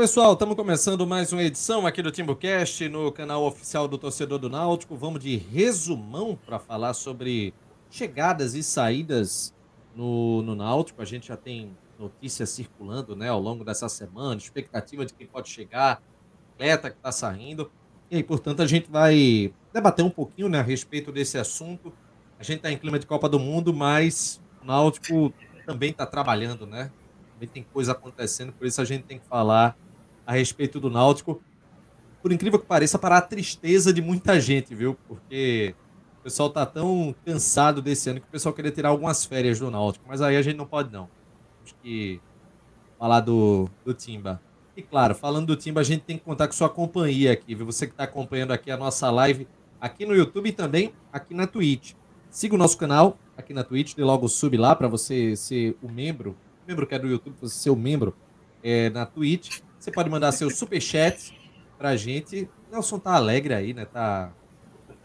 Pessoal, estamos começando mais uma edição aqui do TimbuCast no canal oficial do Torcedor do Náutico. Vamos de resumão para falar sobre chegadas e saídas no, no Náutico. A gente já tem notícias circulando né, ao longo dessa semana, expectativa de quem pode chegar, atleta que está saindo. E aí, portanto, a gente vai debater um pouquinho né, a respeito desse assunto. A gente está em clima de Copa do Mundo, mas o Náutico também está trabalhando, né? Também tem coisa acontecendo, por isso a gente tem que falar a respeito do Náutico. Por incrível que pareça, para a tristeza de muita gente, viu? Porque o pessoal tá tão cansado desse ano que o pessoal queria tirar algumas férias do Náutico, mas aí a gente não pode não. Temos que falar do, do Timba. E claro, falando do Timba, a gente tem que contar com sua companhia aqui, viu? Você que está acompanhando aqui a nossa live aqui no YouTube e também aqui na Twitch. Siga o nosso canal aqui na Twitch, dê logo sub lá para você ser o membro, membro que é do YouTube, você ser o membro é, na Twitch. Você pode mandar seu super chat pra gente. Nelson tá alegre aí, né? Tá.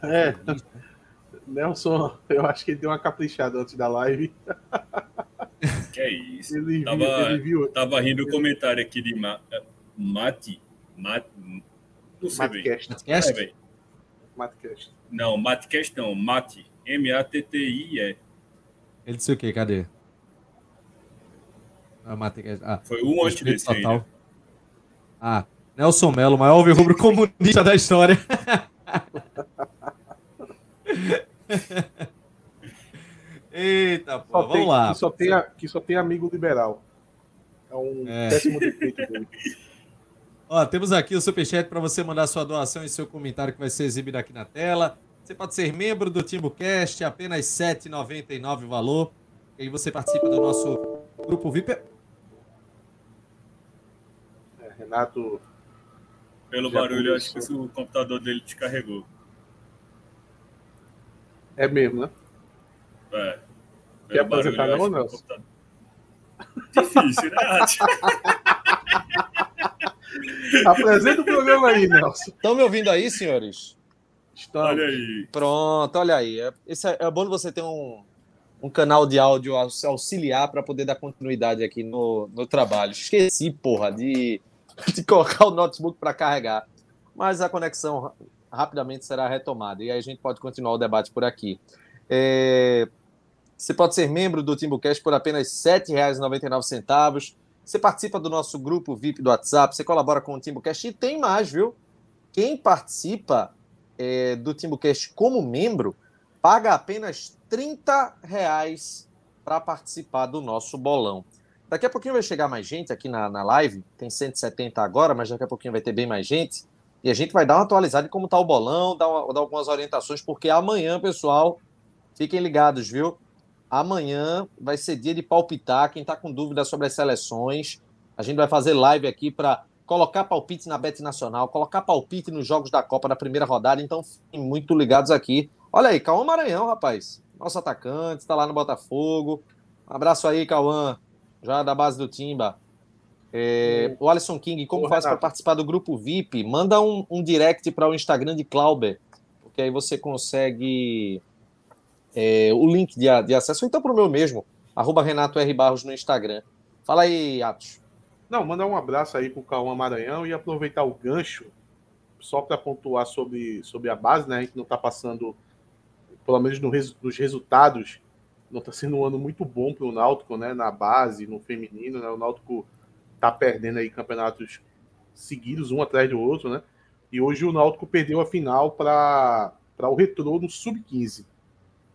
É. Feliz, né? Nelson, eu acho que ele deu uma caprichada antes da live. Que é isso. Ele tava, viu, ele viu, tava rindo o comentário aqui de Ma, eh, Mati. Mati não sei Matcast. Matcast? É, Matcast. Não, Matcast não. Mati. M-A-T-T-I-E. Ele disse o quê? Cadê? Ah, Matcast. Ah, Foi um antes desse total. aí. Né? Ah, Nelson Melo, maior rubro comunista da história. Eita, pô, vamos tem, lá. Que só, tem, que só tem amigo liberal. É um é. péssimo defeito dele. Ó, temos aqui o superchat para você mandar sua doação e seu comentário que vai ser exibido aqui na tela. Você pode ser membro do TimbuCast, apenas R$ 7,99 o valor. E aí você participa do nosso grupo VIP. Renato. Pelo barulho, acho que o computador dele descarregou. É mesmo, né? É. Quer apresentar não, Nelson? Difícil, né, Apresenta o programa aí, Nelson. Estão me ouvindo aí, senhores? Estamos. Olha aí. Pronto, olha aí. É, esse é, é bom você ter um, um canal de áudio auxiliar para poder dar continuidade aqui no, no trabalho. Esqueci, porra, de, de colocar o notebook para carregar. Mas a conexão rapidamente será retomada. E aí a gente pode continuar o debate por aqui. É, você pode ser membro do Timbucast por apenas R$ 7,99. Você participa do nosso grupo VIP do WhatsApp, você colabora com o Timbucast e tem mais, viu? Quem participa é, do Timbucast como membro paga apenas R$ reais para participar do nosso bolão. Daqui a pouquinho vai chegar mais gente aqui na, na live, tem 170 agora, mas daqui a pouquinho vai ter bem mais gente. E a gente vai dar uma atualizada de como está o bolão, dar, uma, dar algumas orientações, porque amanhã, pessoal, fiquem ligados, viu? Amanhã vai ser dia de palpitar. Quem está com dúvida sobre as seleções, a gente vai fazer live aqui para colocar palpite na Bet Nacional, colocar palpite nos jogos da Copa da primeira rodada. Então, fiquem muito ligados aqui. Olha aí, Cauã Maranhão, rapaz. Nosso atacante, está lá no Botafogo. Um abraço aí, Cauã, já da base do Timba. É, o Alisson King, como faz para participar do grupo VIP? Manda um, um direct para o Instagram de Clauber, porque aí você consegue é, o link de, de acesso, ou então para o meu mesmo, arroba Renato R. Barros no Instagram. Fala aí, Atos. Não, mandar um abraço aí para o Cauã Maranhão e aproveitar o gancho, só para pontuar sobre, sobre a base, né? A gente não está passando, pelo menos no, nos resultados, está sendo um ano muito bom para o Náutico, né? Na base, no feminino, né? O Náutico está perdendo aí campeonatos seguidos, um atrás do outro, né? E hoje o Náutico perdeu a final para o Retrô no Sub-15.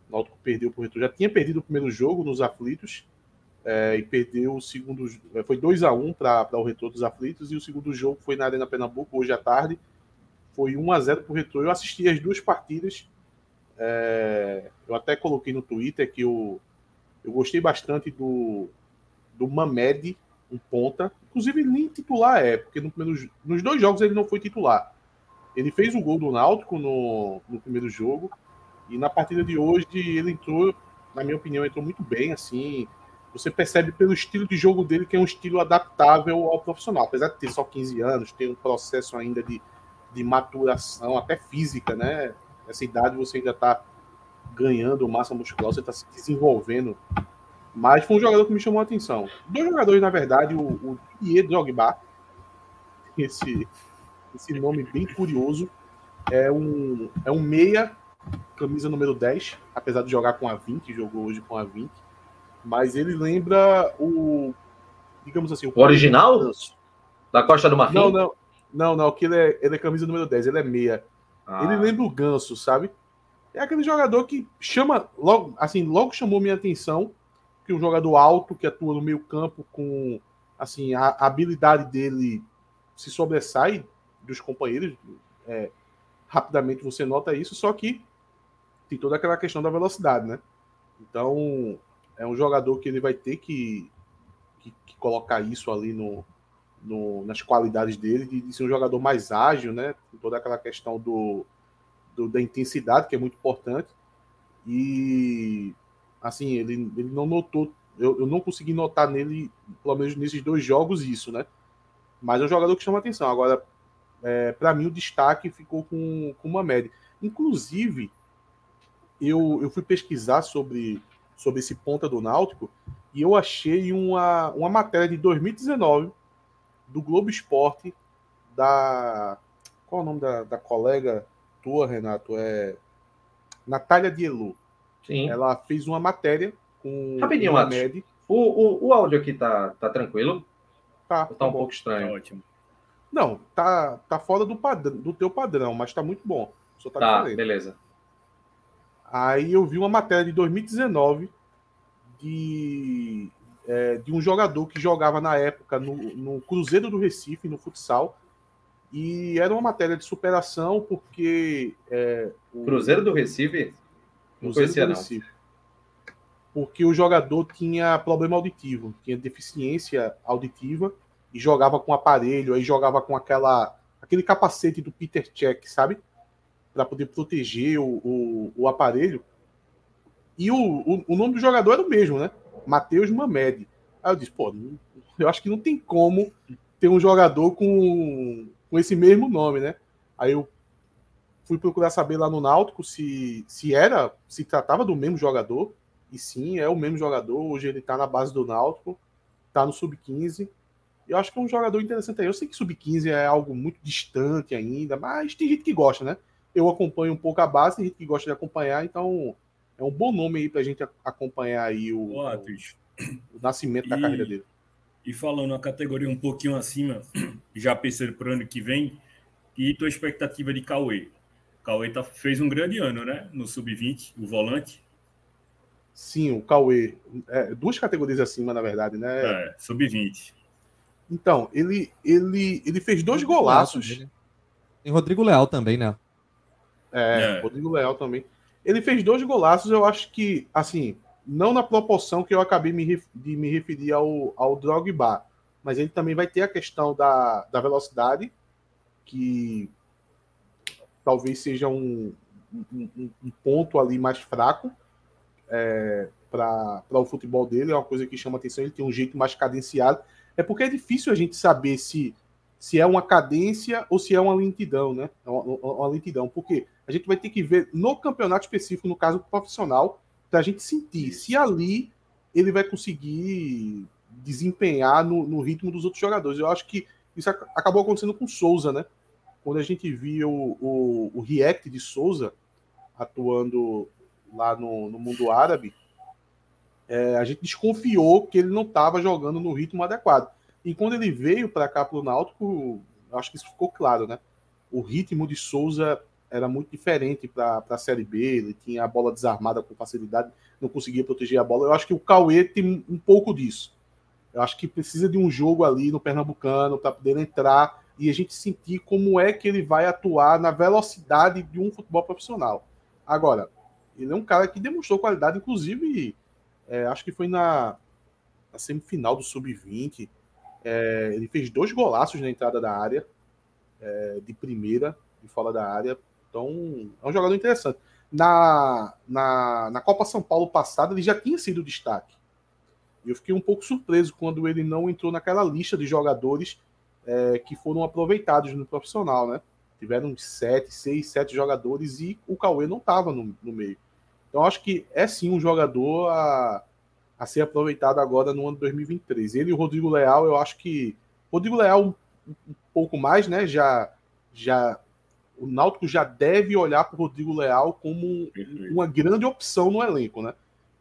O Náutico perdeu para o Retro. Já tinha perdido o primeiro jogo nos aflitos é, e perdeu o segundo. É, foi 2 a 1 para o Retro dos aflitos e o segundo jogo foi na Arena Pernambuco hoje à tarde. Foi 1 a 0 para o Retro. Eu assisti as duas partidas. É, eu até coloquei no Twitter que eu, eu gostei bastante do, do Mamed, um ponta. Inclusive, nem titular é, porque no primeiro, nos dois jogos ele não foi titular. Ele fez o gol do Náutico no, no primeiro jogo e na partida de hoje ele entrou, na minha opinião, entrou muito bem, assim. Você percebe pelo estilo de jogo dele que é um estilo adaptável ao profissional. Apesar de ter só 15 anos, tem um processo ainda de, de maturação, até física, né? Essa idade você ainda está ganhando massa muscular, você está se desenvolvendo. Mas foi um jogador que me chamou a atenção. Dois jogadores, na verdade, o, o Didier Drogba, esse, esse nome bem curioso. É um, é um meia, camisa número 10, apesar de jogar com a 20, jogou hoje com a 20. Mas ele lembra o. Digamos assim. O, o original? Da Costa do Marfim? Não, não. Não, não, que ele é, ele é camisa número 10, ele é meia. Ah. Ele lembra o Ganso, sabe? É aquele jogador que chama, logo, assim, logo chamou minha atenção, que um jogador alto que atua no meio campo com, assim, a, habilidade dele se sobressai dos companheiros. É, rapidamente você nota isso, só que tem toda aquela questão da velocidade, né? Então, é um jogador que ele vai ter que, que, que colocar isso ali no, no, nas qualidades dele, de, de, ser um jogador mais ágil, né? Toda aquela questão do, do, da intensidade, que é muito importante. E, assim, ele, ele não notou, eu, eu não consegui notar nele, pelo menos nesses dois jogos, isso, né? Mas é um jogador que chama atenção. Agora, é, para mim, o destaque ficou com, com uma média. Inclusive, eu, eu fui pesquisar sobre, sobre esse ponta do Náutico e eu achei uma, uma matéria de 2019 do Globo Esporte, da. Qual é o nome da, da colega tua, Renato? É. Natália Dielu. Sim. Ela fez uma matéria com. Rapidinho, Matos. O, o, o áudio aqui tá, tá tranquilo? Tá. Ou tá, tá um bom. pouco estranho? Tá ótimo. Não, tá, tá fora do, padrão, do teu padrão, mas tá muito bom. Só tá, tá beleza. Aí eu vi uma matéria de 2019 de é, de um jogador que jogava na época no, no, Cruzeiro do Recife, no futsal. E era uma matéria de superação, porque. É, o... Cruzeiro do Recife? Não Cruzeiro conhecia, do Recife. Não. Porque o jogador tinha problema auditivo, tinha deficiência auditiva e jogava com aparelho, aí jogava com aquela aquele capacete do Peter Check, sabe? Para poder proteger o, o, o aparelho. E o, o, o, nome do jogador era o mesmo, né? Matheus Mamed. Aí eu disse, pô, eu acho que não tem como ter um jogador com, com esse mesmo nome, né? Aí eu fui procurar saber lá no Náutico se, se era, se tratava do mesmo jogador. E sim, é o mesmo jogador. Hoje ele tá na base do Náutico, tá no Sub-15. Eu acho que é um jogador interessante aí. Eu sei que Sub-15 é algo muito distante ainda, mas tem gente que gosta, né? Eu acompanho um pouco a base, tem gente que gosta de acompanhar, então é um bom nome aí pra gente acompanhar aí o, o, o nascimento da carreira dele. E falando a categoria um pouquinho acima, já pensando para o ano que vem, e tua expectativa de Cauê? Cauê tá, fez um grande ano, né? No Sub-20, o volante. Sim, o Cauê. É, duas categorias acima, na verdade, né? É, Sub-20. Então, ele, ele, ele fez dois golaços. Tem Rodrigo Leal também, né? É, é, Rodrigo Leal também. Ele fez dois golaços, eu acho que, assim, não na proporção que eu acabei de me referir ao, ao Drogba, mas ele também vai ter a questão da, da velocidade, que talvez seja um, um, um ponto ali mais fraco é, para o futebol dele, é uma coisa que chama atenção, ele tem um jeito mais cadenciado. É porque é difícil a gente saber se, se é uma cadência ou se é uma lentidão, né? É uma, uma lentidão, porque a gente vai ter que ver no campeonato específico, no caso profissional, para a gente sentir se ali ele vai conseguir desempenhar no, no, ritmo dos outros jogadores. Eu acho que isso acabou acontecendo com Souza, né? Quando a gente viu o, o, o react de Souza atuando lá no, no mundo árabe, é, a gente desconfiou que ele não estava jogando no ritmo adequado. E quando ele veio para cá para o Náutico, acho que isso ficou claro, né? O ritmo de Souza era muito diferente para a Série B, ele tinha a bola desarmada com facilidade, não conseguia proteger a bola. Eu acho que o Cauê tem um pouco disso. Eu acho que precisa de um jogo ali no Pernambucano para poder entrar e a gente sentir como é que ele vai atuar na velocidade de um futebol profissional. Agora, ele é um cara que demonstrou qualidade, inclusive, é, acho que foi na, na semifinal do Sub-20. É, ele fez dois golaços na entrada da área, é, de primeira, de fora da área. Então, é um jogador interessante. Na, na, na Copa São Paulo passada, ele já tinha sido destaque. Eu fiquei um pouco surpreso quando ele não entrou naquela lista de jogadores é, que foram aproveitados no profissional, né? Tiveram sete, seis, sete jogadores e o Cauê não estava no, no meio. Então, acho que é sim um jogador a, a ser aproveitado agora no ano 2023. Ele e o Rodrigo Leal, eu acho que. Rodrigo Leal um pouco mais, né? Já, já o Náutico já deve olhar para o Rodrigo Leal como uma grande opção no elenco, né?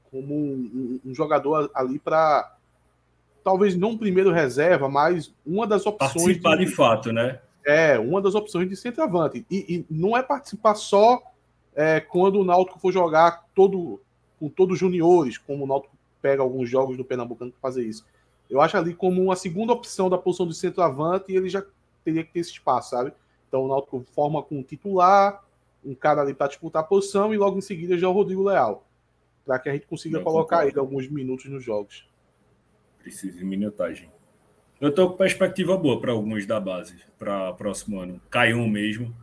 Como um, um, um jogador ali para talvez não primeiro reserva, mas uma das opções. Participar de, de fato, né? É, uma das opções de centroavante. E, e não é participar só é, quando o Náutico for jogar todo com todos os juniores, como o Náutico pega alguns jogos do Pernambucano para fazer isso. Eu acho ali como uma segunda opção da posição de centroavante e ele já teria que ter esse espaço, sabe? Então o Náutico forma com um titular, um cara ali para disputar a posição e logo em seguida já o Rodrigo Leal, para que a gente consiga colocar concordo. ele alguns minutos nos jogos. Precisa de minutagem. Eu estou com perspectiva boa para alguns da base para próximo ano. Caiu mesmo,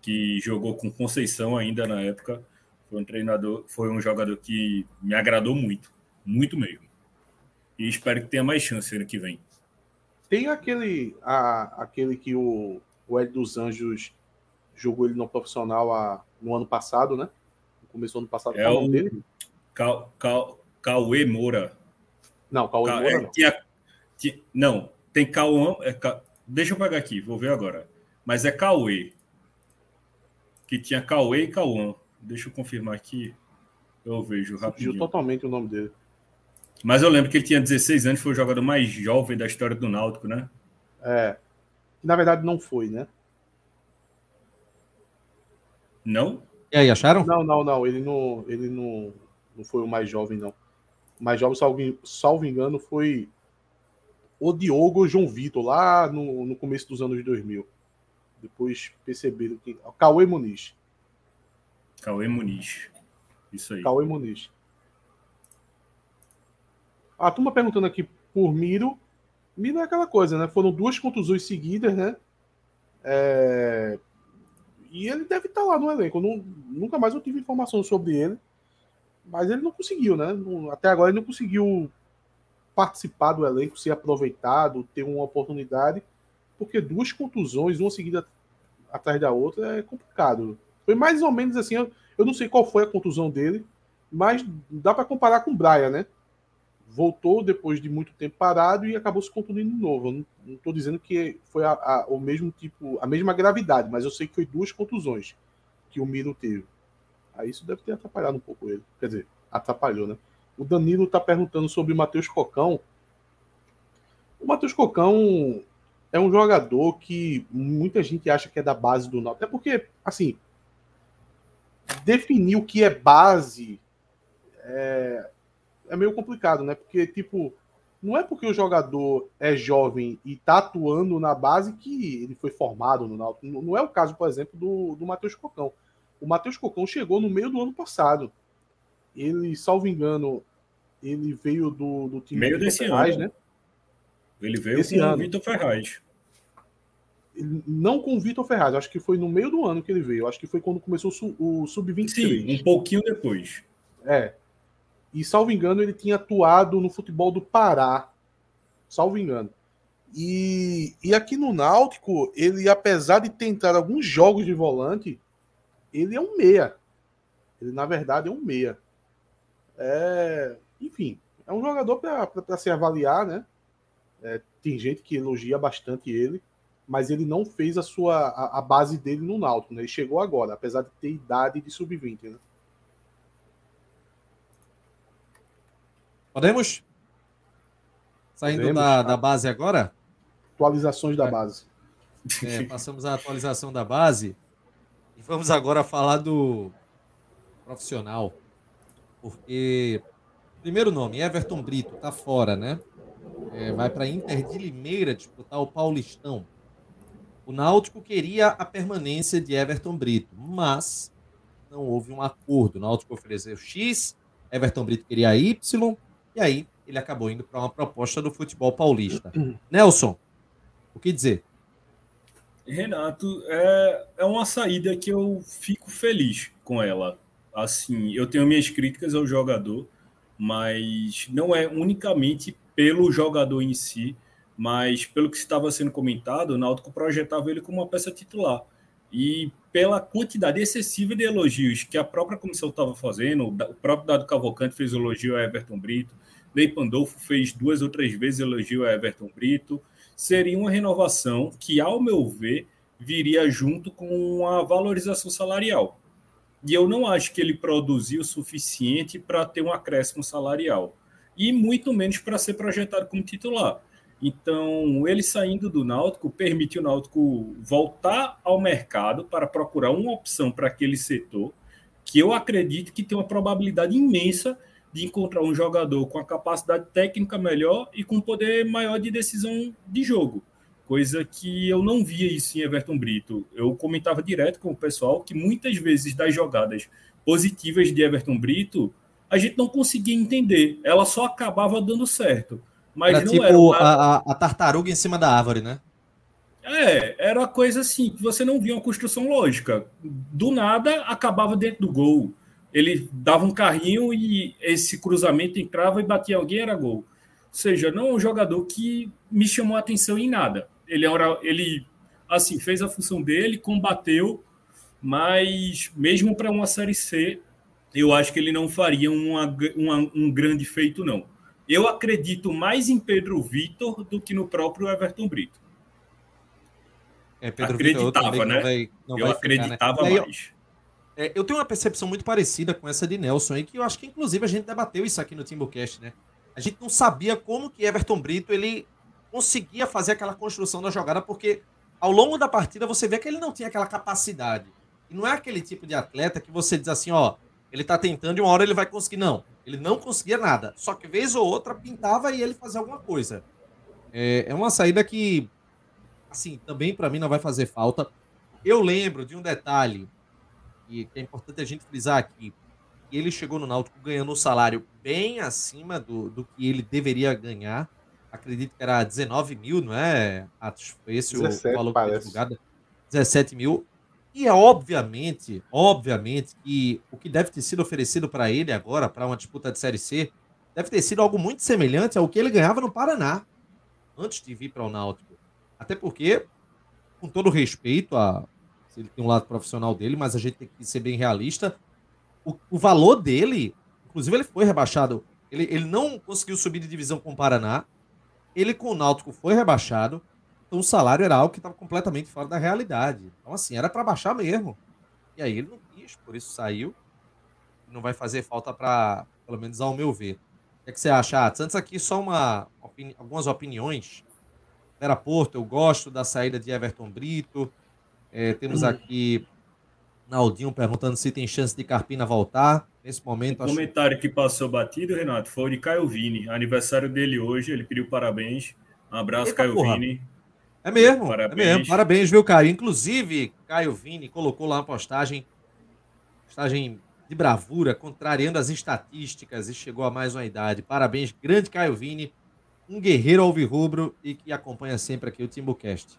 que jogou com Conceição ainda na época. Foi um treinador, foi um jogador que me agradou muito, muito mesmo. E espero que tenha mais chance ano que vem. Tem aquele, a, aquele que o o Ed dos Anjos jogou ele no profissional a, no ano passado, né? Começou ano passado. É o dele? Cauê Moura. Não, Cauê Ca... Moura é, não. Não, tem Cauã. É, Ca... Deixa eu pegar aqui, vou ver agora. Mas é Cauê. Que tinha Cauê e Cauã. Deixa eu confirmar aqui. Eu vejo rapidinho. Fugiu totalmente o nome dele. Mas eu lembro que ele tinha 16 anos, foi o jogador mais jovem da história do Náutico, né? É que na verdade não foi, né? Não? E aí, acharam? Não, não, não. Ele não, ele não, não foi o mais jovem, não. O mais jovem, salvo, salvo engano, foi o Diogo João Vitor, lá no, no começo dos anos 2000. Depois perceberam que. Cauê Muniz. Cauê Muniz. Isso aí. Cauê Muniz. A turma perguntando aqui por Miro. Mira é aquela coisa, né? Foram duas contusões seguidas, né? É... E ele deve estar lá no elenco. Não, nunca mais eu tive informação sobre ele. Mas ele não conseguiu, né? Até agora ele não conseguiu participar do elenco, ser aproveitado, ter uma oportunidade, porque duas contusões, uma seguida atrás da outra, é complicado. Foi mais ou menos assim. Eu, eu não sei qual foi a contusão dele, mas dá para comparar com o Brian, né? Voltou depois de muito tempo parado e acabou se contundindo de novo. Eu não estou dizendo que foi a, a, o mesmo tipo, a mesma gravidade, mas eu sei que foi duas contusões que o Miro teve. Aí isso deve ter atrapalhado um pouco ele. Quer dizer, atrapalhou, né? O Danilo está perguntando sobre o Matheus Cocão. O Matheus Cocão é um jogador que muita gente acha que é da base do Náutico. Até porque, assim, definir o que é base é, é meio complicado, né? Porque, tipo, não é porque o jogador é jovem e tá atuando na base que ele foi formado no Náutico. Não é o caso, por exemplo, do, do Matheus Cocão. O Matheus Cocão chegou no meio do ano passado. Ele, salvo engano, ele veio do, do time meio desse Ferraz, ano. né? Ele veio Esse com ano. o Vitor Ferraz. Não com o Vitor Ferraz, acho que foi no meio do ano que ele veio. Acho que foi quando começou o Sub-23. Sim, um pouquinho depois. É. E, salvo engano, ele tinha atuado no futebol do Pará. Salvo engano. E, e aqui no Náutico, ele, apesar de tentar alguns jogos de volante, ele é um meia. Ele, na verdade, é um meia. É, enfim, é um jogador para se avaliar, né? É, tem gente que elogia bastante ele, mas ele não fez a sua a, a base dele no Náutico, né? Ele chegou agora, apesar de ter idade de sub-20, né? Podemos? Saindo Podemos, da, da base agora? Atualizações da base. É, passamos a atualização da base. E vamos agora falar do profissional. Porque, primeiro nome, Everton Brito, tá fora, né? É, vai para Inter de Limeira disputar o Paulistão. O Náutico queria a permanência de Everton Brito, mas não houve um acordo. O Náutico ofereceu X, Everton Brito queria Y, e aí ele acabou indo para uma proposta do futebol paulista. Nelson, o que dizer? Renato, é, é uma saída que eu fico feliz com ela. Assim, eu tenho minhas críticas ao jogador, mas não é unicamente pelo jogador em si, mas pelo que estava sendo comentado, o Náutico projetava ele como uma peça titular. E pela quantidade excessiva de elogios que a própria comissão estava fazendo, o próprio Dado Cavalcante fez elogio a Everton Brito, Ney Pandolfo fez duas ou três vezes elogio a Everton Brito, seria uma renovação que, ao meu ver, viria junto com a valorização salarial. E eu não acho que ele produziu o suficiente para ter um acréscimo salarial. E muito menos para ser projetado como titular. Então, ele saindo do Náutico permite o Náutico voltar ao mercado para procurar uma opção para aquele setor, que eu acredito que tem uma probabilidade imensa de encontrar um jogador com a capacidade técnica melhor e com poder maior de decisão de jogo. Coisa que eu não via isso em Everton Brito. Eu comentava direto com o pessoal que muitas vezes das jogadas positivas de Everton Brito, a gente não conseguia entender. Ela só acabava dando certo. Mas era tipo era uma... a, a, a tartaruga em cima da árvore, né? É, era uma coisa assim, que você não via uma construção lógica. Do nada, acabava dentro do gol. Ele dava um carrinho e esse cruzamento entrava e batia alguém, era gol. Ou seja, não é um jogador que me chamou a atenção em nada. Ele, era, ele assim, fez a função dele, combateu, mas mesmo para uma Série C, eu acho que ele não faria uma, uma, um grande feito, não. Eu acredito mais em Pedro Vitor do que no próprio Everton Brito. É, Pedro Acreditava, Vitor, né? Não vai, não eu acreditava ficar, né? Mais. É, eu tenho uma percepção muito parecida com essa de Nelson aí, que eu acho que inclusive a gente debateu isso aqui no Timbucast, né? A gente não sabia como que Everton Brito ele conseguia fazer aquela construção da jogada, porque ao longo da partida você vê que ele não tinha aquela capacidade. E não é aquele tipo de atleta que você diz assim, ó, ele tá tentando e uma hora ele vai conseguir. Não, ele não conseguia nada. Só que vez ou outra pintava e ele fazia alguma coisa. É, é uma saída que, assim, também para mim não vai fazer falta. Eu lembro de um detalhe que é importante a gente frisar aqui. Ele chegou no Náutico ganhando um salário bem acima do, do que ele deveria ganhar. Acredito que era 19 mil, não é, Atos? Foi esse 17, o valor parece. que foi divulgado. 17 mil. E é obviamente, obviamente, que o que deve ter sido oferecido para ele agora, para uma disputa de Série C, deve ter sido algo muito semelhante ao que ele ganhava no Paraná, antes de vir para o Náutico. Até porque, com todo respeito a, ele tem um lado profissional dele, mas a gente tem que ser bem realista. O, o valor dele, inclusive, ele foi rebaixado. Ele, ele não conseguiu subir de divisão com o Paraná. Ele com o Náutico foi rebaixado. Então o salário era algo que estava completamente fora da realidade. Então, assim, era para baixar mesmo. E aí ele não quis, por isso saiu. Não vai fazer falta para, pelo menos ao meu ver. O que, é que você acha, Atos? Antes aqui, só uma, opini algumas opiniões. Vera Porto, eu gosto da saída de Everton Brito. É, temos aqui Naldinho perguntando se tem chance de Carpina voltar. Nesse momento, O acho comentário que passou batido, Renato, foi o de Caio Vini. Aniversário dele hoje, ele pediu parabéns. Um abraço, Eita, Caio porra. Vini. É mesmo, Parabéns. é mesmo. Parabéns, viu, Caio? Inclusive, Caio Vini colocou lá uma postagem, postagem de bravura, contrariando as estatísticas e chegou a mais uma idade. Parabéns, grande Caio Vini, um guerreiro alvirrubro e que acompanha sempre aqui o Timbucast.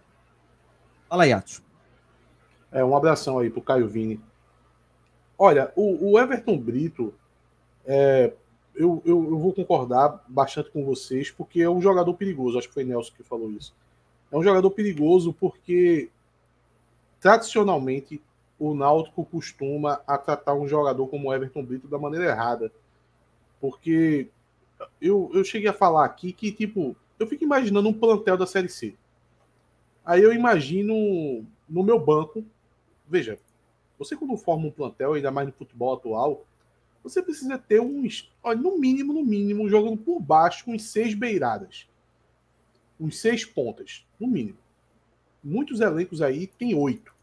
Fala aí, Atos. É, um abração aí pro Caio Vini. Olha, o, o Everton Brito, é, eu, eu, eu vou concordar bastante com vocês, porque é um jogador perigoso. Acho que foi Nelson que falou isso. É um jogador perigoso porque, tradicionalmente, o Náutico costuma a tratar um jogador como Everton Brito da maneira errada. Porque eu, eu cheguei a falar aqui que, tipo, eu fico imaginando um plantel da Série C. Aí eu imagino no meu banco, veja, você quando forma um plantel, ainda mais no futebol atual, você precisa ter uns, olha, no mínimo, no mínimo, jogando por baixo, uns seis beiradas. Uns seis pontas, no mínimo. Muitos elencos aí tem oito.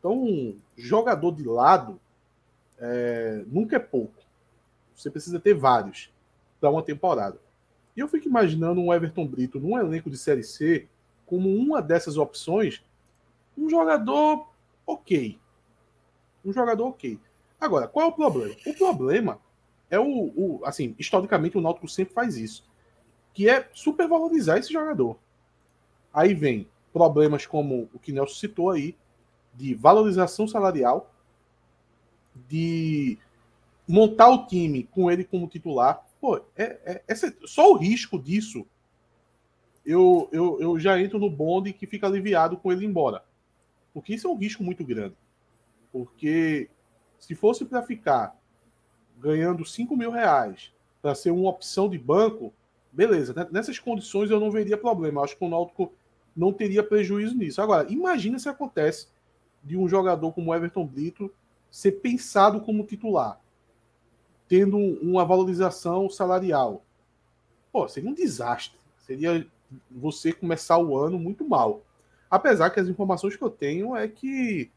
Então, jogador de lado é, nunca é pouco. Você precisa ter vários para uma temporada. E eu fico imaginando um Everton Brito num elenco de Série C como uma dessas opções, um jogador ok. Um jogador ok. Agora, qual é o problema? O problema é o, o assim, historicamente o Náutico sempre faz isso, que é supervalorizar esse jogador. Aí vem problemas como o que Nelson citou aí, de valorização salarial, de montar o time com ele como titular. Pô, é, é, só o risco disso, eu, eu, eu já entro no bonde que fica aliviado com ele embora. Porque isso é um risco muito grande. Porque se fosse para ficar ganhando 5 mil reais para ser uma opção de banco, beleza, né? nessas condições eu não veria problema. Acho que o Náutico não teria prejuízo nisso. Agora, imagina se acontece de um jogador como Everton Brito ser pensado como titular, tendo uma valorização salarial. Pô, seria um desastre. Seria você começar o ano muito mal. Apesar que as informações que eu tenho é que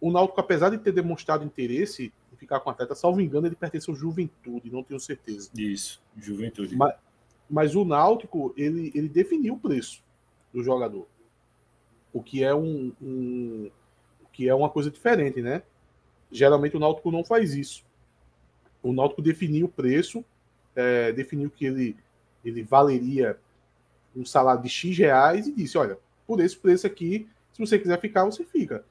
o Náutico, apesar de ter demonstrado interesse em ficar com o atleta, salvo engano, ele pertence ao Juventude, não tenho certeza. Isso, Juventude. Mas, mas o Náutico, ele, ele definiu o preço do jogador. O que é um, um que é uma coisa diferente, né? Geralmente o Náutico não faz isso. O Náutico definiu o preço, é, definiu que ele, ele valeria um salário de X reais e disse: olha, por esse preço aqui, se você quiser ficar, você fica.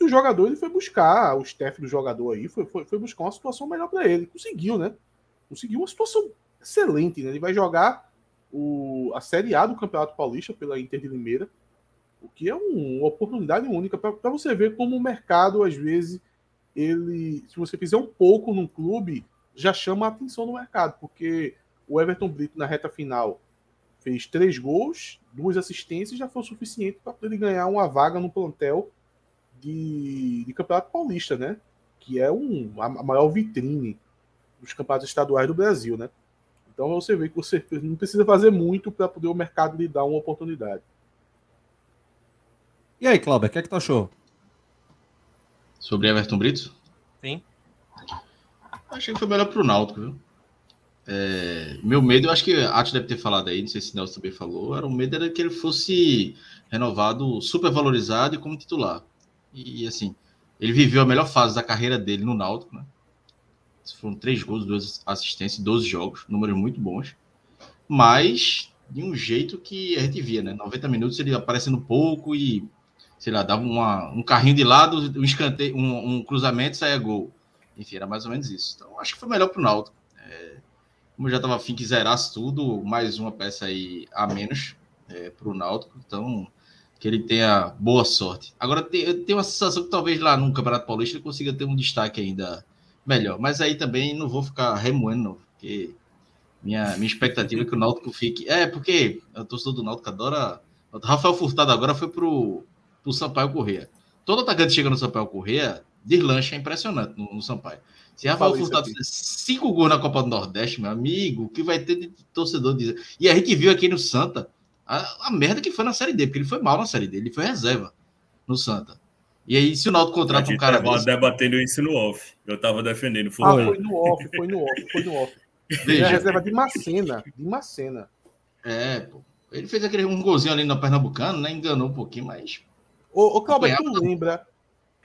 E o jogador ele foi buscar, o staff do jogador aí foi, foi, foi buscar uma situação melhor para ele. Conseguiu, né? Conseguiu uma situação excelente, né? Ele vai jogar o, a Série A do Campeonato Paulista pela Inter de Limeira, o que é um, uma oportunidade única para você ver como o mercado, às vezes, ele, se você fizer um pouco num clube, já chama a atenção do mercado, porque o Everton Brito na reta final fez três gols, duas assistências, já foi o suficiente para ele ganhar uma vaga no plantel de, de Campeonato Paulista, né? Que é um, a, maior vitrine dos campeonatos estaduais do Brasil, né? Então você vê que você não precisa fazer muito para poder o mercado lhe dar uma oportunidade. E aí, Cláudio, o que é que tu achou? Sobre Everton Brito? Sim. Achei que foi melhor para o Náutico, viu? É, meu medo, eu acho que a Atos deve ter falado aí, não sei se Nelson também falou, era o medo era que ele fosse renovado, super valorizado e como titular. E assim, ele viveu a melhor fase da carreira dele no Náutico, né? Foram três gols, duas assistências, 12 jogos, números muito bons. Mas de um jeito que a gente via, né? 90 minutos ele aparecendo pouco e, sei lá, dava uma, um carrinho de lado, um escanteio, um, um cruzamento, saia gol. Enfim, era mais ou menos isso. Então, acho que foi melhor para o Náutico. É, como eu já estava afim que zerasse tudo, mais uma peça aí a menos é, para o Náutico, então que ele tenha boa sorte. Agora, eu tenho uma sensação que talvez lá no Campeonato Paulista ele consiga ter um destaque ainda melhor, mas aí também não vou ficar remoendo, porque minha, minha expectativa é que o Náutico fique. É, porque o torcedor do Náutico adora. Rafael Furtado agora foi pro, pro Sampaio Correia. Todo atacante chega no Sampaio Correia, deslancha é impressionante no, no Sampaio. Se Rafael Furtado fizer cinco gols na Copa do Nordeste, meu amigo, o que vai ter de torcedor dizer? E a gente viu aqui no Santa a, a, merda que foi na Série D, porque ele foi mal na Série D, ele foi reserva no Santa. E aí, se o Náutico contrata um cara tava desse... debatendo isso no off. Eu tava defendendo. Foi, ah, foi no off, foi no off, foi no off. Ele é reserva de Macena, de Macena. É, pô. Ele fez aquele um golzinho ali no Pernambucano, né? Enganou um pouquinho, mas... Ô, ô Cláudio, tu lembra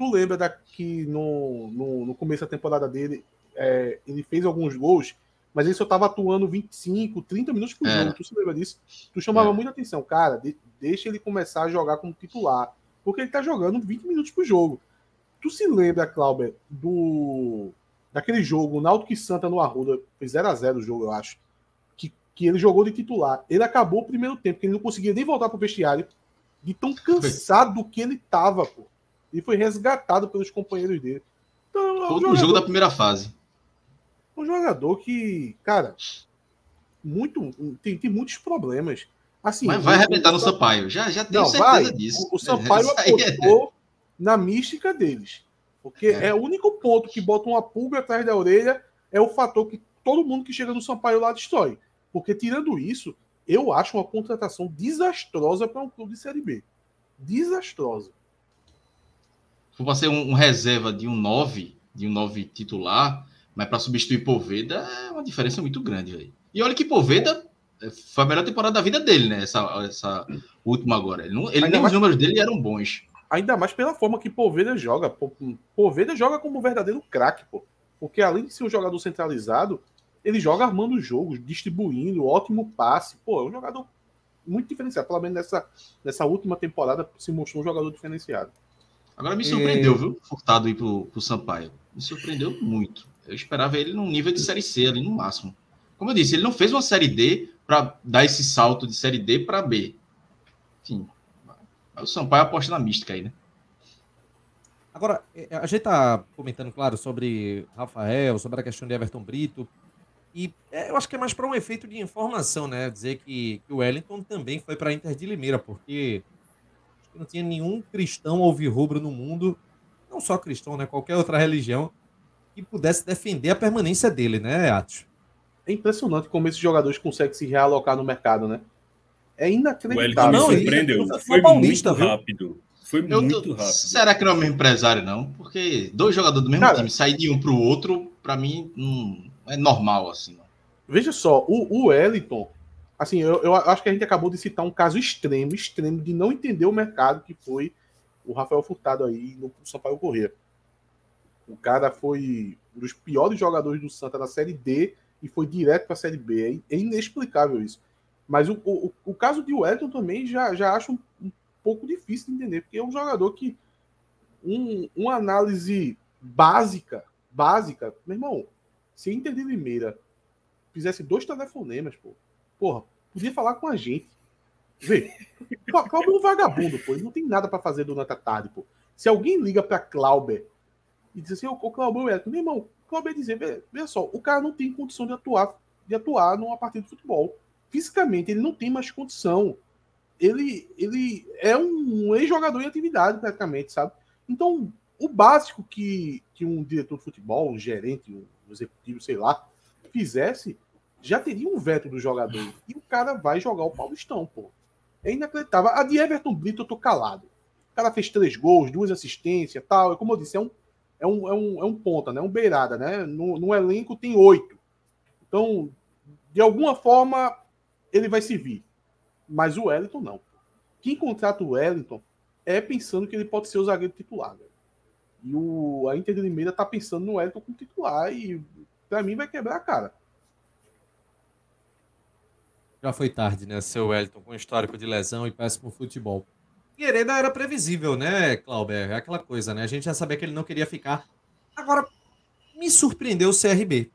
Tu lembra daqui no, no, no começo da temporada dele, é, ele fez alguns gols, mas ele só estava atuando 25, 30 minutos por é. jogo. Tu se lembra disso? Tu chamava é. muita atenção, cara, de, deixa ele começar a jogar como titular, porque ele tá jogando 20 minutos por jogo. Tu se lembra, Clauber, do daquele jogo, o Náutico e Santa no Arruda, foi 0 a 0 o jogo, eu acho, que, que ele jogou de titular. Ele acabou o primeiro tempo, que ele não conseguia nem voltar pro vestiário, de tão cansado que ele tava, pô e foi resgatado pelos companheiros dele. Então, é um o jogo da primeira fase. Um jogador que, cara, muito tem, tem muitos problemas. Assim, Mas vai arrebentar no Sampaio. Já, já tenho não, certeza vai. disso. O, o Sampaio é apostou é... na mística deles. Porque é. é. o único ponto que bota uma pulga atrás da orelha é o fator que todo mundo que chega no Sampaio lá destrói. Porque tirando isso, eu acho uma contratação desastrosa para um clube de Série B. Desastrosa for para ser um, um, reserva de um 9, de um 9 titular, mas para substituir Poveda é uma diferença muito grande. Véio. E olha que Poveda foi a melhor temporada da vida dele, né? Essa, essa última agora. Ele, não, ele nem mais, os números dele eram bons. Ainda mais pela forma que Poveda joga. Poveda joga como um verdadeiro craque, pô. Porque além de ser um jogador centralizado, ele joga armando jogos, distribuindo, ótimo passe. Pô, é um jogador muito diferenciado. Pelo menos nessa, nessa última temporada se mostrou um jogador diferenciado. Agora me surpreendeu, é... viu? Furtado ir pro, pro Sampaio. Me surpreendeu muito. Eu esperava ele num nível de Série C ali no máximo. Como eu disse, ele não fez uma Série D para dar esse salto de Série D para B. Enfim, o Sampaio aposta na mística aí, né? Agora, é, a gente tá comentando, claro, sobre Rafael, sobre a questão de Everton Brito. E é, eu acho que é mais para um efeito de informação, né? Dizer que, que o Wellington também foi para Inter de Limeira, porque não tinha nenhum cristão ou rubro no mundo, não só cristão, né? Qualquer outra religião, que pudesse defender a permanência dele, né, Atos? É impressionante como esses jogadores conseguem se realocar no mercado, né? É O inacreditável. Wellington me Não, surpreendeu. ele- Foi Paulista, muito viu? rápido. Foi Eu muito tô- rápido. Será que não é o mesmo empresário, não? Porque dois jogadores do mesmo Cara- time sair de um para o outro, para mim, não é normal assim. Não. Veja só, o, o Wellington, assim, eu, eu acho que a gente acabou de citar um caso extremo, extremo de não entender o mercado, que foi o Rafael Furtado aí no Sampaio Corrêa. O cara foi um dos piores jogadores do Santa na Série D e foi direto para a Série B. É, é inexplicável isso. Mas o, o, o caso de Wellington também já, já acho um, um pouco difícil de entender, porque é um jogador que um, uma análise básica, básica, meu irmão, se Inter de Limeira fizesse dois telefonemas, pô, porra, podia falar com a gente. Vê, Clá- Cláudio é um vagabundo, pô, ele não tem nada para fazer durante a tarde, pô. Se alguém liga para Clauber e diz assim, ô, ô Wellington, meu irmão, Clauber dizer, "Vê- veja só, o cara não tem condição de atuar, de atuar numa partida de futebol. Fisicamente, ele não tem mais condição. Ele, ele é um ex-jogador em atividade, praticamente, sabe? Então, o básico que, que um diretor de futebol, um gerente, um executivo, sei lá, fizesse, já teria um veto do jogador. E o cara vai jogar o Paulistão, pô. É inacreditável. A de Everton Brito, eu tô calado. O cara fez três gols, duas assistências tal. E como eu disse, é um, é um, é um, é um ponta, né? Um beirada, né? No, no elenco tem oito. Então, de alguma forma, ele vai servir. Mas o Wellington não. Quem contrata o Wellington é pensando que ele pode ser o zagueiro titular. velho. E o, a Inter de Limeira tá pensando no Wellington como titular e pra mim vai quebrar a cara. Já foi tarde, né? Seu Wellington, com histórico de lesão e péssimo futebol. Hereda era previsível, né, Clauber? É aquela coisa, né? A gente já sabia que ele não queria ficar. Agora, me surpreendeu o CRB.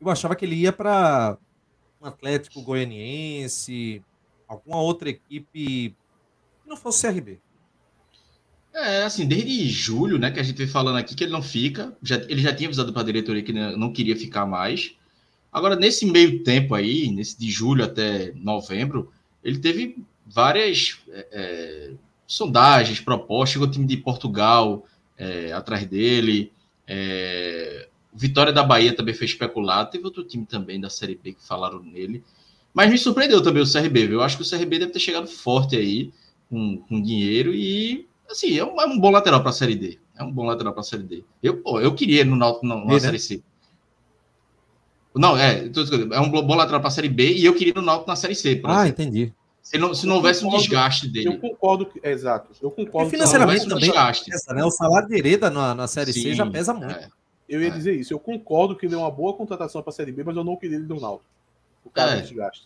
Eu achava que ele ia para um Atlético Goianiense, alguma outra equipe que não fosse CRB. É, assim, desde julho, né, que a gente vem falando aqui que ele não fica. Já, ele já tinha avisado para a diretoria que não queria ficar mais. Agora, nesse meio tempo aí, nesse de julho até novembro, ele teve várias é, é, sondagens, propostas. Chegou o time de Portugal é, atrás dele. É, Vitória da Bahia também foi especulado. Teve outro time também da Série B que falaram nele. Mas me surpreendeu também o CRB, viu? Eu acho que o CRB deve ter chegado forte aí, com, com dinheiro e assim, é um, é um bom lateral para a Série D. É um bom lateral para a Série D. Eu, eu queria no Náutico na, na né? Série C. Não, é, é um bom lateral para a Série B e eu queria no Náutico na Série C. Ah, exemplo. entendi. Se, não, se não houvesse um concordo. desgaste Eu dele. concordo, que, é, exato. Eu concordo. E com- financeiramente também desgaste. pesa, né? O salário de Hereda na, na Série C Sim, já pesa muito. é. Eu ia É. dizer isso. Eu concordo que ele é uma boa contratação para a Série B, mas eu não queria ele do Náutico. O cara É. é. desgaste.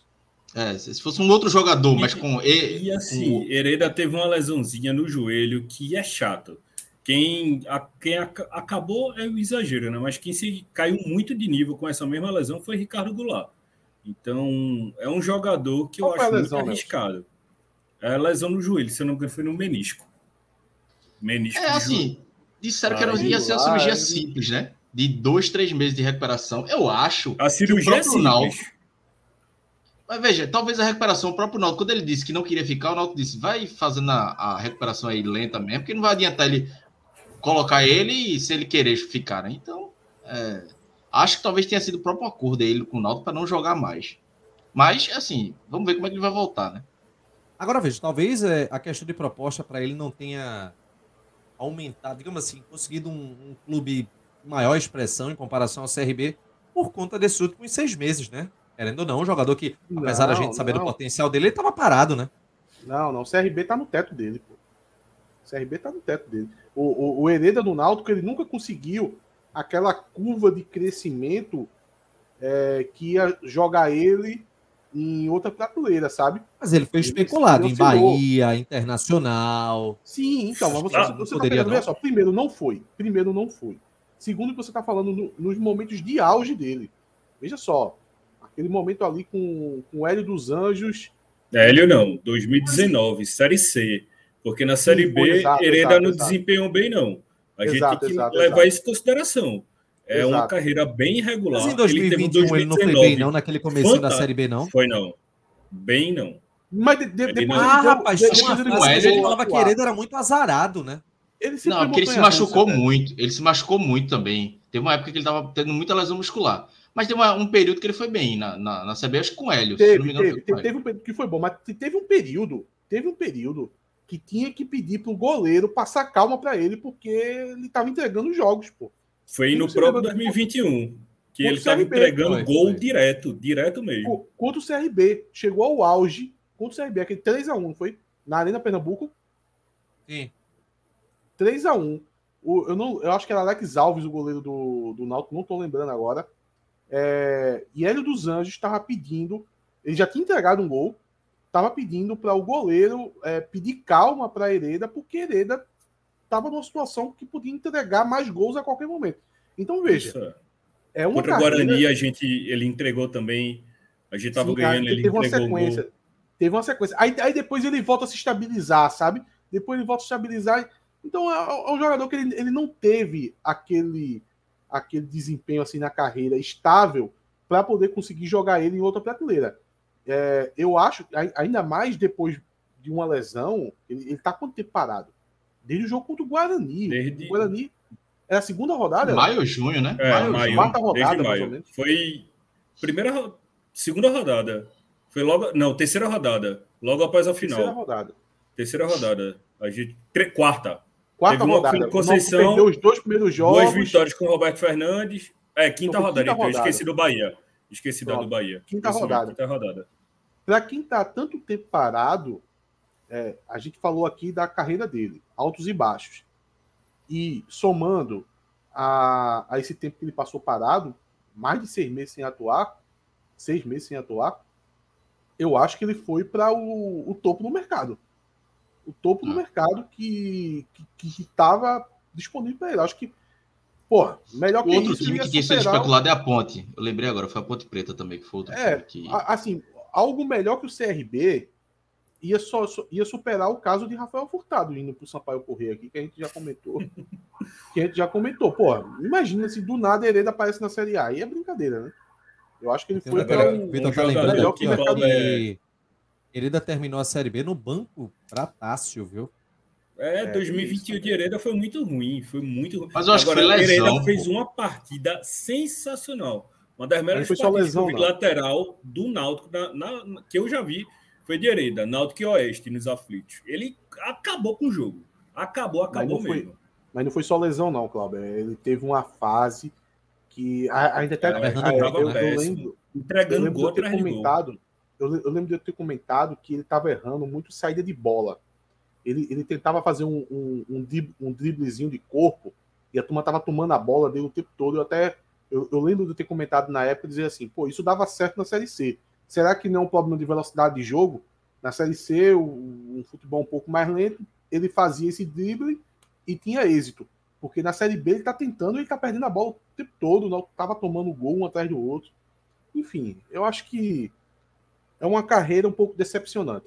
É, se se fosse um outro jogador, mas com. E, E assim, Hereda teve uma lesãozinha no joelho que é chato. Quem, a- quem aca- acabou é o exagero, né? Mas quem se caiu muito de nível com essa mesma lesão foi Ricardo Goulart. Então, é um jogador que eu Qual a acho lesão, muito Nelson? arriscado. É a lesão no joelho, se eu não me engano, foi no menisco. Menisco É de joelho. assim, disseram que era, ia ser uma cirurgia simples, né? De dois, três meses de recuperação. Eu acho. A cirurgia é simples. Náutico- Mas veja, talvez a recuperação, o próprio Náutico, quando ele disse que não queria ficar, o Náutico disse, vai fazendo a, a recuperação aí lenta mesmo, porque não vai adiantar ele colocar ele e se ele querer ficar, né? Então, é, acho que talvez tenha sido o próprio acordo dele com o Náutico para não jogar mais. Mas, assim, vamos ver como é que ele vai voltar, né? Agora veja, talvez é, a questão de proposta para ele não tenha aumentado, digamos assim, conseguido um, um clube maior expressão em comparação ao CRB por conta desses últimos seis meses, né? Querendo ou não, um jogador que, apesar da Não, gente saber do não. potencial dele, ele estava parado, né? Não, não. O CRB tá no teto dele, pô. O CRB tá no teto dele. O, o, o Hereda do Náutico, ele nunca conseguiu aquela curva de crescimento é, que ia jogar ele em outra prateleira, sabe? Mas ele foi Ele especulado em. Bahia, Internacional. Sim, então, mas você, Ah, você tá pegando, não? olha só, primeiro não foi. Primeiro não foi. Segundo, você tá falando no- nos momentos de auge dele. Veja só, aquele momento ali com, com o Hélio dos Anjos, Hélio não, 2019, Série C. Porque na Série foi, B, exato, Hereda exato, não exato. desempenhou bem, não. A gente Exato, tem que exato, levar exato. isso em consideração. É uma Exato. carreira bem irregular. Mas em Ele teve um 2021 ele não foi bem, 2019 não, naquele começo da. Série B, não. Foi não. Bem não. Mas de, de, Ele depois não- ele Ah, deu- rapaz, depois uma ele fase ele falava que atuar. Hereda era muito azarado, né? Ele Não, porque ele se machucou velho. muito. Ele se machucou muito também. Teve uma época que ele tava tendo muita lesão muscular. Mas teve uma- um período que ele foi bem na, na, na CB, acho que com o Hélio. se não me Teve, engano, teve, teve, teve um período que foi bom, mas te- teve um período, teve um período que tinha que pedir pro goleiro passar calma pra ele, porque ele tava entregando jogos, pô. Foi no próprio lembra do- 2021. Que ele estava entregando Foi, gol foi. direto, direto mesmo. Co- Contra o CRB, chegou ao auge contra o CRB, aquele 3x1, não foi? Na Arena Pernambuco, Sim. 3x1. O, eu, não, eu acho que era Alex Alves, o goleiro do, do Náutico, não tô lembrando agora. É, e Hélio dos Anjos estava pedindo, ele já tinha entregado um gol, estava pedindo para o goleiro é, pedir calma para Hereda, porque Hereda estava numa situação que podia entregar mais gols a qualquer momento. Então veja, Isso é. uma Contra o carreira- Guarani, a gente, ele entregou também. A gente tava Sim, ganhando, ele teve uma entregou o sequência. gol. Teve uma sequência. Aí, aí depois ele volta a se estabilizar, sabe? Depois ele volta a se estabilizar. Então é, é um jogador que ele, ele não teve aquele, aquele desempenho assim na carreira estável para poder conseguir jogar ele em outra prateleira. É, eu acho, ai- ainda mais depois de uma lesão, ele, ele tá quanto tempo parado? Desde o jogo contra o Guarani. Desde- O Guarani era a segunda rodada? Maio ou junho, né? É, Maio, maio, quarta rodada, maio. ou menos. Foi primeira, segunda rodada. Foi logo, não, terceira rodada, logo após a Terceira final. rodada. Terceira rodada. A gente tre- quarta. Quarta Teve uma rodada. Conceição, perdeu os dois primeiros jogos. Duas vitórias com o Roberto Fernandes. É, quinta rodada, quinta então eu rodada. esqueci do Bahia. Esqueci da do Bahia. Quinta mesmo, rodada. Quinta rodada. para quem está tanto tempo parado, é, a gente falou aqui da carreira dele, altos e baixos. E somando a, a esse tempo que ele passou parado, mais de seis meses sem atuar, seis meses sem atuar, eu acho que ele foi para o, o topo do mercado. O topo do Ah. mercado que que estava disponível para ele. Acho que, porra, melhor O que outro isso, time que tinha sido especulado é a Ponte. Eu lembrei agora, foi a Ponte Preta também, que foi outro É, time que... Assim, algo melhor que o CRB ia, só, ia superar o caso de Rafael Furtado indo pro Sampaio Correr aqui, que a gente já comentou. que a gente já comentou. Pô, imagina se do nada Hereda aparece na Série A. Aí é brincadeira, né? Eu acho que ele foi Agora, um. o Vitor um tá lembrando que aqui, que Hereda terminou a Série B no banco pra Tássio, viu? É, É, 2021 de Hereda foi muito ruim, foi muito ruim. Mas eu acho que foi lesão, Hereda fez uma partida sensacional. Uma das melhores foi partidas lesão, eu lateral do Náutico na- na- na- que eu já vi foi de Hereda, Náutico e Oeste nos aflitos. Ele acabou com o jogo. Acabou, acabou foi- mesmo. Mas não foi só lesão, não, Cláudio. Ele teve uma fase que ainda até. É, a- eu, eu péssimo. lembro, eu Entregando lembro de gol eu ter de comentado. Eu, eu lembro de eu ter comentado que ele estava errando muito saída de bola. Ele, ele tentava fazer um, um, um, um driblezinho de corpo e a turma tava tomando a bola dele o tempo todo. Eu até eu, eu lembro de ter comentado na época dizer assim, pô, isso dava certo na série C. Será que não é um problema de velocidade de jogo? Na série C, o- um futebol um pouco mais lento, ele fazia esse drible e tinha êxito. Porque na série B ele tá tentando e ele tá perdendo a bola o tempo todo, não tava tomando gol um atrás do outro. Enfim, eu acho que é uma carreira um pouco decepcionante.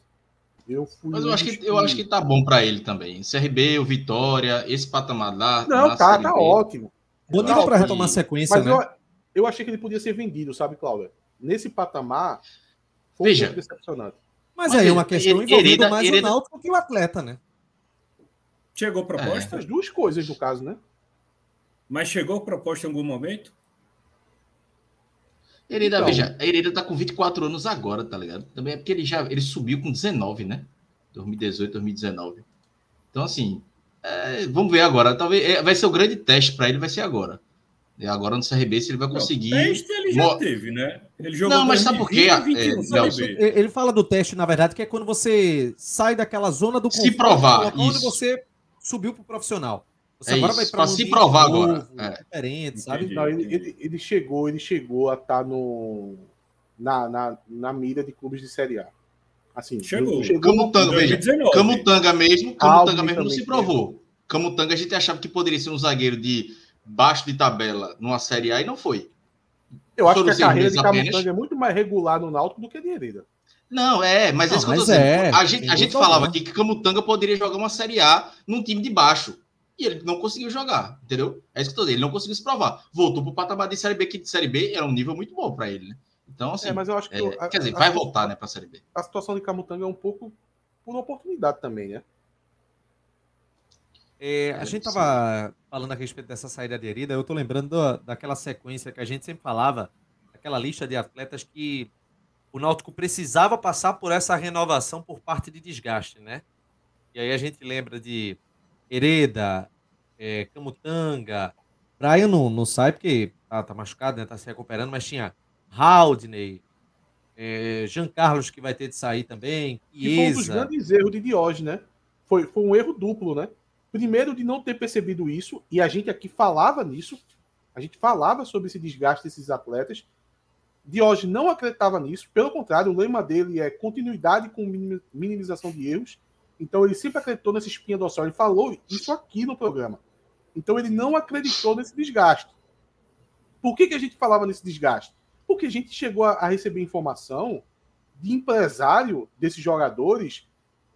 Eu fui Mas eu acho, que, eu acho que tá bom pra ele também. CRB, o Vitória, esse patamar lá. Não, tá, tá ótimo. Bom nível pra que- retomar a sequência, Mas né? eu, eu achei que ele podia ser vendido, sabe, Cláudia? Nesse patamar, foi Veja. um decepcionante. Mas, Mas aí é uma questão ele- envolvendo Hereda- mais Hereda- o Náutico que o atleta, né? Chegou proposta? As duas coisas, no caso, né? Mas chegou proposta em algum momento? Hereda, Então. veja, a Hereda tá com 24 anos agora, tá ligado? Também é porque ele já ele subiu com 19, né? 2018, 2019. Então, assim, é, vamos ver agora. Talvez é, vai ser o grande teste para ele, vai ser agora. E agora no CRB, se ele vai conseguir. Não, teste ele já Mo- teve, né? Ele jogou Não, mas sabe por quê? 2020 É, 21 Série Nelson, B. Ele ele fala do teste, na verdade, que é quando você sai daquela zona do Se provar, onde isso. você subiu pro profissional. Você É agora isso, vai para pra se provar agora, é. diferente, sabe? Entendi. Não, ele, ele, ele chegou, ele chegou a estar no, na, na, na mira de clubes de Série A. Assim, Chegou. chegou Camutanga, veja, 2019. Camutanga mesmo, Camutanga mesmo não se provou. Camutanga a gente achava que poderia ser um zagueiro de baixo de tabela numa Série A e não foi. Eu acho foram que a carreira de apenas. Camutanga é muito mais regular no Náutico do que a de Hereda. Não, é, mas é Não, isso que eu tô mas dizendo. é, a gente, a gente falava aqui que Camutanga poderia jogar uma Série A num time de baixo. E ele não conseguiu jogar, entendeu? É isso que eu tô dizendo, ele não conseguiu se provar. Voltou pro patamar de Série B, que de Série B era um nível muito bom para ele, né? Então, assim, É, mas eu acho que. é, a- quer dizer, a- vai a- voltar, né, pra Série B. A situação de Camutanga é um pouco por oportunidade também, né? É, a É, gente sim. tava falando a respeito dessa saída aderida, eu tô lembrando da- daquela sequência que a gente sempre falava, aquela lista de atletas que o Náutico precisava passar por essa renovação por parte de desgaste, né? E aí a gente lembra de Hereda, é, Camutanga, Brian não, não sai porque tá, tá machucado, né? Tá se recuperando, mas tinha Haldney, é, Jean Carlos que vai ter de sair também, Que foi um dos Chiesa. grandes erros de Diógenes, né? Foi, foi um erro duplo, né? Primeiro, de não ter percebido isso, e a gente aqui falava nisso, a gente falava sobre esse desgaste desses atletas. Diógenes não acreditava nisso, pelo contrário, o lema dele é continuidade com minim- minimização de erros. Então, ele sempre acreditou nessa espinha dorsal. Ele falou isso aqui no programa. Então, ele não acreditou nesse desgaste. Por que, que a gente falava nesse desgaste? Porque a gente chegou a, a receber informação de empresário desses jogadores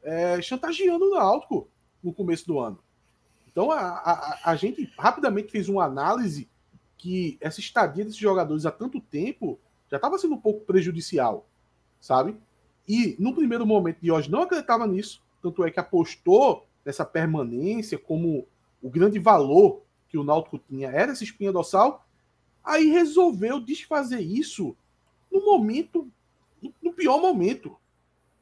é, chantageando o Náutico no começo do ano. Então a, a, a gente rapidamente fez uma análise que essa estadia desses jogadores há tanto tempo já estava sendo um pouco prejudicial, sabe? E no primeiro momento hoje não acreditava nisso, tanto é que apostou nessa permanência como o grande valor que o Náutico tinha era essa espinha dorsal, aí resolveu desfazer isso no momento, no pior momento,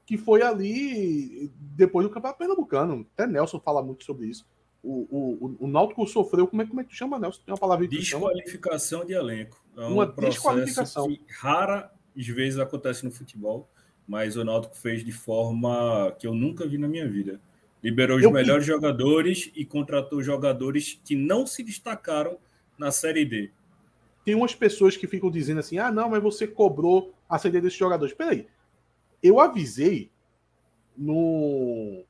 que foi ali depois do Campeonato Pernambucano. Até Nelson fala muito sobre isso. O, o, o Náutico sofreu, como é, como é que tu chama, Nelson? Tem uma palavra? Desqualificação de elenco. É um Uma desqualificação. que raras vezes acontece no futebol, mas o Náutico fez de forma que eu nunca vi na minha vida. Liberou os Eu- melhores jogadores e contratou jogadores que não se destacaram na Série D. Tem umas pessoas que ficam dizendo assim: ah, não, mas você cobrou a saída desses jogadores. Peraí. Eu avisei no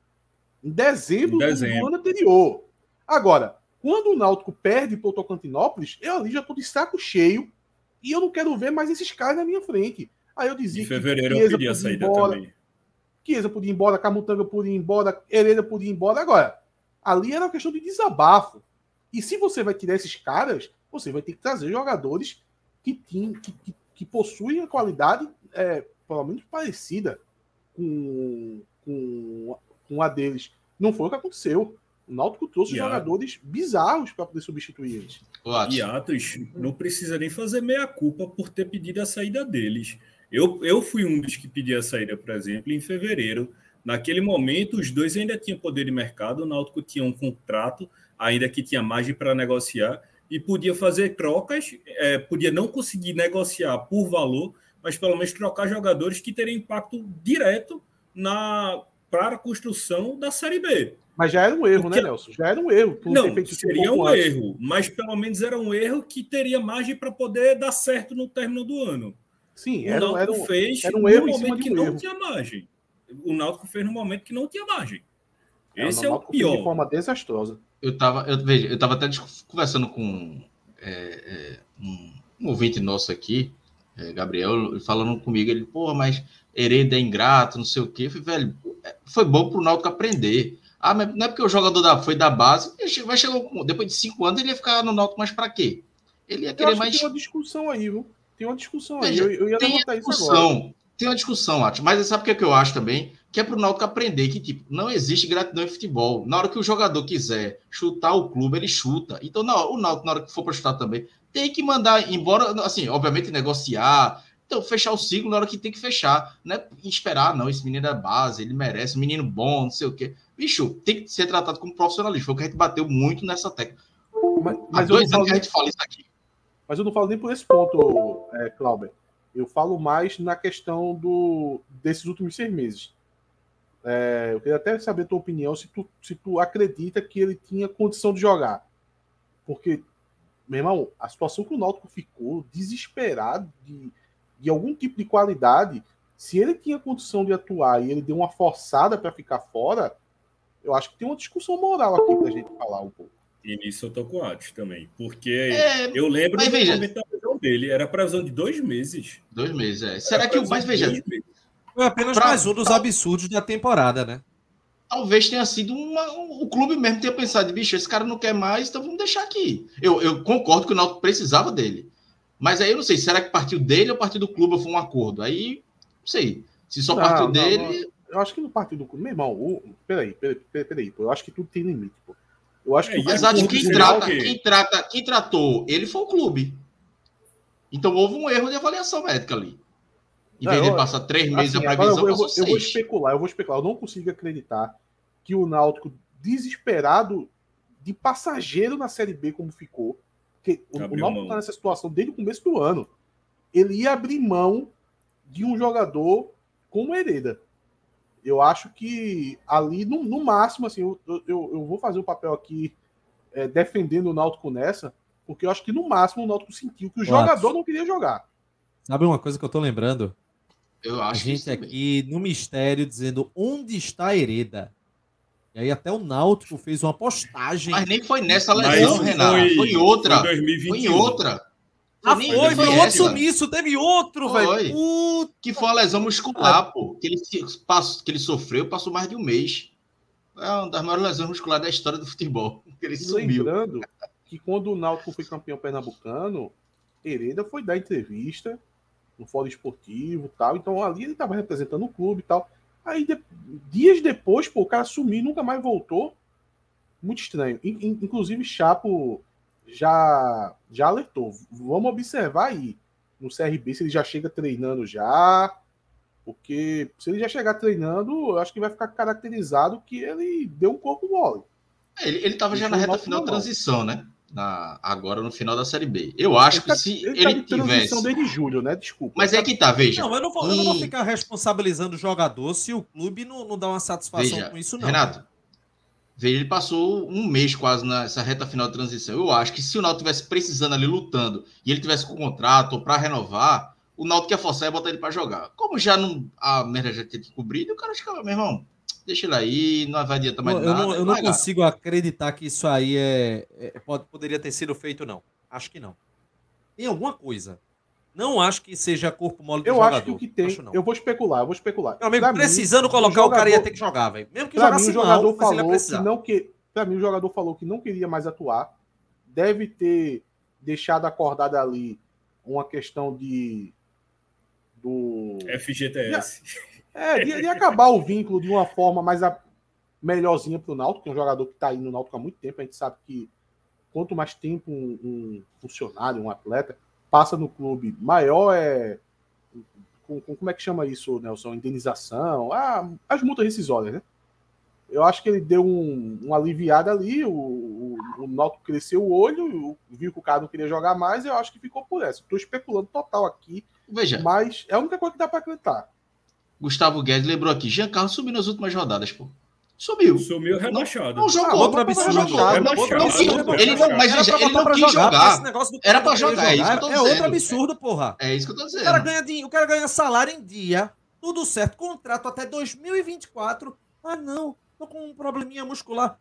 em dezembro, Em dezembro. do ano anterior. Agora, quando o Náutico perde para o Tocantinópolis, eu ali já tô de saco cheio e eu não quero ver mais esses caras na minha frente. Aí eu dizia Em que fevereiro eu Chiesa pedi a podia ir saída embora, também. Chiesa podia ir embora, Camutanga podia ir embora, Hereda podia ir embora. Agora, ali era uma questão de desabafo. E se você vai tirar esses caras, você vai ter que trazer jogadores que, tinham, que, que, que possuem a qualidade, é, pelo menos parecida com, com, com a deles. Não foi o que aconteceu. O Náutico trouxe E a- jogadores bizarros para poder substituir eles. E Atos não precisa nem fazer meia-culpa por ter pedido a saída deles. Eu, eu fui um dos que pedi a saída, por exemplo, em fevereiro. Naquele momento, os dois ainda tinham poder de mercado, o Náutico tinha um contrato, ainda que tinha margem para negociar, e podia fazer trocas, é, podia não conseguir negociar por valor, mas pelo menos trocar jogadores que teriam impacto direto na para a construção da Série B. Mas já era um erro, Porque- né, Nelson? Já era um erro. Não, seria um antes. erro, mas pelo menos era um erro que teria margem para poder dar certo no término do ano. Sim, O era, um- Náutico era um, fez era um no erro cima momento de que um não erro. tinha margem. O Náutico fez no momento que não tinha margem. É, Esse é o fez De pior. forma desastrosa. eu tava, eu, veja, eu tava até conversando com é, é, um, um ouvinte nosso aqui, é, Gabriel, falando comigo, ele, pô, mas Hereda é ingrato, não sei o quê. Eu falei, velho, é, foi bom pro Náutico aprender. Ah, mas não é porque o jogador da, foi da base, ele che- vai chegar, com- depois de cinco anos, ele ia ficar no Náutico mais pra quê? Ele ia Eu querer acho mais que tem uma discussão aí, viu? Tem uma discussão aí. Veja, Eu, eu ia tem levantar a isso agora. discussão, tem uma discussão, Atos, mas sabe o que, é que eu acho também? Que é pro Náutico aprender que, tipo, não existe gratidão em futebol. Na hora que o jogador quiser chutar o clube, ele chuta. Então, na o Náutico, na hora que for para chutar também, tem que mandar embora, assim, obviamente, negociar. Então, fechar o ciclo na hora que tem que fechar. Não é esperar, não. Esse menino é base, ele merece, um menino bom, não sei o quê. Bicho, tem que ser tratado como profissionalismo. Foi o que a gente bateu muito nessa técnica. Mas, Há mas não dois anos que a gente fala isso aqui. Mas eu não falo nem por esse ponto, é, Clauber. Eu falo mais na questão do, desses últimos seis meses. É, eu queria até saber a tua opinião se tu, se tu acredita que ele tinha condição de jogar. Porque, meu irmão, a situação que o Náutico ficou desesperado de, de algum tipo de qualidade, se ele tinha condição de atuar e ele deu uma forçada para ficar fora, eu acho que tem uma discussão moral aqui pra gente falar um pouco. E nisso eu tô com o Atos também. Porque É, eu lembro mas do veja- momento da lesão dele. Era previsão de dois meses. dois meses, é. Será que o. Mas de veja. Foi apenas Pra- mais um dos absurdos da temporada, né? talvez tenha sido uma, o clube mesmo tenha pensado, bicho, esse cara não quer mais, então vamos deixar aqui. Eu, eu concordo que o Náutico precisava dele. Mas aí eu não sei, será que partiu dele ou partiu do clube ou foi um acordo? Aí, não sei. Se só Não, partiu não, dele, não. Eu acho que no partido do clube. Meu irmão, o... peraí, peraí, peraí, peraí, pô. Eu acho que tudo tem limite, pô. Eu acho que É, o e Mas a acho acordo que quem trata, o quê? quem trata, quem tratou ele foi o clube. Então houve um erro de avaliação médica ali. Em Não, vez de eu- passar três meses Assim, a eu, previsão, eu, vou, passou eu vou especular, eu vou especular. Eu não consigo acreditar que o Náutico, desesperado de passageiro na Série B, como ficou, porque o, Náutico está nessa situação desde o começo do ano. Ele ia abrir mão de um jogador como Hereda. Eu acho que ali, no, no máximo, assim, eu, eu, eu vou fazer o papel aqui é, defendendo o Náutico nessa, porque eu acho que no máximo o Náutico sentiu que o jogador não queria jogar. Sabe uma coisa que eu tô lembrando? Eu A acho que gente aqui no mistério dizendo onde está a Hereda. E aí até o Náutico fez uma postagem. Mas nem foi nessa lesão, Renato. Foi, foi- em outra. foi Foi, 2021. em outra. Ah, foi, foi outro sumiço, teve outro, Foi. velho. Puta. Que foi a lesão muscular, pô. Que ele, passou- que ele sofreu, passou mais de um mês. É uma das maiores lesões musculares da história do futebol. Que ele E sumiu. lembrando que quando o Náutico foi campeão pernambucano, Hereda foi dar entrevista no Fórum Esportivo e tal. Então ali ele estava representando o clube e tal. Aí de- dias depois, pô, o cara sumiu, nunca mais voltou. Muito estranho. In- in- inclusive, Chapo já, já alertou. Vamos observar aí no CRB se ele já chega treinando já. Porque se ele já chegar treinando, eu acho que vai ficar caracterizado que ele deu um corpo mole. Ele, ele tava já na é reta final da transição, né? Na, agora no final da Série B. Eu acho que tá- se ele ele, tá de transição tivesse. desde julho, né? Desculpa. Mas é que tá, veja. Não, eu não vou, eu não vou ficar responsabilizando o jogador se o clube não, não dá uma satisfação Veja, com isso, não. Renato, veja, ele passou um mês quase nessa reta final da transição. Eu acho que se o Náutico tivesse precisando ali lutando e ele tivesse com contrato ou para renovar, o Náutico ia forçar e botar ele para jogar. Como já não a merda já tinha cobrido, o cara ficava, meu irmão, deixa ele aí, não vai adiantar mais eu nada. não, eu não consigo acreditar que isso aí é, é- pode, poderia ter sido feito, não. Acho que não. Tem alguma coisa. Não acho que seja corpo mole do eu jogador. acho que o que tem. Eu vou especular, eu vou especular. Meu amigo, Pra mim, precisando colocar o, cara ia jogador- ter que jogar, velho. Mesmo que jogasse mim, o jogador mal, mas ele ia falou que não que. Pra mim, o jogador falou que não queria mais atuar. Deve ter deixado acordado ali uma questão de. Do. FGTS. É, de, de acabar o vínculo de uma forma mais a, melhorzinha pro Náutico, que é um jogador que tá aí no Náutico há muito tempo. A gente sabe que quanto mais tempo um, um funcionário, um atleta, passa no clube, maior é. Com, com- como é que chama isso, Nelson? Indenização, ah, as multas rescisórias, né? Eu acho que ele deu um, uma aliviada ali, o, o, o Náutico cresceu o olho, viu que o cara não queria jogar mais, eu acho que ficou por essa. Estou especulando total aqui, Veja, mas é a única coisa que dá para acreditar. Gustavo Guedes lembrou aqui, Giancarlo subiu nas últimas rodadas, pô. Sumiu. Sumiu rebaixado. Não jogou. Ah, Outro absurdo. Outro Ele- não- mas Era veja, ele não pra quis jogar, jogar. porque esse negócio do Era pra jogar, é isso que eu tô É outro absurdo, porra. É isso que eu tô O dizendo. cara, ganha, o cara ganha salário em dia, tudo certo, contrato até 2024. Ah, não, tô com um probleminha muscular.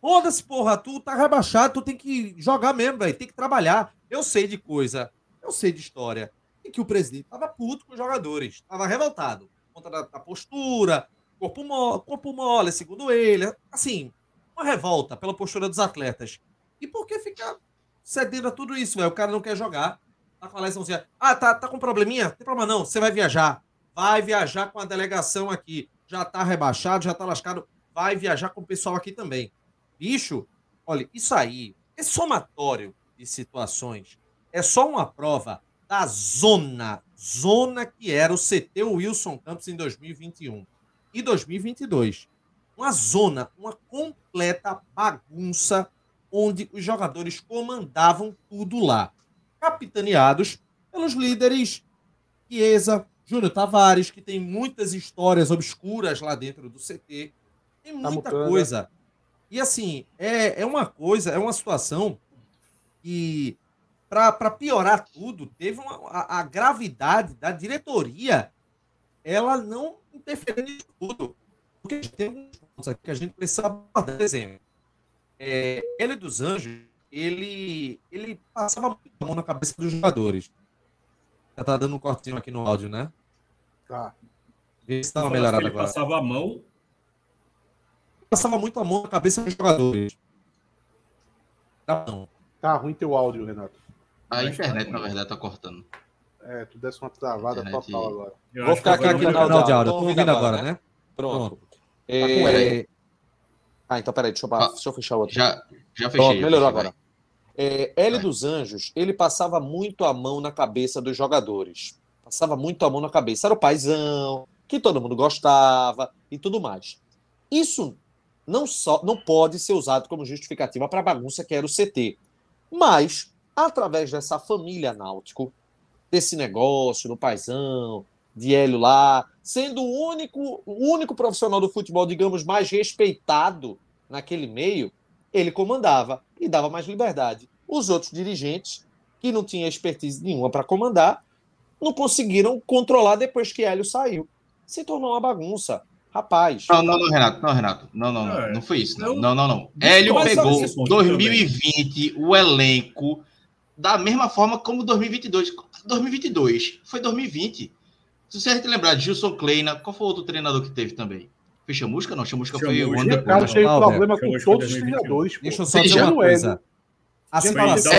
Foda-se, porra, tu tá rebaixado, tu tem que jogar mesmo, velho, tem que trabalhar. Eu sei de coisa, eu sei de história. E que o presidente tava puto com os jogadores, tava revoltado. Contra da postura, corpo mole, corpo mole, segundo ele. Assim, uma revolta pela postura dos atletas. E por que ficar cedendo a tudo isso, velho? O cara não quer jogar. Tá com a lesãozinha. Ah, tá, tá com probleminha? Não tem problema não. Você vai viajar. Vai viajar com a delegação aqui. Já tá rebaixado, já tá lascado. Vai viajar com o pessoal aqui também. Bicho, olha, isso aí, esse somatório de situações é só uma prova da zona, zona que era o CT Wilson Campos em 2021 e 2022. Uma zona, uma completa bagunça onde os jogadores comandavam tudo lá capitaneados pelos líderes Chiesa, Júnior Tavares, que tem muitas histórias obscuras lá dentro do CT. Tem muita Tamucanga. coisa. E assim, é, é uma coisa, é uma situação que, para piorar tudo, teve uma, a, a gravidade da diretoria, ela não interferiu nisso tudo. Porque tem alguns pontos aqui que a gente precisa abordar. Por exemplo, é, ele dos Anjos, ele, ele passava muito a mão na cabeça dos jogadores. Já tá dando um cortinho aqui no áudio, né? Tá. Vê se dá uma melhorada ele agora. passava a mão. passava muito a mão na cabeça dos jogadores. Não. Tá ruim teu áudio, Renato. A internet, na verdade, tá cortando. É, tu desse uma travada Internet- total agora. Eu Vou ficar aqui no canal Canal de áudio. Tô ouvindo agora, né? Pronto. Pronto. É... Ah, então peraí, deixa eu, Ah, deixa eu fechar o outro. Já, já fechei. Pronto, melhorou fechei, agora. É, Hélio Vai. dos Anjos, ele passava muito a mão na cabeça dos jogadores. Passava muito a mão na cabeça. Era o paizão, que todo mundo gostava e tudo mais. Isso não só não pode ser usado como justificativa para a bagunça que era o CT. Mas, através dessa família náutico, desse negócio do paizão, de Hélio lá, sendo o único, o único profissional do futebol, digamos, mais respeitado naquele meio, ele comandava e dava mais liberdade. Os outros dirigentes, que não tinham expertise nenhuma para comandar, não conseguiram controlar depois que Hélio saiu. Se tornou uma bagunça. Rapaz, Não, não, não, Renato, não, Renato. Não, não, não. É. Não foi isso, não. Eu- Não, não, não. Hélio Discordo pegou desse ponto 2020, o elenco, da mesma forma como 2022. 2022 foi 2020. Se você lembrar de Gilson Kleina, qual foi o outro treinador que teve também? Foi Chamusca? Não, Chamusca foi o Chamusca. ano depois. cara teve problema com que todos os foi 2021. treinadores. Deixa eu só dizer uma coisa. A situação,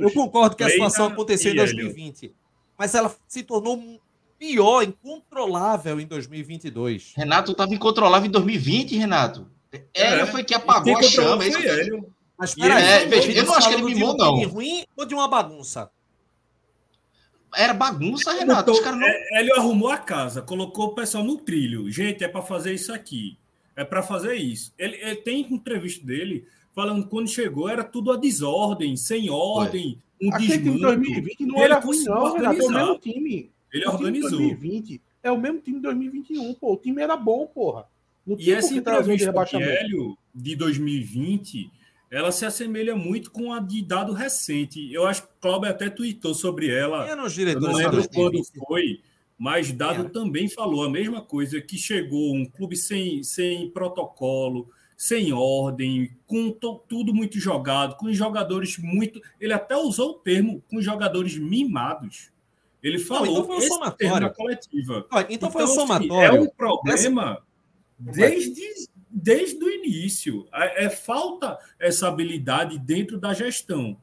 eu, concordo que a situação aconteceu em e Hélio. 2020, mas ela se tornou pior, incontrolável em 2022. Renato estava incontrolável em 2020, Renato. Hélio É. foi que Quem apagou a chama. é. Mas peraí, é, eu não acho que ele mimou, um não. ruim ou de uma bagunça? Era bagunça, Renato. Os caras não. É, Hélio arrumou a casa, colocou o pessoal no trilho. Gente, é para fazer isso aqui. É para fazer isso. Ele, ele tem entrevista dele falando que quando chegou era tudo a desordem, sem ordem, um Aquele time de desmanto. 2020 não ele era ruim, não, Renato. É o mesmo time. Ele O time organizou. 2020 é o mesmo time de 2021, pô. O time era bom, porra. Não E essa entrevista de rebaixamento. Hélio de 2020, ela se assemelha muito com a de dado recente. Eu acho que o Cláudio até tweetou sobre ela. Eram os Eu não lembro quando 2020? foi, mas Dado Era. também falou a mesma coisa, que chegou um clube sem, sem protocolo, sem ordem, com to- tudo muito jogado, com jogadores muito... Ele até usou o termo com jogadores mimados. Ele falou então foi um esse somatório. termo na coletiva. Olha, Então, foi um assim, somatório. É um problema desde, desde o início. É, é falta essa habilidade dentro da gestão.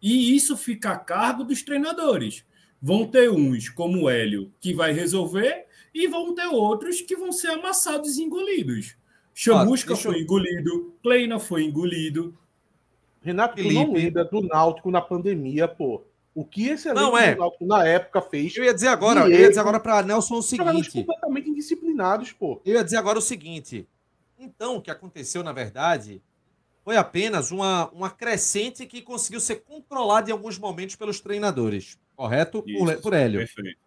E isso fica a cargo dos treinadores. Vão ter uns, como o Hélio, que vai resolver, e vão ter outros que vão ser amassados e engolidos. Chamusca deixa eu- foi engolido, Kleina foi engolido. Renato, tu Felipe. não lembra do Náutico na pandemia, pô. O que esse elenco é. do Náutico na época fez? Eu ia dizer agora, eu ia dizer agora para Nelson o seguinte. completamente indisciplinados, pô. Eu ia dizer agora o seguinte. Então, o que aconteceu, na verdade, foi apenas uma, uma crescente que conseguiu ser controlada em alguns momentos pelos treinadores. Correto? Por, Isso, por Hélio. Perfeito.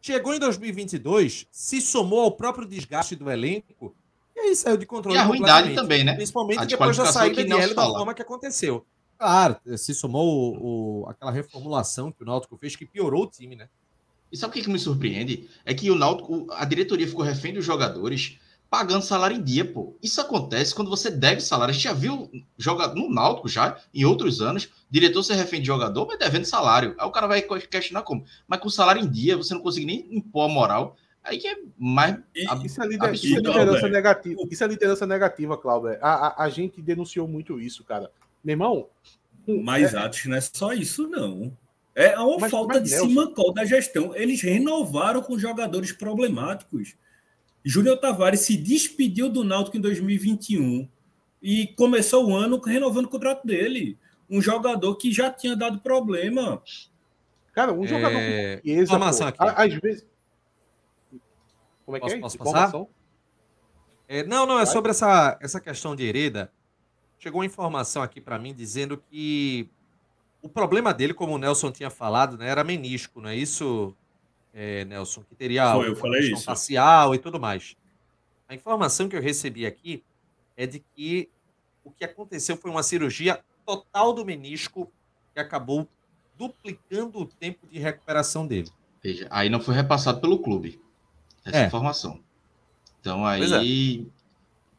Chegou em 2022, se somou ao próprio desgaste do elenco, e aí saiu de controle E a ruindade também, né? Principalmente A depois da saída de Hélio da forma que aconteceu. Claro, se somou o, o- aquela reformulação que o Náutico fez, que piorou o time, né? E sabe o que, que me surpreende? É que o Náutico, a diretoria ficou refém dos jogadores pagando salário em dia, pô. Isso acontece quando você deve salário. A gente já viu joga no Náutico já, em outros anos, diretor ser refém de jogador, mas devendo salário. Aí o cara vai questionar como. Mas com salário em dia, você não consegue nem impor a moral. Aí que é mais. E- Isso é, lider- absurdo, isso é liderança negativa. Isso é liderança negativa, Cláudio. A, a, a gente denunciou muito isso, cara. Meu irmão. Mas é- Atos não é só isso, não. É uma Mas- falta mas, de Nelson- simancol da gestão. Eles renovaram com jogadores problemáticos. Júnior Tavares se despediu do Náutico em 2021 e começou o ano renovando o contrato dele. Um jogador que já tinha dado problema. Cara, um jogador É, com informação pô, aqui. às vezes. Como é que Posso- é? posso Informação? É, não, não, é Vai. sobre essa, essa questão de Hereda. Chegou uma informação aqui para mim dizendo que o problema dele, como o Nelson tinha falado, né, era menisco, não é isso, é, Nelson? Que teria Foi, eu uma falei isso. facial e tudo mais. A informação que eu recebi aqui é de que o que aconteceu foi uma cirurgia total do menisco que acabou duplicando o tempo de recuperação dele. Veja, aí não foi repassado pelo clube. Essa É. informação. Então aí.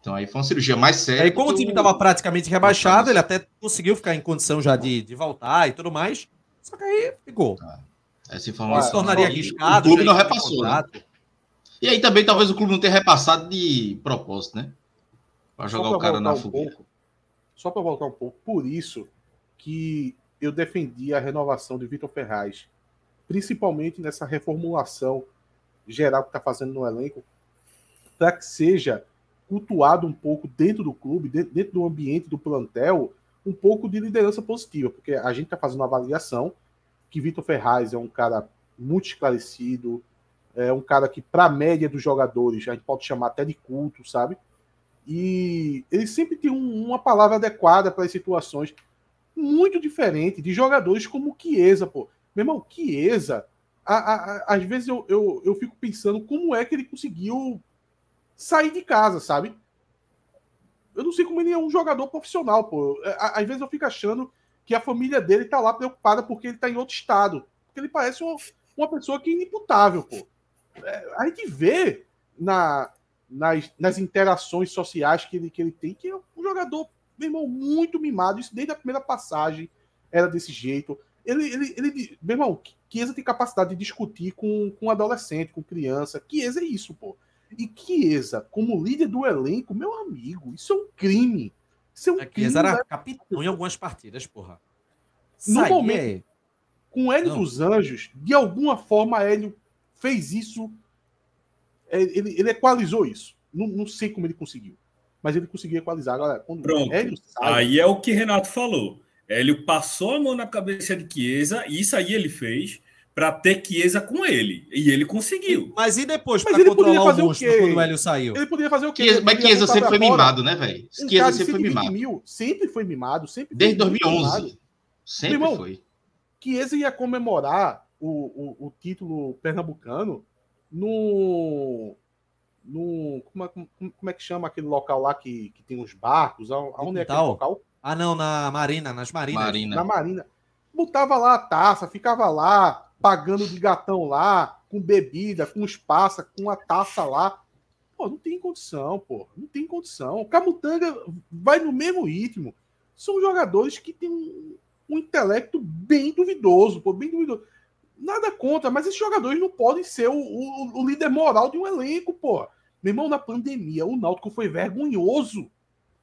Então aí foi uma cirurgia mais séria. Aí, como o time estava praticamente rebaixado, ele até conseguiu ficar em condição já de, de voltar e tudo mais. Só que aí ficou. Essa Se informação. tornaria arriscado. O clube não repassou, né? E aí também talvez o clube não tenha repassado de propósito, né? Só jogar pra o cara na um fogueira. pouco, só para voltar um pouco, por isso que eu defendi a renovação de Vitor Ferraz, principalmente nessa reformulação geral que está fazendo no elenco, para que seja cultuado um pouco dentro do clube, dentro, dentro do ambiente do plantel, um pouco de liderança positiva, porque a gente está fazendo uma avaliação que Vitor Ferraz é um cara muito esclarecido, é um cara que, para a média dos jogadores, a gente pode chamar até de culto, sabe? E ele sempre tem um- uma palavra adequada para as situações, muito diferente de jogadores como Chiesa, pô. Meu irmão, Chiesa, a- a- a- às vezes eu, eu, eu fico pensando como é que ele conseguiu sair de casa, sabe? Eu não sei como ele é um jogador profissional, pô. É, Às vezes eu fico achando que a família dele tá lá preocupada porque ele tá em outro estado. Porque ele parece uma, uma pessoa que é inimputável, pô. É, a gente vê na, nas, nas interações sociais que ele, que ele tem que é um jogador, meu irmão, muito mimado. Isso desde a primeira passagem era desse jeito. Ele, ele, ele meu irmão, Chiesa tem capacidade de discutir com, com adolescente, com criança. Chiesa é isso, pô. E Chiesa, como líder do elenco, meu amigo, isso é um crime. Isso é um A crime. Chiesa né? era capitão em algumas partidas, porra. No aí momento- é- Com Hélio Não. dos Anjos, de alguma forma, Hélio fez isso. é, Ele, ele equalizou isso. Não, não sei como ele conseguiu. Mas ele conseguiu equalizar. Agora, quando Pronto. Hélio sai. Aí é o que Renato falou. Hélio passou a mão na cabeça de Chiesa, e isso aí ele fez para ter Chiesa com ele. E ele conseguiu. Mas e depois, Mas para ele poderia controlar o fazer o monstro quê? quando o Hélio saiu? Ele poderia fazer o quê? Chiesa- mas Chiesa sempre foi mimado, né, velho? Um Chiesa sempre foi 120 mimado. mil, sempre foi mimado. Sempre Desde foi muito mimado. 2011. Sempre Irmão, foi. Chiesa ia comemorar o, o, o título pernambucano no. no como, é, como- como é que chama aquele local lá que, que tem os barcos? Aonde é aquele local? Ah, não, na Marina, nas Marinas. Marina. Na Marina. Botava lá a taça, ficava lá, pagando de gatão lá, com bebida, com passa, com a taça lá. Pô, não tem condição, pô. Não tem condição. O Camutanga vai no mesmo ritmo. São jogadores que têm um, um intelecto bem duvidoso, pô, bem duvidoso. Nada contra, mas esses jogadores não podem ser o, o- o líder moral de um elenco, pô. Meu irmão, na pandemia, o Náutico foi vergonhoso.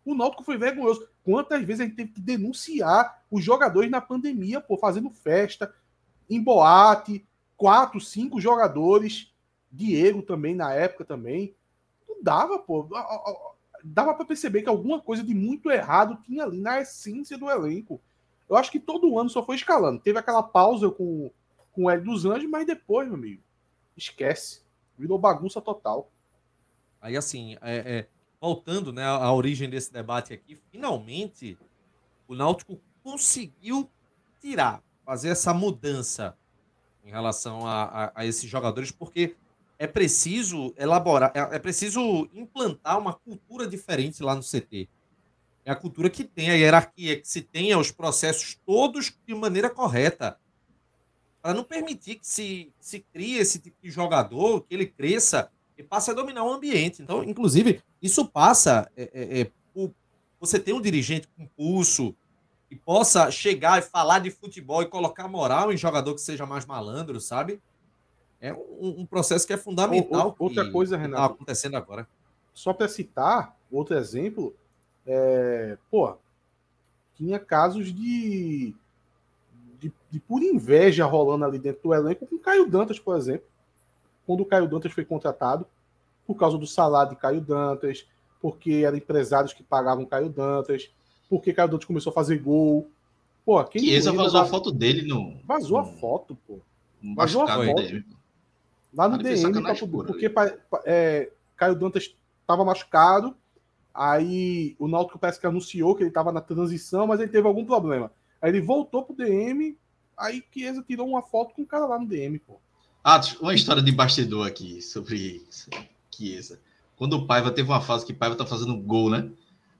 O Náutico foi vergonhoso. Quantas vezes a gente teve que denunciar os jogadores na pandemia, pô, fazendo festa, em boate, quatro, cinco jogadores, Diego também na época também. Não dava, pô. Dava para perceber que alguma coisa de muito errado tinha ali na essência do elenco. Eu acho que todo ano só foi escalando. Teve aquela pausa com, com o Hélio dos Anjos, mas depois, meu amigo, esquece. Virou bagunça total. Aí, assim, é, é, voltando né, à origem desse debate aqui, finalmente o Náutico conseguiu tirar, fazer essa mudança em relação a, a- a esses jogadores, porque é preciso elaborar, é, é preciso implantar uma cultura diferente lá no CT. É a cultura que tem a hierarquia, que se tenha os processos todos de maneira correta. Para não permitir que se, se crie esse tipo de jogador, que ele cresça e passe a dominar o ambiente. Então, inclusive, isso passa é, é, é, por você ter um dirigente com pulso que possa chegar e falar de futebol e colocar moral em jogador que seja mais malandro, sabe? É um, um processo que é fundamental. Ou- outra que- coisa, que Renato. Tá acontecendo agora. só para citar outro exemplo, é, pô, tinha casos de, de, de pura inveja rolando ali dentro do elenco com Caio Dantas, por exemplo. Quando o Caio Dantas foi contratado, por causa do salário de Caio Dantas, porque eram empresários que pagavam Caio Dantas, porque Caio Dantas começou a fazer gol. Pô, quem lembra vazou da- a foto dele no. Vazou a foto, pô. Vazou a foto. Lá no Ali foi DM, pura, porque é, Caio Dantas estava machucado, aí o Náutico parece que anunciou que ele estava na transição, mas ele teve algum problema. Aí ele voltou pro DM, aí Chiesa tirou uma foto com o cara lá no DM, pô. Ah, uma história de bastidor aqui sobre Chiesa. Quando o Paiva teve uma fase que Paiva tá fazendo gol, né?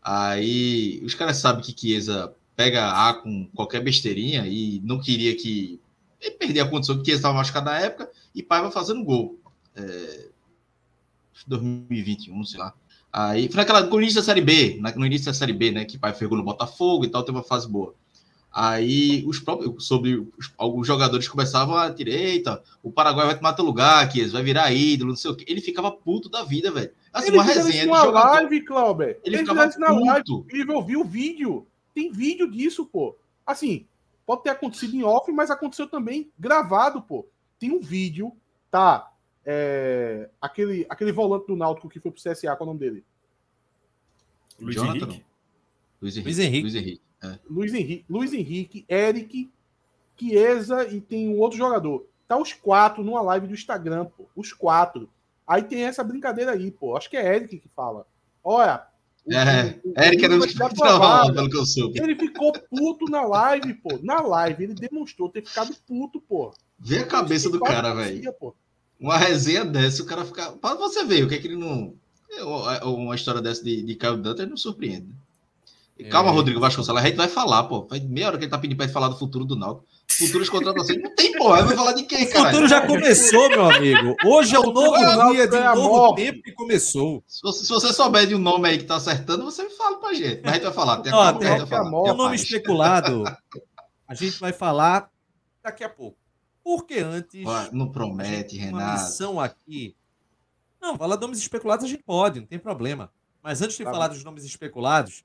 Aí os caras sabem que Chiesa pega A com qualquer besteirinha e não queria que. Ele perdia a condição que estava machucado na época e Paiva fazendo gol. É... 2021, sei lá. Aí foi naquela, no início da Série B, no início da Série B, né? Que Paiva fez gol no Botafogo e tal, teve uma fase boa. Aí os próprios sobre os, alguns jogadores começavam a direita, o Paraguai vai tomar teu lugar, que vai virar ídolo, não sei o quê. Ele ficava puto da vida, velho. Assim, ele uma resenha isso de na jogador. live, Clauber. Ele Ele, ficava na live. puto. Ele ouviu o vídeo. Tem vídeo disso, pô. Assim, pode ter acontecido em off, mas aconteceu também gravado, pô. Tem um vídeo, tá? É, aquele, aquele volante do Náutico que foi pro CSA, qual é o nome dele? Luiz Jonathan, Henrique. Luiz Henrique. Luiz Henrique. Luiz Henrique. É. Luiz Henrique, Luiz Henrique, Eric, Chiesa e tem um outro jogador. Tá os quatro numa live do Instagram, pô. Os quatro. Aí tem essa brincadeira aí, pô. Acho que é Eric que fala. Olha. É, o- o- Eric era travava, vaga. pelo que eu soube. Ele ficou puto na live, pô. Na live, ele demonstrou ter ficado puto, pô. Vê a cabeça do cara, velho. Uma resenha dessa, o cara fica. Pra você ver o que é que ele não. é, Uma história dessa de, de Caio Dantas não surpreende. E Calma, É. Rodrigo Vasconcelos, a gente vai falar, pô. Faz meia hora que ele tá pedindo pra gente falar do futuro do Náutico. Futuras contratações. Não tem, pô. Aí vai falar de quem, O cara? futuro já começou, meu amigo. Hoje é um novo Não, dia de é novo morte. tempo que começou. Se você, se você souber de um nome aí que tá acertando, você me fala pra gente. Mas a gente vai falar. Tem a Ó, tem- vai falar. tem a Tenha O nome especulado, a gente vai falar daqui a pouco. Porque antes. Não promete, tem uma Renato. missão aqui. Não, falar de nomes especulados a gente pode, não tem problema. Mas antes de Tá falar dos nomes especulados,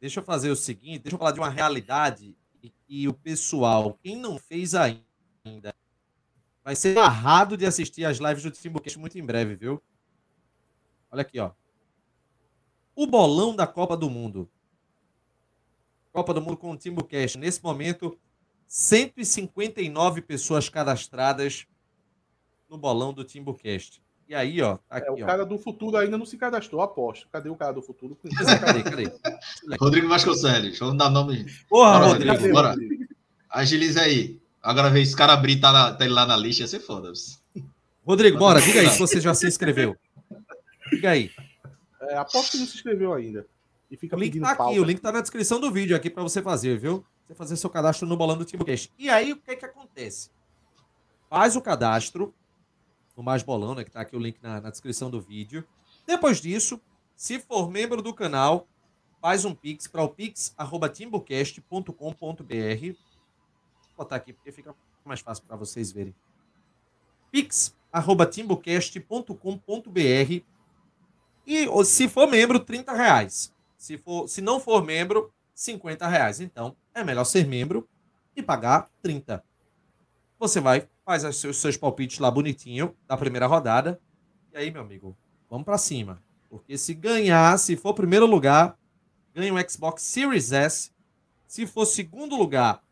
deixa eu fazer o seguinte, deixa eu falar de uma realidade e que o pessoal, quem não fez ainda, vai ser barrado de assistir as lives do Timbucast muito em breve, viu? Olha aqui, ó. O bolão da Copa do Mundo. Copa do Mundo com o Timbucast. Nesse momento, 159 pessoas cadastradas no bolão do Timbucast. E aí, ó, tá É, o aqui, ó. cara do futuro ainda não se cadastrou, aposto. Cadê o cara do futuro? Cadê, cadê? Rodrigo Vasconcelos. Vamos dar nome. Porra, Bora, Rodrigo. Rodrigo, bora. Agiliza aí. Agora vê esse cara abrir tá, na- tá ele lá na lista, ia ser foda. Rodrigo, bora, diga aí se você já se inscreveu. Diga aí. É, aposto que não se inscreveu ainda. E fica O link tá aqui, pauta. o link tá na descrição do vídeo aqui pra você fazer, viu? Você fazer seu cadastro no bolão do Timbucast. E aí, o que é que acontece? Faz o cadastro no Mais Bolão, né? Que tá aqui o link na, na descrição do vídeo. Depois disso, se for membro do canal, faz um pix para o pix@timbucast.com.br. Vou botar aqui porque fica mais fácil para vocês verem. pix@timbucast.com.br e se for membro, 30 reais. Se, for, se não for membro, 50 reais. Então, é melhor ser membro e pagar 30. Você vai, faz os seus, seus palpites lá bonitinho da primeira rodada. E aí, meu amigo, vamos pra cima. Porque se ganhar, se for primeiro lugar, ganha um Xbox Series S. Se for segundo lugar,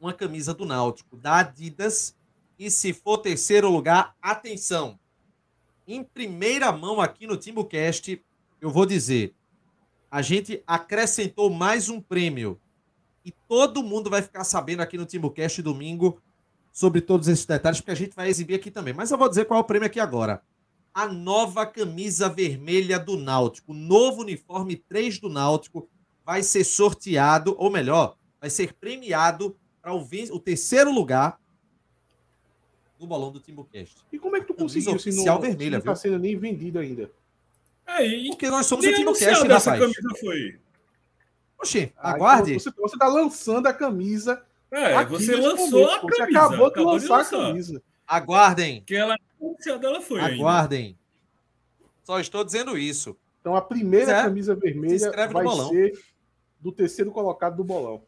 uma camisa do Náutico da Adidas. E se for terceiro lugar, atenção. Em primeira mão aqui no TimbuCast, eu vou dizer, a gente acrescentou mais um prêmio. E todo mundo vai ficar sabendo aqui no TimbuCast domingo sobre todos esses detalhes, porque a gente vai exibir aqui também. Mas eu vou dizer qual é o prêmio aqui agora. A nova camisa vermelha do Náutico, o novo uniforme 3 do Náutico, vai ser sorteado, ou melhor, vai ser premiado para o, o terceiro lugar no bolão do TimbuCast. E como é que tu conseguiu se não, oficial vermelha, se não tá viu? sendo nem vendido ainda? Aí, Porque nós somos o nem TimbuCast, anunciada essa rapaz. camisa foi. Oxê, Ah, aguarde. então Você, você tá lançando a camisa. É, aqui você lançou a camisa. Você acabou de lançar a camisa. Aguardem. Que ela anunciada ela foi ainda. Aguardem. Só estou dizendo isso. Então a primeira é. camisa vermelha vai bolão. ser do terceiro colocado do bolão.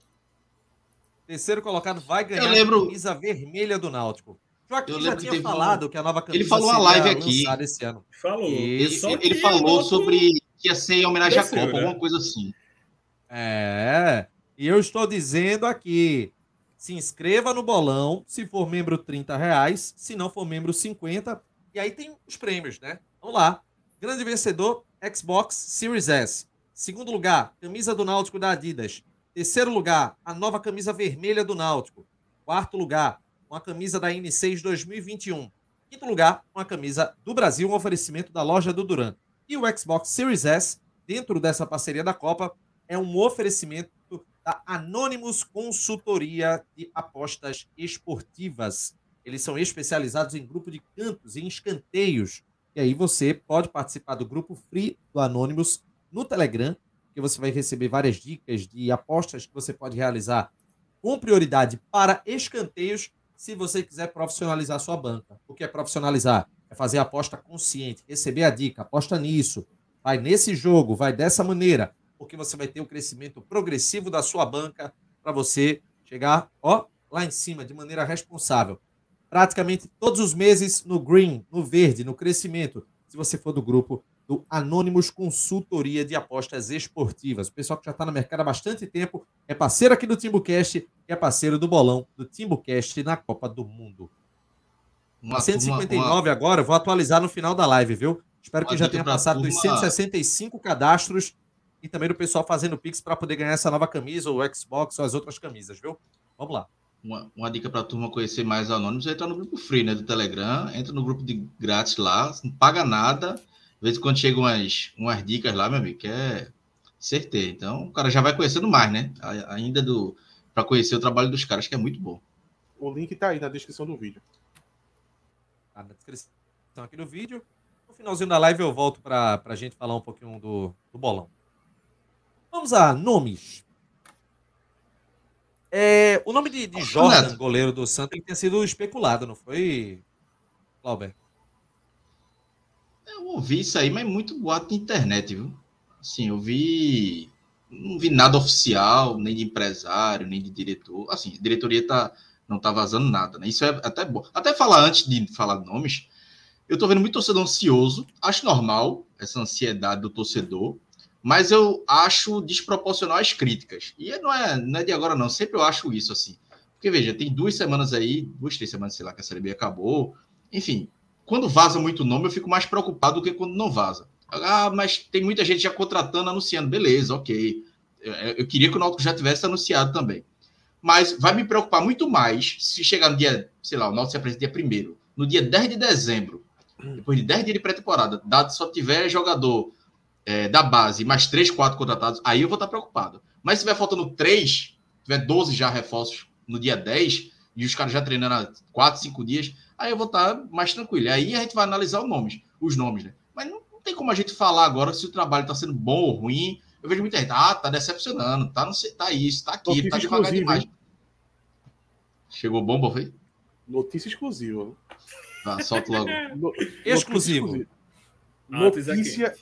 Terceiro colocado vai ganhar Eu lembro- a camisa vermelha do Náutico. Joaquim Eu já tinha teve um- falado que a nova camisa Ele falou uma seria live aqui. esse ano. Falou. Ele. Só ele que falou outro- sobre que ia ser em homenagem à Desceu, Copa, né? alguma coisa assim. É. E eu estou dizendo aqui. Se inscreva no bolão. Se for membro, 30 reais. Se não for membro, 50. E aí tem os prêmios, né? Vamos lá. Grande vencedor, Xbox Series S. Segundo lugar, camisa do Náutico da Adidas. Terceiro lugar, a nova camisa vermelha do Náutico. Quarto lugar, uma camisa da N6 2021. Quinto lugar, uma camisa do Brasil, um oferecimento da loja do Duran. E o Xbox Series S, dentro dessa parceria da Copa, é um oferecimento da Anonymous Consultoria de Apostas Esportivas. Eles são especializados em grupo de cantos e escanteios. E aí você pode participar do grupo free do Anonymous no Telegram, que você vai receber várias dicas de apostas que você pode realizar com prioridade para escanteios se você quiser profissionalizar sua banca. O que é profissionalizar? É fazer aposta consciente, receber a dica, aposta nisso, vai nesse jogo, vai dessa maneira, porque você vai ter o crescimento progressivo da sua banca para você chegar, ó, lá em cima de maneira responsável. Praticamente todos os meses no green, no verde, no crescimento, se você for do grupo do Anônimos Consultoria de Apostas Esportivas. O pessoal que já está no mercado há bastante tempo, é parceiro aqui do Timbucast e é parceiro do bolão do Timbucast na Copa do Mundo. Uma, 159 uma, uma... agora, vou atualizar no final da live, viu? Espero que já tenha passado turma... dos 165 cadastros e também do pessoal fazendo Pix para poder ganhar essa nova camisa, ou Xbox, ou as outras camisas, viu? Vamos lá. Uma, uma dica para a turma conhecer mais anônimos é entrar no grupo free, né, do Telegram. Entra no grupo de grátis lá, não paga nada. De vez em quando chegam umas, umas dicas lá, meu amigo, que é certeza. Então, o cara já vai conhecendo mais, né? Ainda do para conhecer o trabalho dos caras, que é muito bom. O link está aí na descrição do vídeo. Tá na descrição aqui do vídeo. No finalzinho da live eu volto para a gente falar um pouquinho do, do bolão. Vamos a nomes. É, o nome de, de Jordan, goleiro do Santos, ele tinha sido especulado, não foi, Clauber? Eu ouvi isso aí, mas muito boato na internet, viu? Assim, eu vi. Não vi nada oficial, nem de empresário, nem de diretor. Assim, a diretoria tá, não tá vazando nada, né? Isso é até bom. Até falar antes de falar nomes, eu tô vendo muito torcedor ansioso. Acho normal essa ansiedade do torcedor mas eu acho desproporcional as críticas. E não é, não é de agora, não. Sempre eu acho isso assim. Porque, veja, tem duas semanas aí, duas, três semanas, sei lá, que a Série B acabou. Enfim, quando vaza muito nome, eu fico mais preocupado do que quando não vaza. Ah, mas tem muita gente já contratando, anunciando. Beleza, ok. Eu, eu queria que o Náutico já tivesse anunciado também. Mas vai me preocupar muito mais se chegar no dia, sei lá, o Náutico se apresenta dia primeiro, no dia 10 de dezembro, depois de 10 dias de pré-temporada, dado só tiver jogador é, da base mais três, quatro contratados, aí eu vou estar preocupado. Mas se tiver faltando três, tiver 12 já reforços no dia 10, e os caras já treinando há quatro, cinco dias, aí eu vou estar mais tranquilo. Aí a gente vai analisar os nomes, os nomes, né? Mas não, não tem como a gente falar agora se o trabalho está sendo bom ou ruim. Eu vejo muita gente, ah, tá decepcionando, tá, não sei, tá isso, tá aquilo, tá devagar demais. Hein? Chegou bomba, foi? Notícia exclusiva. Tá, solta logo. No... Exclusivo. Notícia exclusiva,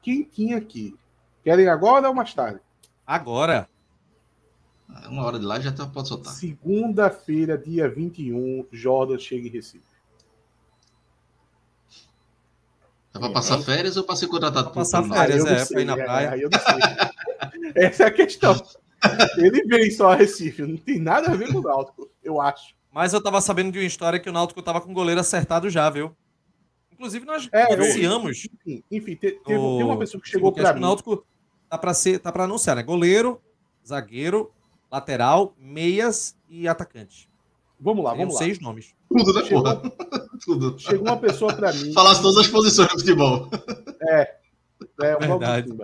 quentinha aqui. Querem agora ou mais tarde? Agora. É uma hora de lá já tá, pode soltar. Segunda-feira, dia 21, Jordan chega em Recife. É para passar férias ou para ser contratado por passar férias, é, para ir na praia. Aí eu não sei. Essa é a questão. Ele vem só a Recife, não tem nada a ver com o Náutico, eu acho. Mas eu tava sabendo de uma história que o Náutico tava com o goleiro acertado já, viu? Inclusive, nós é, anunciamos. Enfim, enfim teve, tem uma pessoa que chegou para mim. O Náutico tá para ser, tá para anunciar, né? Goleiro, zagueiro, lateral, meias e atacante. Vamos lá, vamos lá. Seis nomes. Tudo, né, chegou, porra? Tudo. Chegou uma pessoa para mim. Falasse todas as posições do futebol. É. É, Verdade.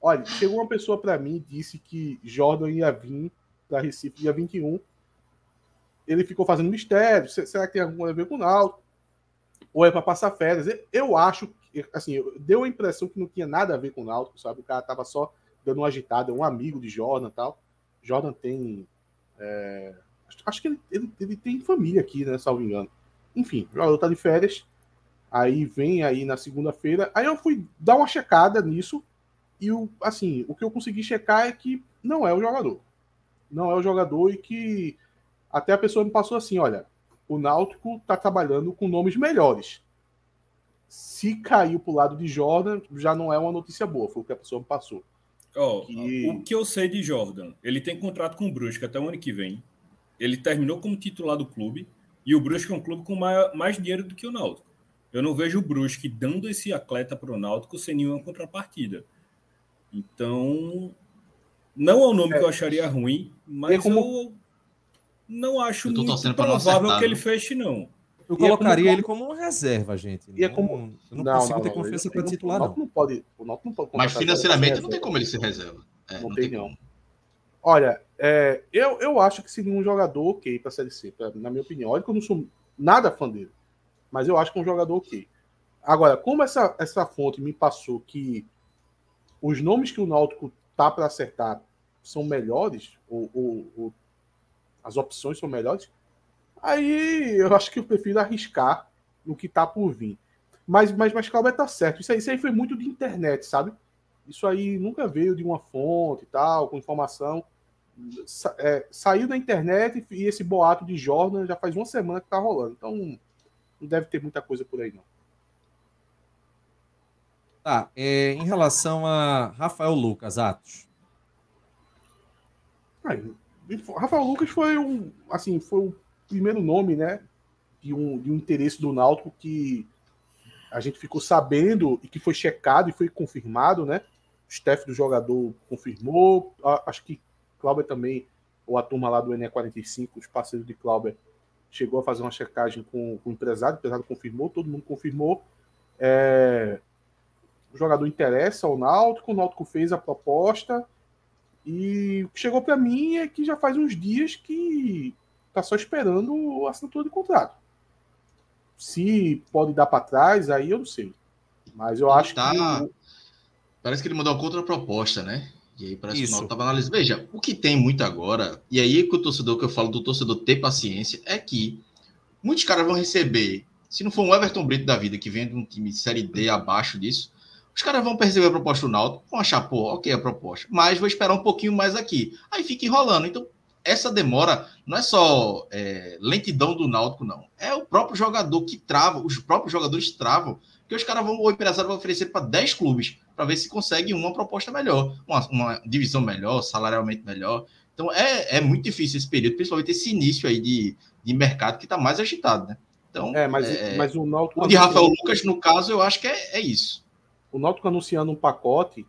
Olha, chegou uma pessoa para mim e disse que Jordan ia vir da Recife dia 21. Ele ficou fazendo mistério. Será que tem alguma a ver com o Náutico? Ou é para passar férias. Eu acho, assim, deu a impressão que não tinha nada a ver com o Náutico, sabe? O cara tava só dando uma agitada, um amigo de Jordan tal. Jordan tem. É, acho que ele, ele, ele, tem família aqui, né? Salvo engano. Enfim, o jogador tá de férias. Aí vem aí na segunda-feira. Aí eu fui dar uma checada nisso. E o, assim, o que eu consegui checar é que não é o jogador. Não é o jogador e que até a pessoa me passou assim: olha, o Náutico está trabalhando com nomes melhores. Se caiu para o lado de Jordan, já não é uma notícia boa, foi o que a pessoa me passou. Oh, que... O que eu sei de Jordan, ele tem contrato com o Brusque até o ano que vem. Ele terminou como titular do clube e o Brusque é um clube com mais, dinheiro do que o Náutico. Eu não vejo o Brusque dando esse atleta para o Náutico sem nenhuma contrapartida. Então, não é um nome é. que eu acharia ruim, mas é como... eu não acho eu tô muito provável que ele feche, não. Eu colocaria é como... ele como reserva, gente. E é como... Eu não, não consigo não, ter confiança para titular, não. não pode, o não pode Mas financeiramente não tem como ele ser reserva. É, não, não, tem, não. Olha, é, eu, eu acho que seria um jogador ok para a Série C, pra, na minha opinião. Olha que eu não sou nada fã dele, mas eu acho que é um jogador ok. Agora, como essa, essa fonte me passou que os nomes que o Náutico tá para acertar são melhores, ou, ou, ou as opções são melhores, aí eu acho que eu prefiro arriscar no que tá por vir. Mas, mas, mas Cláudio tá certo. Isso aí, isso aí foi muito de internet, sabe? Isso aí nunca veio de uma fonte e tal, com informação. Sa é, saiu da internet e esse boato de Jordan já faz uma semana que tá rolando. Então não deve ter muita coisa por aí, não. Tá, é, em relação a Rafael Lucas, Atos. Aí, Rafael Lucas foi um, assim, foi o primeiro nome, né, de um, de um interesse do Náutico que a gente ficou sabendo e que foi checado e foi confirmado, né? O staff do jogador confirmou, acho que Cláudio também, ou a turma lá do NE45, os parceiros de Cláudio, chegou a fazer uma checagem com, com o empresário, o empresário confirmou, todo mundo confirmou. É, o jogador interessa ao Náutico, o Náutico fez a proposta e o que chegou para mim é que já faz uns dias que tá só esperando a assinatura de contrato. Se pode dar para trás, aí eu não sei. Mas eu acho tá... que. Parece que ele mandou uma contraproposta, né? E aí parece Isso. que o estava analisando. Veja, o que tem muito agora, e aí que o torcedor que eu falo do torcedor ter paciência, é que muitos caras vão receber, se não for um Everton Brito da vida, que vem de um time Série D abaixo disso, os caras vão perceber a proposta do Náutico, vão achar, pô, ok a proposta, mas vou esperar um pouquinho mais aqui. Aí fica enrolando. Então, essa demora não é só é, lentidão do Náutico, não. É o próprio jogador que trava, os próprios jogadores travam, que os caras vão, o empresário vai oferecer para 10 clubes, para ver se consegue uma proposta melhor, uma, uma, divisão melhor, salarialmente melhor. Então, é, é muito difícil esse período, principalmente esse início aí de, de mercado que está mais agitado, né? Então, é, mas, é, mas o Náutico... O de Rafael Lucas, no caso, eu acho que é, é isso o Náutico anunciando um pacote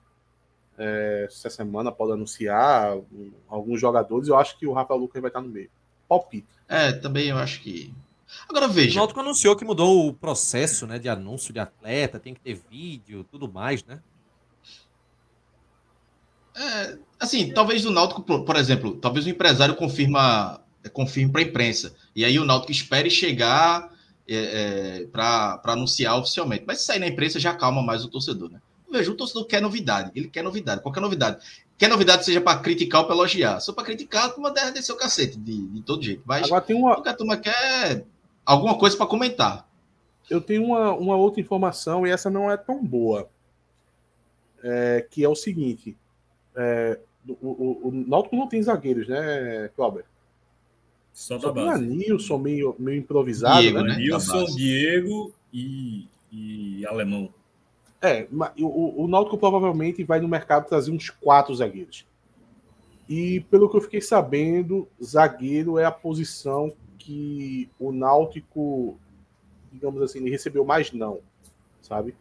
é, essa semana pode anunciar alguns jogadores. Eu acho que o Rafael Lucas vai estar no meio. Palpite. É, também eu acho que. Agora veja. O Náutico anunciou que mudou o processo né, de anúncio de atleta, tem que ter vídeo, tudo mais, né? É, assim, talvez o Náutico, por exemplo, talvez o empresário confirma, confirme para a imprensa. E aí o Náutico espere chegar é, é, para anunciar oficialmente. Mas se sair na imprensa já calma mais o torcedor, né? Veja, o torcedor quer novidade, ele quer novidade, qualquer novidade. Quer novidade seja para criticar ou para elogiar. Só para criticar, a turma deve descer o cacete de, de todo jeito. Mas Agora tem uma... a turma quer alguma coisa para comentar. Eu tenho uma, uma outra informação e essa não é tão boa. É, que é o seguinte: é, o, o, o Náutico não tem zagueiros, né, Cláudio? Só da base. Nilson meio, meio improvisado, Diego, né? né? Nilson, Diego e, e Alemão. É, o, o Náutico provavelmente vai no mercado trazer uns quatro zagueiros. E pelo que eu fiquei sabendo, zagueiro é a posição que o Náutico, digamos assim, recebeu mais não, sabe?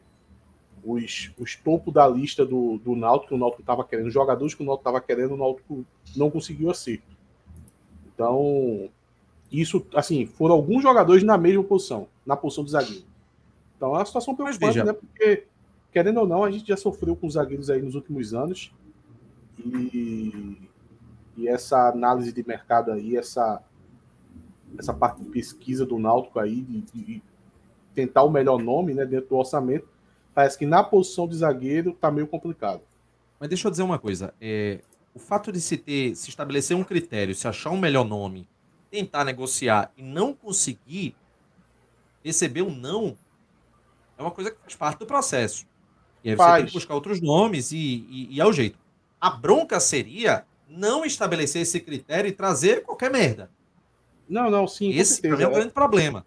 Os, os topos da lista do, do Náutico, o Náutico estava querendo, jogadores que o Náutico estava querendo, o Náutico não conseguiu acerto. Então, isso, assim, foram alguns jogadores na mesma posição, na posição de zagueiro. Então é uma situação preocupante, né? Porque, querendo ou não, a gente já sofreu com os zagueiros aí nos últimos anos. E, e essa análise de mercado aí, essa, essa parte de pesquisa do Náutico aí, de, de tentar o melhor nome né, dentro do orçamento, parece que na posição de zagueiro tá meio complicado. Mas deixa eu dizer uma coisa. É, o fato de se ter, se estabelecer um critério, se achar um melhor nome, tentar negociar e não conseguir receber um não, é uma coisa que faz parte do processo. E aí você faz. tem que buscar outros nomes e, e, e é o jeito. A bronca seria não estabelecer esse critério e trazer qualquer merda. Não, não, sim. Esse é um grande problema.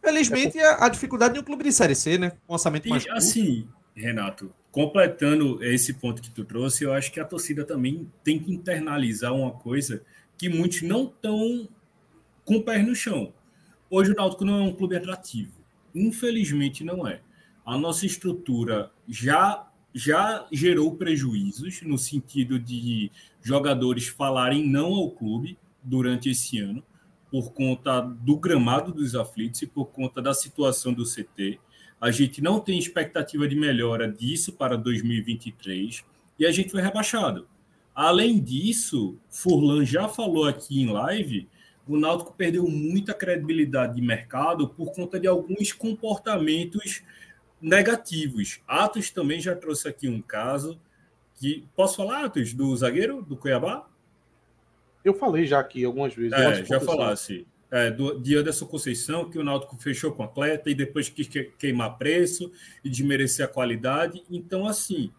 Felizmente, é a, a dificuldade de um clube de Série C, né? Com orçamento e, mais curto. Assim, Renato, completando esse ponto que tu trouxe, eu acho que a torcida também tem que internalizar uma coisa que muitos não estão com o pé no chão. Hoje o Náutico não é um clube atrativo. Infelizmente não é. A nossa estrutura já já gerou prejuízos no sentido de jogadores falarem não ao clube durante esse ano por conta do gramado dos aflitos e por conta da situação do CT. A gente não tem expectativa de melhora disso para 2023 e a gente foi rebaixado. Além disso, Furlan já falou aqui em live, o Náutico perdeu muita credibilidade de mercado por conta de alguns comportamentos negativos. Atos também já trouxe aqui um caso Que, posso falar, Atos, do zagueiro do Cuiabá? Eu falei já aqui algumas vezes. É, já falasse. É, do, de Anderson Conceição, que o Náutico fechou com atleta e depois quis queimar preço e desmerecer a qualidade. Então, assim,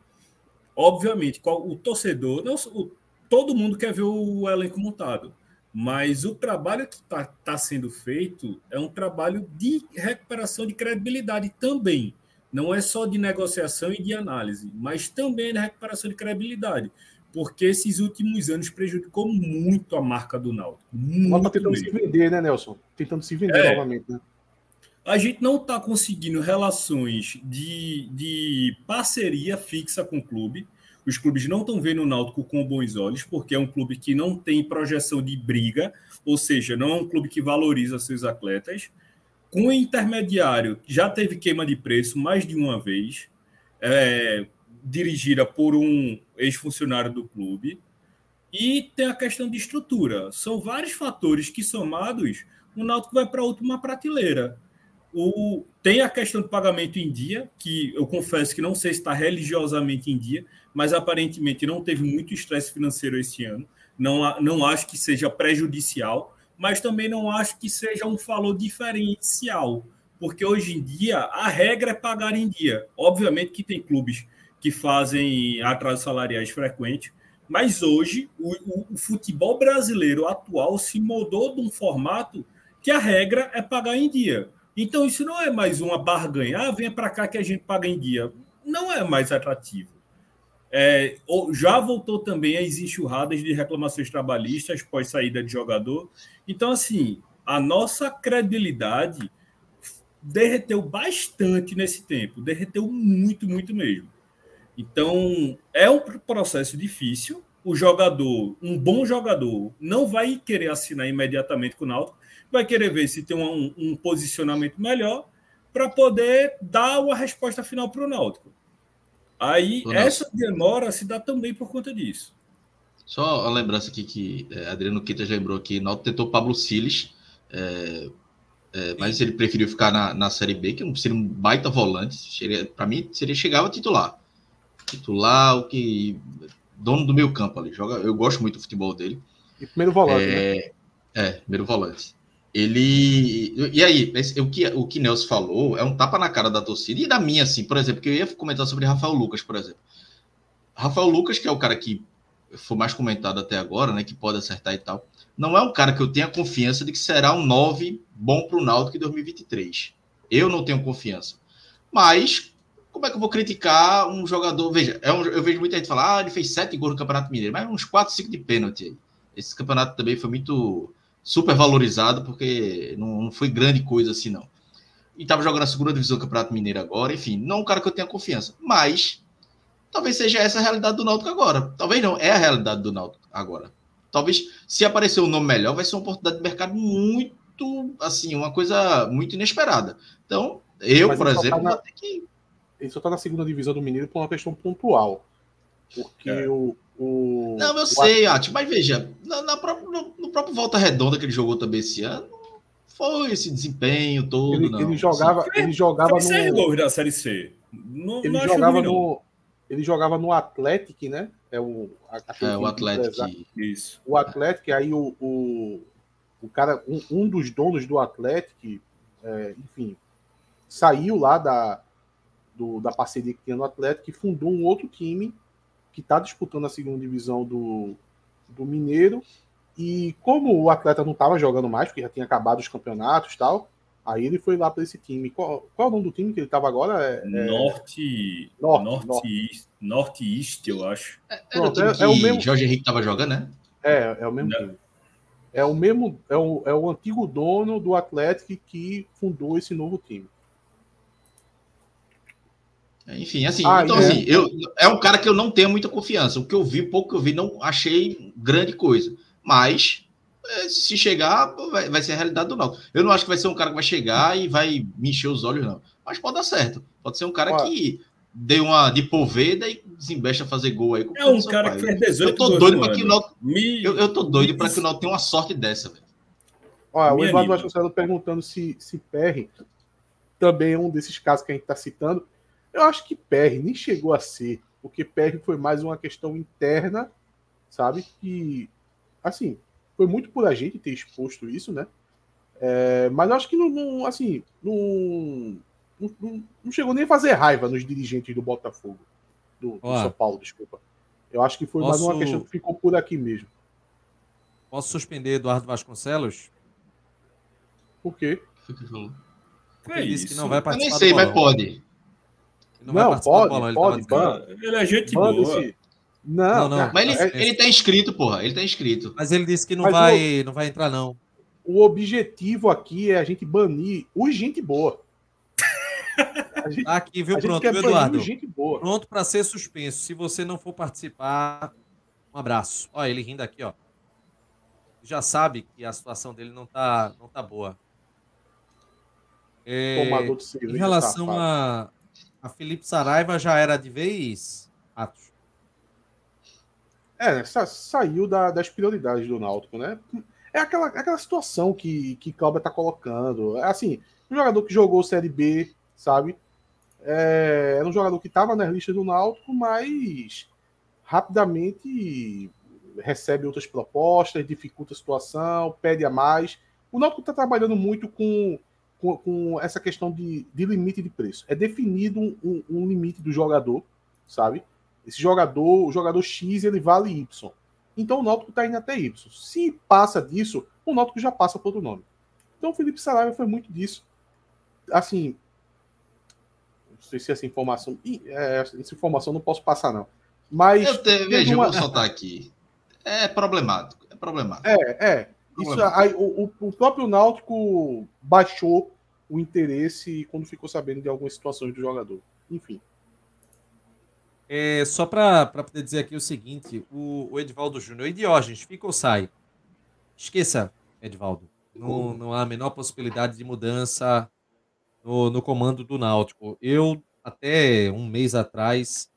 obviamente, qual, o torcedor, não, o, todo mundo quer ver o elenco montado, mas o trabalho que está tá sendo feito é um trabalho de recuperação de credibilidade também. Não é só de negociação e de análise, mas também de recuperação de credibilidade porque esses últimos anos prejudicou muito a marca do Náutico. Muito tentando mesmo. se vender, né, Nelson? Tentando se vender é. novamente, né? A gente não está conseguindo relações de, de parceria fixa com o clube. Os clubes não estão vendo o Náutico com bons olhos, porque é um clube que não tem projeção de briga, ou seja, não é um clube que valoriza seus atletas. Com o intermediário, já teve queima de preço mais de uma vez. É, dirigida por um ex-funcionário do clube. E tem a questão de estrutura. São vários fatores que, somados, o Náutico vai para a última prateleira. O, tem a questão do pagamento em dia, que eu confesso que não sei se está religiosamente em dia, mas aparentemente não teve muito estresse financeiro esse ano. Não, não acho que seja prejudicial, mas também não acho que seja um valor diferencial, porque hoje em dia a regra é pagar em dia. Obviamente que tem clubes que fazem atrasos salariais frequentes. Mas hoje, o, o, o, futebol brasileiro atual se mudou de um formato que a regra é pagar em dia. Então, isso não é mais uma barganha. Ah, venha para cá que a gente paga em dia. Não é mais atrativo. É, já voltou também a existir enxurradas de reclamações trabalhistas pós saída de jogador. Então, assim, a nossa credibilidade derreteu bastante nesse tempo. Derreteu muito, muito mesmo. Então, é um processo difícil. O jogador, um bom jogador, não vai querer assinar imediatamente com o Náutico, vai querer ver se tem um, um posicionamento melhor para poder dar uma resposta final para o Náutico. Aí, Nossa. essa demora se dá também por conta disso. Só a lembrança aqui que é, Adriano Quitas lembrou que Náutico tentou Pablo Siles, é, é, mas ele preferiu ficar na, na Série B, que seria um baita volante. Para mim, seria chegava titular titular, o que. Dono do meio campo ali. Joga, eu gosto muito do futebol dele. E primeiro volante, é, né? É, primeiro volante. Ele. E aí, esse, o que o que Nelson falou é um tapa na cara da torcida e da minha, assim, por exemplo, que eu ia comentar sobre Rafael Lucas, por exemplo. Rafael Lucas, que é o cara que foi mais comentado até agora, né? Que pode acertar e tal. Não é um cara que eu tenha confiança de que será um 9 bom para o Náutico em 2023. Eu não tenho confiança. Mas como é que eu vou criticar um jogador? Veja, é um, eu vejo muita gente falar, ah, ele fez sete gols no Campeonato Mineiro, mas uns quatro, cinco de pênalti. Esse campeonato também foi muito super valorizado, porque não, não foi grande coisa assim, não. E estava jogando a segunda divisão do Campeonato Mineiro agora, enfim, não é um cara que eu tenha confiança. Mas talvez seja essa a realidade do Náutico agora. Talvez não, é a realidade do Náutico agora. Talvez, se aparecer um nome melhor, vai ser uma oportunidade de mercado muito, assim, uma coisa muito inesperada. Então, eu, Mas por exemplo, na... vou ter que ele só está na segunda divisão do Mineiro por uma questão pontual. Porque é. o, o. Não, eu o sei, Ati, mas veja, na, na própria, no, no, próprio Volta Redonda que ele jogou também esse ano, foi esse desempenho todo. Ele, não. ele jogava, assim, ele jogava no. Gols da Série C. Não, ele, não jogava no, ele jogava no Atlético, né? É o, é, o Atlético. Isso. O Atlético, aí o, o, o cara, um, um dos donos do Atlético, é, enfim, saiu lá da, do, da parceria que tinha no Atlético, e fundou um outro time que está disputando a segunda divisão do, do Mineiro. E como o atleta não estava jogando mais, porque já tinha acabado os campeonatos e tal, aí ele foi lá para esse time. Qual, qual é o nome do time que ele estava agora? É, é... Norte, Norte, Norte, Norte. Norte East, eu acho. É, Pronto, é, é, o mesmo. Jorge Henrique estava jogando, né? É, é o mesmo time. É o mesmo, é o, é o antigo dono do Atlético que fundou esse novo time. Enfim, assim, ah, então é. assim, eu, é um cara que eu não tenho muita confiança. O que eu vi, pouco que eu vi, não achei grande coisa. Mas, é, se chegar, vai, vai ser a realidade do Náutico. Eu não acho que vai ser um cara que vai chegar e vai me encher os olhos, não. Mas pode dar certo. Pode ser um cara que dê uma de poveda e desembexa fazer gol aí. É um cara pai. que fez 18 Eu tô doido para que o Náutico... Me... Eu, eu tô doido para que o Náutico tenha uma sorte dessa, velho. Olha, o Eduardo Vasconcelos perguntando se, se Perry também é um desses casos que a gente está citando. Eu acho que PR nem chegou a ser O que PR foi mais uma questão interna, sabe? Que, assim, foi muito por a gente ter exposto isso, né? É, mas eu acho que não, não assim, não, não, não, chegou nem a fazer raiva nos dirigentes do Botafogo, do, do São Paulo, desculpa. Eu acho que foi posso... mais uma questão que ficou por aqui mesmo. Posso suspender Eduardo Vasconcelos? Por quê? Porque ele disse que não vai participar. Eu nem sei, mas pode. Não, não pode, bola, ele, pode, ele é gente boa. Esse... Não, não, não, Mas ele, é, ele tá inscrito, porra. Ele tá inscrito. Mas ele disse que não, vai, o, não vai entrar, não. O objetivo aqui é a gente banir os gente boa. Gente, tá aqui, viu? Pronto, Eduardo. Pronto para ser suspenso. Se você não for participar, um abraço. Olha, ele rindo aqui, ó. Já sabe que a situação dele não tá, não tá boa. É, em relação a, a Felipe Saraiva, já era de vez, Atos? É, sa saiu da, das prioridades do Náutico, né? É aquela, aquela situação que, que Cláudio tá colocando. É assim, um jogador que jogou Série B, sabe? É, era um jogador que estava nas listas do Náutico, mas rapidamente recebe outras propostas, dificulta a situação, pede a mais. O Náutico está trabalhando muito com com, com essa questão de, de, limite de preço. É definido um, um, limite do jogador, sabe? Esse jogador, o jogador X, ele vale Y. Então o Náutico está indo até Y. Se passa disso, o Náutico já passa para outro nome. Então o Felipe Saraiva foi muito disso. Assim, não sei se essa informação. É, essa informação não posso passar, não. Mas. Eu te, veja, uma... eu vou soltar aqui. É problemático. É problemático. É, é. Isso, aí, o, o próprio Náutico baixou o interesse quando ficou sabendo de algumas situações do jogador. Enfim. É, só para poder dizer aqui o seguinte: o, o Edvaldo Júnior e Diógenes, fica ou sai? Esqueça, Edvaldo. Não, não há a menor possibilidade de mudança no, no comando do Náutico. Eu, até um mês atrás,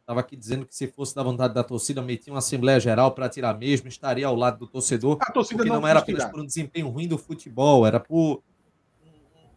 estava aqui dizendo que se fosse da vontade da torcida, metia uma Assembleia Geral para tirar mesmo, estaria ao lado do torcedor. A torcida porque não, não era apenas por um desempenho ruim do futebol, era por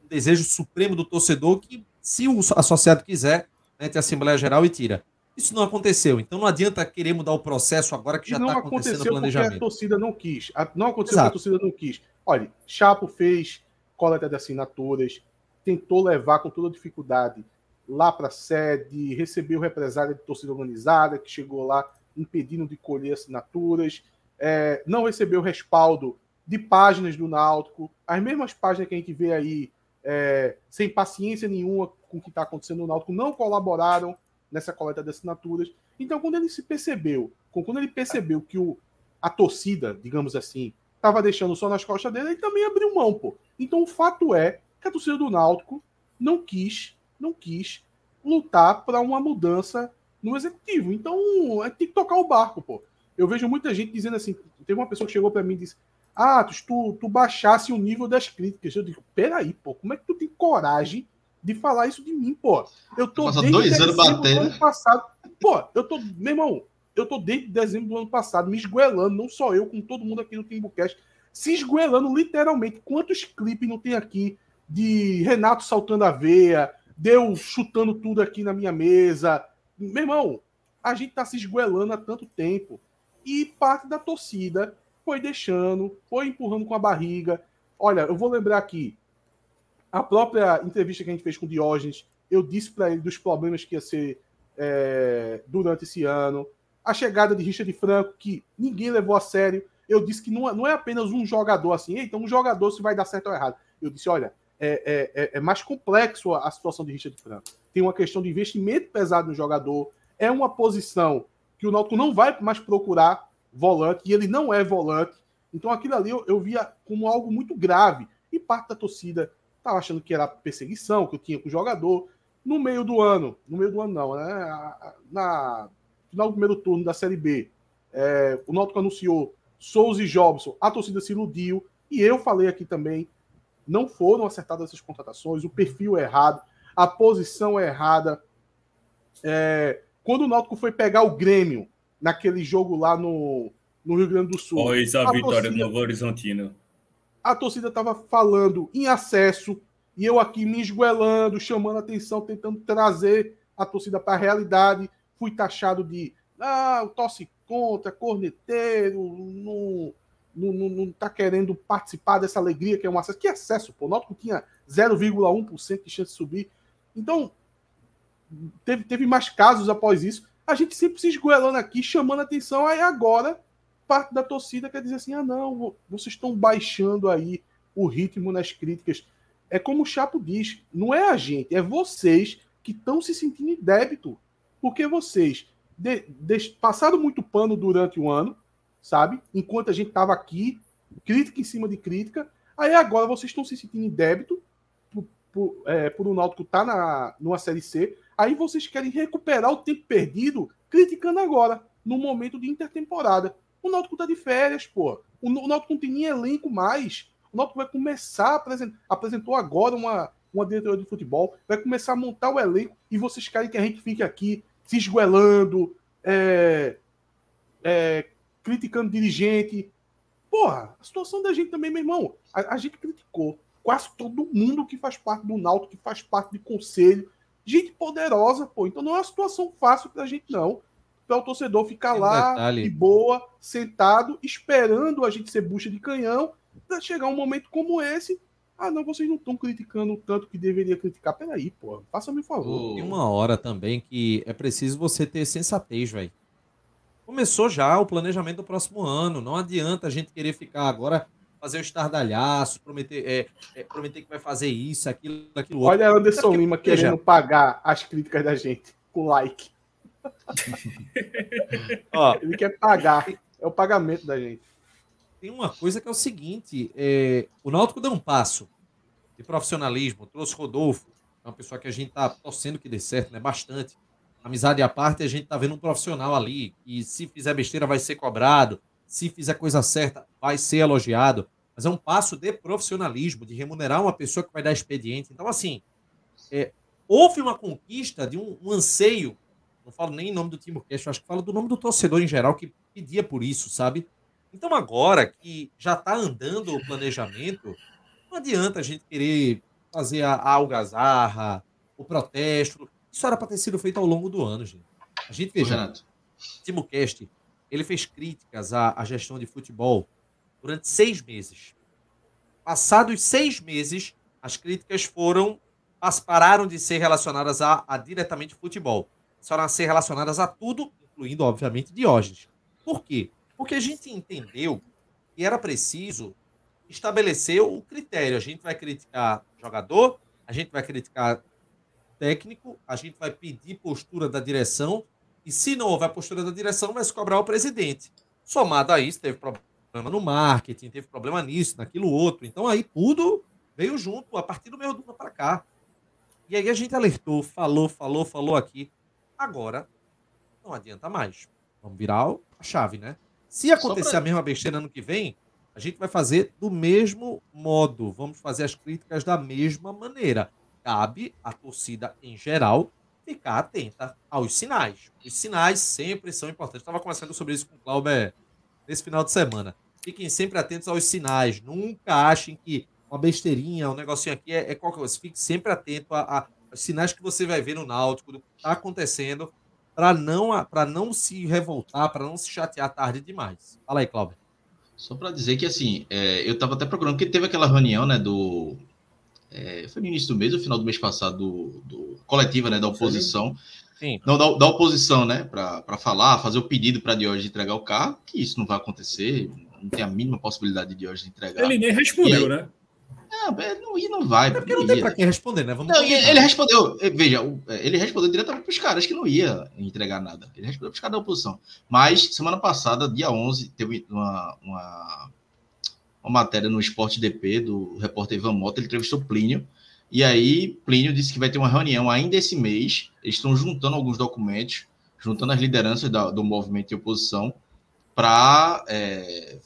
desejo supremo do torcedor que, se o associado quiser, mete a Assembleia Geral e tira. Isso não aconteceu. Então não adianta querer mudar o processo agora que já está acontecendo o planejamento. Porque a torcida não quis. Não aconteceu Exato. porque a torcida não quis. Olha, Chapo fez coleta de assinaturas, tentou levar com toda dificuldade lá para a sede, recebeu represália de torcida organizada, que chegou lá impedindo de colher assinaturas, é, não recebeu respaldo de páginas do Náutico, as mesmas páginas que a gente vê aí, é, sem paciência nenhuma com o que está acontecendo no Náutico, não colaboraram nessa coleta de assinaturas. Então, quando ele se percebeu, quando ele percebeu que o, a torcida, digamos assim, estava deixando só nas costas dele, ele também abriu mão, pô. Então, o fato é que a torcida do Náutico não quis, não quis lutar para uma mudança no executivo. Então, é, tem que tocar o barco, pô. Eu vejo muita gente dizendo assim, teve uma pessoa que chegou para mim e disse: "Ah, tu, tu baixasse o nível das críticas". Eu digo: "Peraí, pô, como é que tu tem coragem de falar isso de mim, pô. Eu tô desde dois anos batendo. ano passado. Pô, eu tô, meu irmão, eu tô desde dezembro do ano passado me esgoelando, não só eu, com todo mundo aqui no Timbucast, se esgoelando literalmente. Quantos clipes não tem aqui de Renato saltando a veia, Deus chutando tudo aqui na minha mesa. Meu irmão, a gente tá se esgoelando há tanto tempo. E parte da torcida foi deixando, foi empurrando com a barriga. Olha, eu vou lembrar aqui, a própria entrevista que a gente fez com o Diógenes, eu disse para ele dos problemas que ia ser é, durante esse ano. A chegada de Richard Franco, que ninguém levou a sério. Eu disse que não, é, não é apenas um jogador assim, então um jogador se vai dar certo ou errado. Eu disse, olha, é, é, é, é mais complexo a, situação de Richard Franco. Tem uma questão de investimento pesado no jogador. É uma posição que o Náutico não vai mais procurar volante, e ele não é volante. Então aquilo ali eu, eu via como algo muito grave. E parte da torcida Tava achando que era perseguição, que eu tinha com o jogador. No meio do ano, no meio do ano não, né? Na final do primeiro turno da Série B, é, o Náutico anunciou Souza e Jobson, a torcida se iludiu, e eu falei aqui também, não foram acertadas essas contratações, o perfil é errado, a posição é errada. É, quando o Náutico foi pegar o Grêmio naquele jogo lá no, no Rio Grande do Sul. Pois a, a vitória torcida, do Novo Horizontino a torcida estava falando em acesso e eu aqui me esguelando, chamando atenção, tentando trazer a torcida para a realidade. fui taxado de ah, o tosse contra, corneteiro, não, não, não, não tá querendo participar dessa alegria que é um acesso. Que acesso, pô? O Náutico tinha 0,1% de chance de subir. Então, teve, teve mais casos após isso. A gente sempre se esgoelando aqui, chamando atenção, aí agora parte da torcida quer dizer assim: ah, não, vocês estão baixando aí o ritmo nas críticas. É como o Chapo diz: não é a gente, é vocês que estão se sentindo em débito. Porque vocês de, de, passaram muito pano durante o ano, sabe? Enquanto a gente estava aqui, crítica em cima de crítica. Aí agora vocês estão se sentindo em débito por, por, é, por o Náutico estar tá na, numa Série C. Aí vocês querem recuperar o tempo perdido criticando agora, no momento de intertemporada. O Náutico tá de férias, pô. O, Náutico não tem nem elenco mais. O Náutico vai começar a apresentar. Apresentou agora uma, uma diretoria de futebol, vai começar a montar o elenco e vocês querem que a gente fique aqui se esguelando, é, é, criticando dirigente. Porra, a situação da gente também, meu irmão, a, a, gente criticou quase todo mundo que faz parte do Náutico, que faz parte do conselho. Gente poderosa, pô. Então não é uma situação fácil pra gente, não. Para o torcedor ficar Tem lá, detalhe. de boa, sentado, esperando a gente ser bucha de canhão, para chegar um momento como esse ah, não, vocês não estão criticando o tanto que deveria criticar. Peraí, pô, faça-me um favor. Tem uma hora também que é preciso você ter sensatez, velho. Começou já o planejamento do próximo ano. Não adianta a gente querer ficar agora fazer o estardalhaço, prometer, é, é, prometer que vai fazer isso, aquilo, aquilo outro. Olha Anderson que, Lima querendo pagar as críticas da gente com like. Ó, Ele quer pagar. É o pagamento da gente tem uma coisa que é o seguinte: é, o Náutico deu um passo de profissionalismo, trouxe Rodolfo, é uma pessoa que a gente tá torcendo que dê certo, né? Bastante. Amizade à parte, a gente tá vendo um profissional ali, e se fizer besteira vai ser cobrado, se fizer coisa certa vai ser elogiado. Mas é um passo de profissionalismo, de remunerar uma pessoa que vai dar expediente. Então, assim, é, houve uma conquista de um, um, anseio, não falo nem em nome do Timorcast, acho que falo do nome do torcedor em geral, que pedia por isso, sabe? Então, agora que já está andando o planejamento, não adianta a gente querer fazer a, a algazarra, o protesto. Isso era para ter sido feito ao longo do ano, gente. A gente veja, Renato. Timo Cast, ele fez críticas à, à gestão de futebol durante seis meses. Passados seis meses, as críticas foram pararam de ser relacionadas a, a diretamente futebol. Passaram a ser relacionadas a tudo, incluindo, obviamente, Diógenes. Por quê? Porque a gente entendeu que era preciso estabelecer o critério. A gente vai criticar jogador, a gente vai criticar técnico, a gente vai pedir postura da direção, e se não houver postura da direção, vai se cobrar o presidente. Somado a isso, teve problema no marketing, teve problema nisso, naquilo outro. Então aí tudo veio junto a partir do meio do ano para cá. E aí a gente alertou, falou, falou, falou aqui. Agora não adianta mais. Vamos virar a chave, né? Se acontecer pra... a mesma besteira ano que vem, a gente vai fazer do mesmo modo. Vamos fazer as críticas da mesma maneira. Cabe à torcida em geral ficar atenta aos sinais. Os sinais sempre são importantes. Estava conversando sobre isso com o Clauber nesse final de semana. Fiquem sempre atentos aos sinais. Nunca achem que uma besteirinha, um negocinho aqui é, é qualquer coisa. Fique sempre atento a, a, aos sinais que você vai ver no Náutico, do que está acontecendo para não, não se revoltar, para não se chatear tarde demais. Fala aí, Cláudio. Só para dizer que, assim, é, eu estava até procurando, porque teve aquela reunião, né, do... É, foi no início do mês, ou final do mês passado, do, do coletiva, né, da oposição. Sim. Não, da, da oposição, né, para falar, fazer o pedido para Diógenes entregar o carro, que isso não vai acontecer, não tem a mínima possibilidade de Diógenes entregar. Ele nem respondeu, aí, né? Não, é, não, e não vai. É porque não tem para quem responder, né? Vamos não, ele respondeu, eh, veja, eh, ele respondeu diretamente para os caras que não ia entregar nada. Ele respondeu para os caras da oposição. Mas, semana passada, dia 11, teve uma, uma, uma matéria no Esporte DP do repórter Ivan Mota, ele entrevistou Plínio. E aí, Plínio disse que vai ter uma reunião ainda esse mês. Eles estão juntando alguns documentos, juntando as lideranças da, do movimento de oposição para é,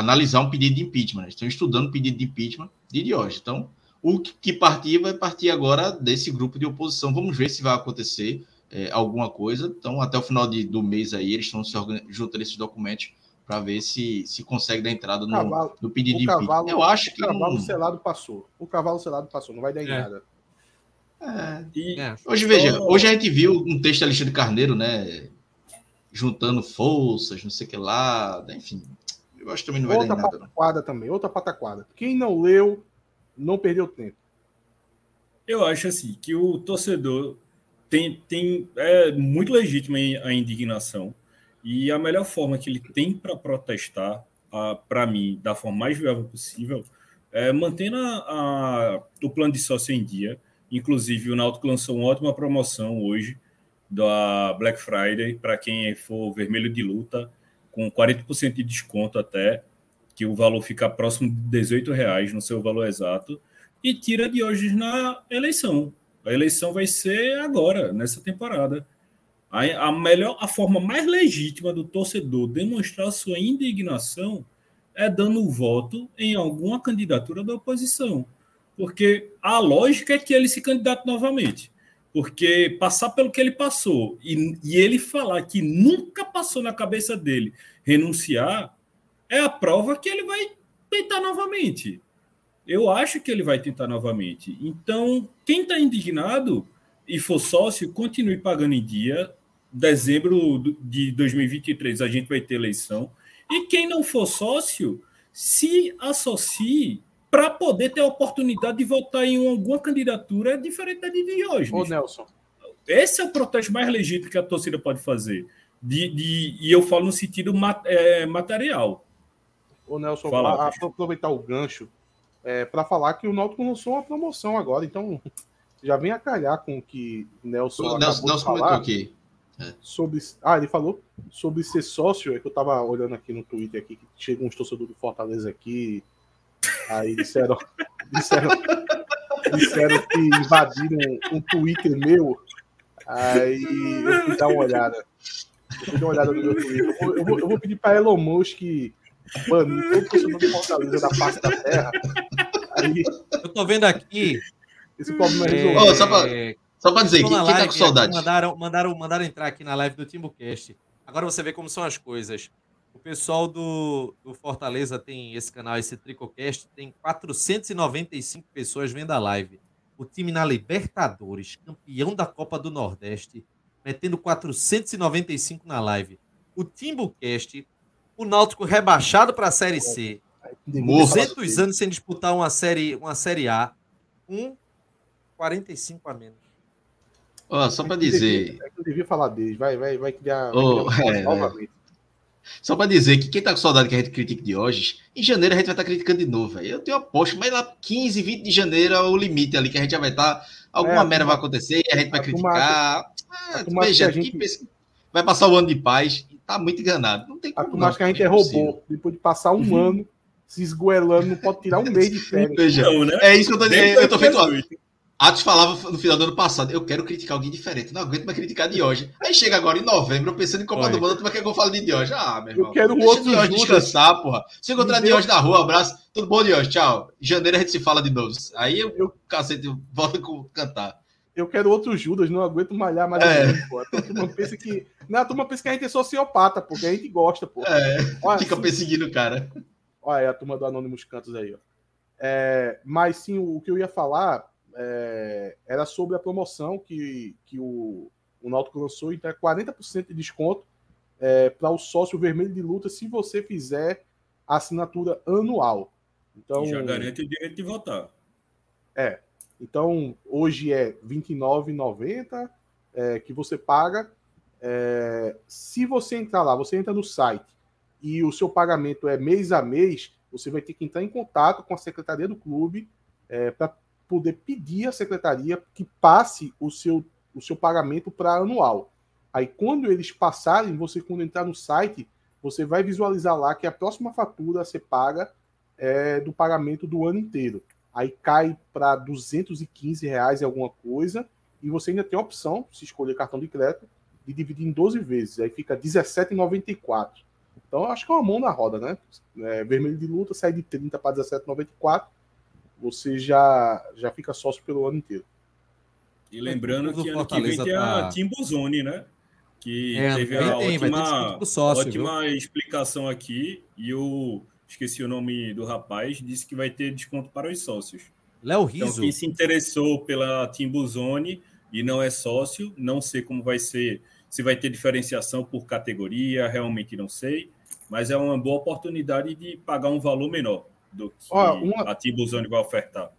analisar um pedido de impeachment. Eles estão estudando o pedido de impeachment de Diógenes. Então, o que partir vai partir agora desse grupo de oposição. Vamos ver se vai acontecer é, alguma coisa. Então, até o final de, do mês aí, eles estão se juntando esses documentos para ver se, se consegue dar entrada no, cavalo, no pedido de impeachment. Eu acho que. O cavalo não... selado passou. O cavalo selado passou, não vai dar em é. nada. É. E É. Hoje, veja, hoje a gente viu um texto da Alexandre Carneiro, né? Juntando forças, não sei o que lá, enfim. Eu acho que também não vai dar Outra em nada, não. pataquada também, outra pataquada. Quem não leu, não perdeu tempo. Eu acho assim que o torcedor tem, tem é muito legítima a indignação e a melhor forma que ele tem para protestar, para mim, da forma mais viável possível, é mantendo a, a- o plano de sócio em dia. Inclusive, o Náutico lançou uma ótima promoção hoje da Black Friday para quem for vermelho de luta, com 40% de desconto até, que o valor fica próximo de 18 reais no seu valor exato e tira de hoje na eleição. A eleição vai ser agora, nessa temporada. A, a melhor, a forma mais legítima do torcedor demonstrar sua indignação é dando o voto em alguma candidatura da oposição. Porque a lógica é que ele se candidate novamente. Porque passar pelo que ele passou e, e ele falar que nunca passou na cabeça dele renunciar é a prova que ele vai tentar novamente. Eu acho que ele vai tentar novamente. Então, quem está indignado e for sócio, continue pagando em dia. Dezembro de 2023 a gente vai ter eleição. E quem não for sócio, se associe para poder ter a oportunidade de votar em alguma candidatura diferente da de Diógenes. Ô, Nelson, Esse é o protesto mais legítimo que a torcida pode fazer. De, de- e eu falo no sentido ma- é, material. ô Nelson, Fala, a- aproveitar o gancho é, para falar que o Náutico lançou uma promoção agora, então já vem a calhar com o que Nelson O Nelson, de Nelson falar. comentou aqui. sobre. Ah, ele falou sobre ser sócio. É que eu tava olhando aqui no Twitter aqui, que chegam uns torcedores do Fortaleza aqui. Aí disseram. disseram, disseram que invadiram um Twitter meu. Aí eu fui dar uma olhada. Eu fui dar uma olhada no meu Twitter. Eu vou, eu vou, eu vou pedir para Elon Musk banir todo torcedor do Fortaleza da face da terra. Aí Eu tô vendo aqui. esse problema é é, resolvido. Ô, só pra- Só para dizer, quem, quem tá com saudade? aqui, Mandaram, mandaram, mandaram entrar aqui na live do TimbuCast. Agora você vê como são as coisas. O pessoal do, do Fortaleza tem esse canal, esse Tricocast, tem 495 pessoas vendo a live. O time na Libertadores, campeão da Copa do Nordeste, metendo 495 na live. O TimbuCast, o Náutico rebaixado para a Série C, Morto. 200 anos sem disputar uma série, uma série A, um 45 a menos. Ó, só para É dizer, devia- É que eu devia falar deles. Vai, vai, vai criar. Ô, vai criar é, novamente. Só pra dizer que quem tá com saudade que a gente critique de hoje, em janeiro a gente vai estar criticando de novo, velho. Eu tenho aposto, mas lá 15, 20 de janeiro é o limite ali que a gente já vai estar. Alguma É, merda vai acontecer e a gente vai criticar. Ah, veja, gente- pensa- vai passar o ano de paz tá muito enganado. Não tem A como. turma acha que a gente é impossível. robô. Depois de passar um ano se esgoelando, não pode tirar um mês de férias. Veja, Não, né? é isso que eu tô dizendo. Eu tô feito. 2018. Atos falava no final do ano passado, eu quero criticar alguém diferente, não aguento mais criticar de hoje. Aí chega agora em novembro, eu pensando em Copa Olha. do Mundo, tu vai querer que eu fale de Diógenes? Ah, meu irmão. quero deixa outro Diógenes Judas. descansar, porra. Se encontrar Diógenes na rua, abraço. Tudo bom, Diógenes? Tchau. Em janeiro a gente se fala de novo. Aí eu, Eu- cacete, volta com cantar. Eu quero outro Judas, não aguento malhar mais. É. assim, pô. A turma pensa que. Não, a turma pensa que a gente é sociopata, porque a gente gosta, pô. É, Olha, fica sim, perseguindo o cara. Olha aí a turma do Anônimos Cantos aí, ó. É, mas sim, o que eu ia falar é, era sobre a promoção que, que o, o Náutico lançou, então é 40% de desconto para o sócio vermelho de luta se você fizer a assinatura anual. Então, Já garante o direito de votar. então hoje é R$ 29,90 é, que você paga. É, se você entrar lá, você entra no site e o seu pagamento é mês a mês, você vai ter que entrar em contato com a secretaria do clube para poder pedir à secretaria que passe o seu, o seu pagamento para anual. Aí, quando eles passarem, você, quando entrar no site, você vai visualizar lá que a próxima fatura a ser paga é do pagamento do ano inteiro. Aí cai para 215 reais e alguma coisa, e você ainda tem a opção, se escolher cartão de crédito, de dividir em 12 vezes. Aí fica R$17,94. Então, acho que é uma mão na roda, né? É, vermelho de luta sai de 30 para 17,94. Você já, já fica sócio pelo ano inteiro. E lembrando que ano que vem tem a tá- Timbuzone, né? Que É, teve a tem, ótima, sócio, ótima explicação aqui. E eu esqueci o nome do rapaz, disse que vai ter desconto para os sócios. Léo Então, Riso. quem se interessou pela Timbuzone e não é sócio, não sei como vai ser, se vai ter diferenciação por categoria, realmente não sei, mas é uma boa oportunidade de pagar um valor menor do que Ó, uma- a Timbuzone vai ofertar.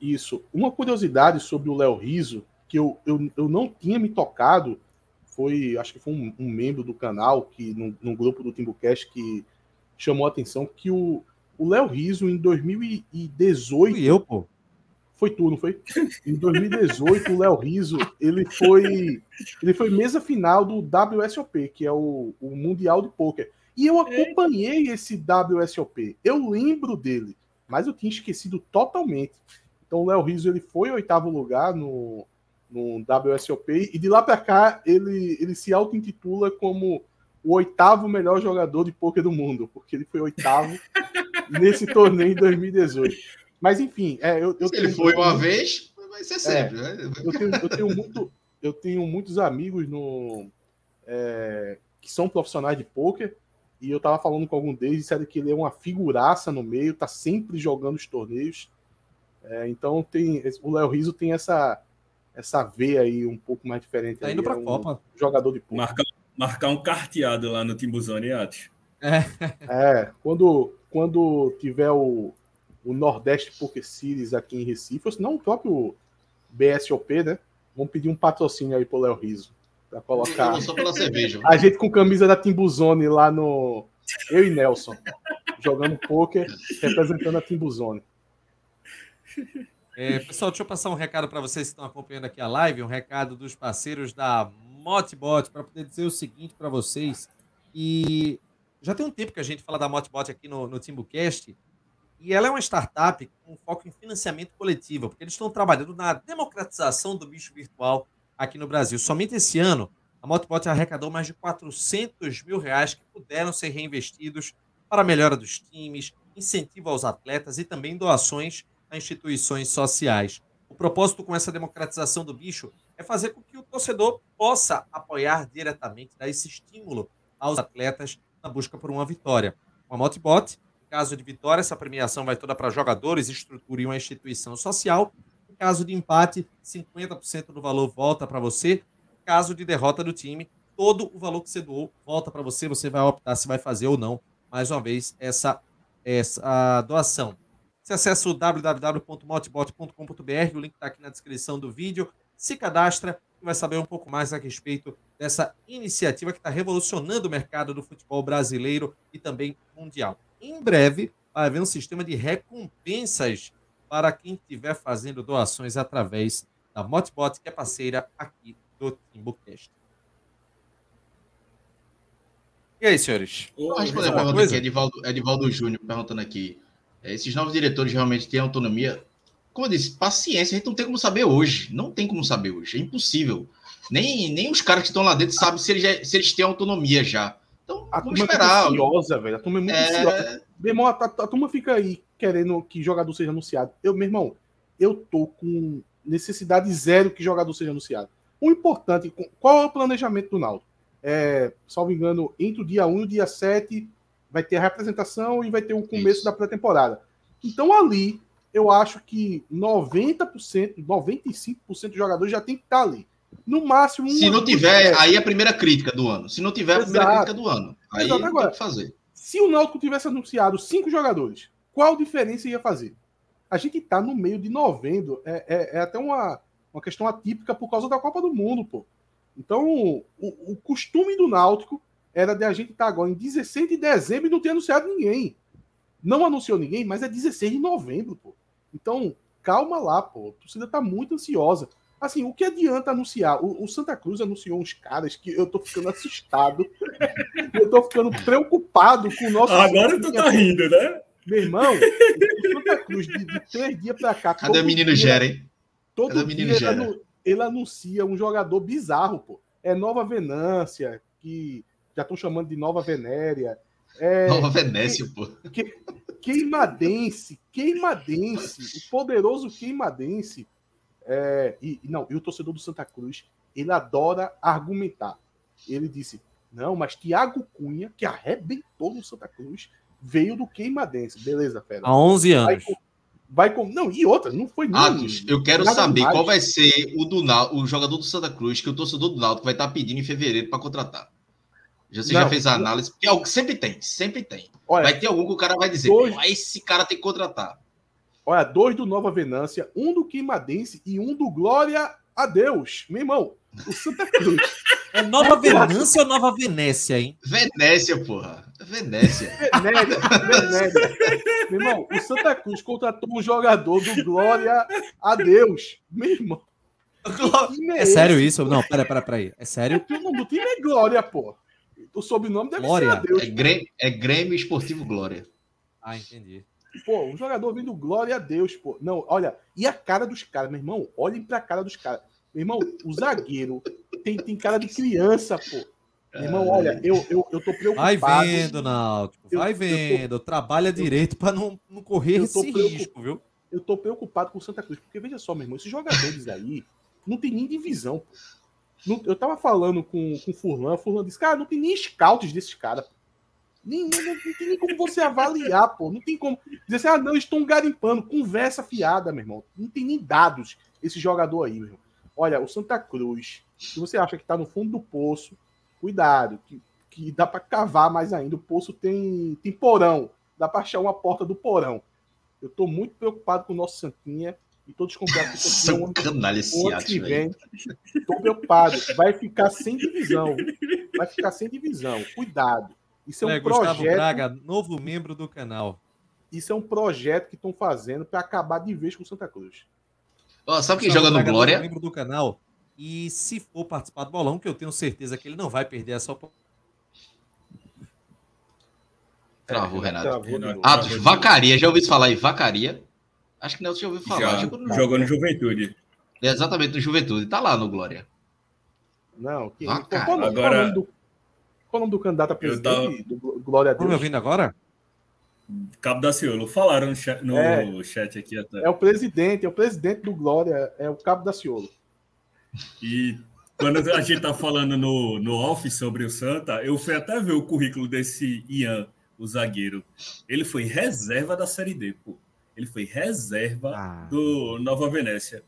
Isso. Uma curiosidade sobre o Léo Riso, que eu, eu, eu não tinha me tocado, foi, acho que foi um, um membro do canal, que num, num grupo do Timbucast, que chamou a atenção que o o Léo Riso, em 2018, Fui eu, pô. foi tu, não foi? Em 2018, o Léo Riso, ele foi, ele foi mesa final do WSOP, que é o, o Mundial de Poker. E eu acompanhei esse WSOP. Eu lembro dele, mas eu tinha esquecido totalmente. Então o Léo Riso ele foi oitavo lugar no, no WSOP e de lá para cá ele, ele se auto-intitula como o oitavo melhor jogador de poker do mundo, porque ele foi oitavo nesse torneio em 2018. Mas enfim, é, eu, eu Se ele foi uma vez, vai ser sempre. né? eu tenho, eu tenho muito, eu tenho muitos amigos no, é, que são profissionais de pôquer e eu tava falando com algum deles, disseram que ele é uma figuraça no meio, tá sempre jogando os torneios. É, então tem o Léo Riso tem essa essa veia aí um pouco mais diferente. Tá aí, indo pra é um Copa. Jogador de pôquer. Marcar, marcar um carteado lá no Timbuzone, Atos. É, quando, quando tiver o, o Nordeste Poker Series aqui em Recife, ou se não o próprio BSOP, né? Vamos pedir um patrocínio aí pro Léo Riso. Pra colocar. Só pela cerveja. A gente com camisa da Timbuzone lá no. Eu e Nelson. Jogando poker, representando a Timbuzone. É, pessoal, deixa eu passar um recado para vocês que estão acompanhando aqui a live, um recado dos parceiros da Motbot, para poder dizer o seguinte para vocês. E já tem um tempo que a gente fala da Motbot aqui no, no Timbucast, e ela é uma startup com foco em financiamento coletivo, porque eles estão trabalhando na democratização do bicho virtual aqui no Brasil. Somente esse ano, a Motbot arrecadou mais de 400 mil reais que puderam ser reinvestidos para a melhora dos times, incentivo aos atletas e também doações a instituições sociais. O propósito com essa democratização do bicho é fazer com que o torcedor possa apoiar diretamente, dar esse estímulo aos atletas na busca por uma vitória. Com a Motibot, em caso de vitória, essa premiação vai toda para jogadores, estrutura e uma instituição social. Caso de empate, 50% do valor volta para você. Caso de derrota do time, todo o valor que você doou volta para você. Você vai optar se vai fazer ou não, mais uma vez, essa, essa doação. Você acessa o www.motibot.com.br, o link está aqui na descrição do vídeo. Se cadastra e vai saber um pouco mais a respeito dessa iniciativa que está revolucionando o mercado do futebol brasileiro e também mundial. Em breve, vai haver um sistema de recompensas para quem estiver fazendo doações através da Motibot, que é parceira aqui do TimbuCast. E aí, senhores? Vou responder Mais a alguma pergunta coisa? aqui, Edivaldo, Edivaldo Júnior perguntando aqui. É, Esses novos diretores realmente têm autonomia? Como eu disse, paciência, a gente não tem como saber hoje. Não tem como saber hoje, é impossível. Nem, nem os caras que estão lá dentro sabem se eles, já- se eles têm autonomia já. Então, A vamos turma esperar. fica ansiosa, velho. A turma é muito ansiosa. É, Meu irmão, a, a- a turma fica aí querendo que jogador seja anunciado. Eu, meu irmão, eu tô com necessidade zero que jogador seja anunciado. O importante, qual é o planejamento do Naldo? É, salvo engano, entre o dia 1 e o dia 7 vai ter a representação e vai ter o começo Isso. da pré-temporada. Então ali, eu acho que 90%, 95% dos jogadores já tem que estar ali. No máximo, se não tiver, aí é a primeira crítica do ano. Se não tiver, é a primeira Exato. crítica do ano. Aí Exato, agora. tem que fazer. Se o Náutico tivesse anunciado cinco jogadores, qual diferença ia fazer? A gente tá no meio de novembro, é, é- é até uma, uma questão atípica por causa da Copa do Mundo, pô. Então, o, o costume do Náutico era de a gente estar agora em 16 de dezembro e não ter anunciado ninguém. Não anunciou ninguém, mas é 16 de novembro, pô. Então, calma lá, pô. A torcida tá muito ansiosa. Assim, o que adianta anunciar? O, o Santa Cruz anunciou uns caras que eu tô ficando assustado. eu tô ficando preocupado com o nosso. Agora tu tá rindo, né? Meu irmão, o Santa Cruz, de, de três dias pra cá. Cadê o menino dia- Gera, hein? Todo Cadê dia ele, anu- ele anuncia um jogador bizarro, pô. É Nova Venância, que já estão chamando de Nova Venéria. É Nova Venécia, pô. Queimadense, Queimadense, o poderoso Queimadense. É, e, e não, e o torcedor do Santa Cruz, ele adora argumentar. Ele disse: não, mas Thiago Cunha, que arrebentou no Santa Cruz, veio do Queimadense. Beleza, fera. Há 11 Aí, anos. co- vai com. Não, e outra, não foi nem. Atos, eu quero saber demais. qual vai ser o do Náutico, o jogador do Santa Cruz que o torcedor do Náutico vai estar pedindo em fevereiro para contratar. Já, você já Não, fez a análise? Porque algo- sempre tem, sempre tem. Olha, Vai ter algum que o cara vai dizer, dois- "Pô, esse cara tem que contratar. olha, dois do Nova Venância, um do Queimadense e um do Glória a Deus. Meu irmão, o Santa Cruz. É Nova Venância ou Nova Venécia, hein? Venécia, porra. Venécia. Venéria. Meu irmão, o Santa Cruz contratou um jogador do Glória a Deus. Meu irmão. time É sério isso? Não, pera, pera, pera aí. É sério? O nome do time é Glória, pô. O sobrenome deve Glória? ser a Deus. É Grêmio, é Grêmio Esportivo Glória. Ah, entendi. Pô, um jogador vindo Glória a Deus, pô. Não, olha, e a cara dos caras, meu irmão? Olhem pra cara dos caras. Meu irmão, o zagueiro tem, tem cara de criança, pô. Meu irmão, olha, eu, eu, eu tô preocupado. Vai vendo, Náutico. Eu- Vai eu tô- vendo. Trabalha direito pra não, não correr eu esse risco, viu? Eu tô preocupado com o Santa Cruz. Porque veja só, meu irmão, esses jogadores aí não tem nem divisão, pô. Não- eu tava falando com, com o Furlan, o Furlan disse, cara, não tem nem scouts desses caras. Nem, não, não tem nem como você avaliar, pô. Não tem como dizer assim, ah, não, estão garimpando. Conversa fiada, meu irmão. Não tem nem dados esse jogador aí, meu irmão. Olha, o Santa Cruz, se você acha que tá no fundo do poço, cuidado, que, que dá para cavar mais ainda. O poço tem, tem porão, dá para achar uma porta do porão. Eu tô muito preocupado com o nosso Santinha e tô desconfiado que o Santinha canalha esse ano Atos, que vem. Tô preocupado. Vai ficar sem divisão. Vai ficar sem divisão. Cuidado. Isso é um É, Gustavo projeto. Braga, novo membro do canal. Isso é um projeto que estão fazendo para acabar de vez com o Santa Cruz. Ó, sabe quem Gustavo joga no Braga, Glória? novo membro do canal. E se for participar do bolão, que eu tenho certeza que ele não vai perder essa oportunidade. Travou, Renato. Travou Renato. Atos, Vacaria. Já ouviu falar em Vacaria? Acho que não, você já ouviu falar. Já, Jogou no- jogou no Juventude. É exatamente no Juventude. Tá lá no Glória. Não, que, Ah, qual, cara, qual o nome- qual o agora- nome do, qual o nome do candidato a Eu tava- presidente? Do Glória a Estão me Deus. ouvindo agora? Cabo da Ciolo. Falaram no chat, no É. chat aqui até. É o presidente, é o presidente do Glória, é o Cabo da Ciolo. E quando a gente tá falando no, no off sobre o Santa, eu fui até ver o currículo desse Ian, o zagueiro. Ele foi reserva da Série D, pô. Ele foi reserva Ah. do Nova Venécia.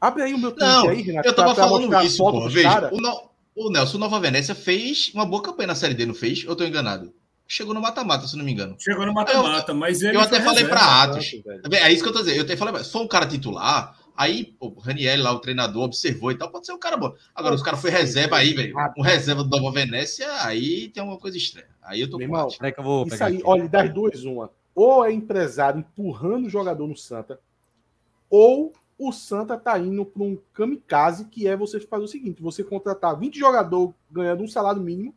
Abre aí o meu Não, aí, Renato. eu tava pra- pra falando isso, dos Veja, o, No- o Nelson Nova Venécia fez uma boa campanha na Série D, não fez? Ou eu tô enganado? Chegou no mata-mata, se não me engano. Chegou no mata-mata, mas ele eu até falei pra Atos. Velho. É isso que eu tô dizendo. Eu até falei, se for um cara titular, aí o Raniel lá, o treinador, observou e tal, pode ser um cara bom. Agora, os caras foi reserva aí, velho. Um reserva do Nova Venécia, aí tem uma coisa estranha. Aí eu tô Meu com irmão, que eu vou Isso pegar aí, aqui. olha, das duas, uma. Ou é empresário empurrando o jogador no Santa, ou o Santa tá indo para um kamikaze, que é você fazer o seguinte: você contratar 20 jogadores ganhando um salário mínimo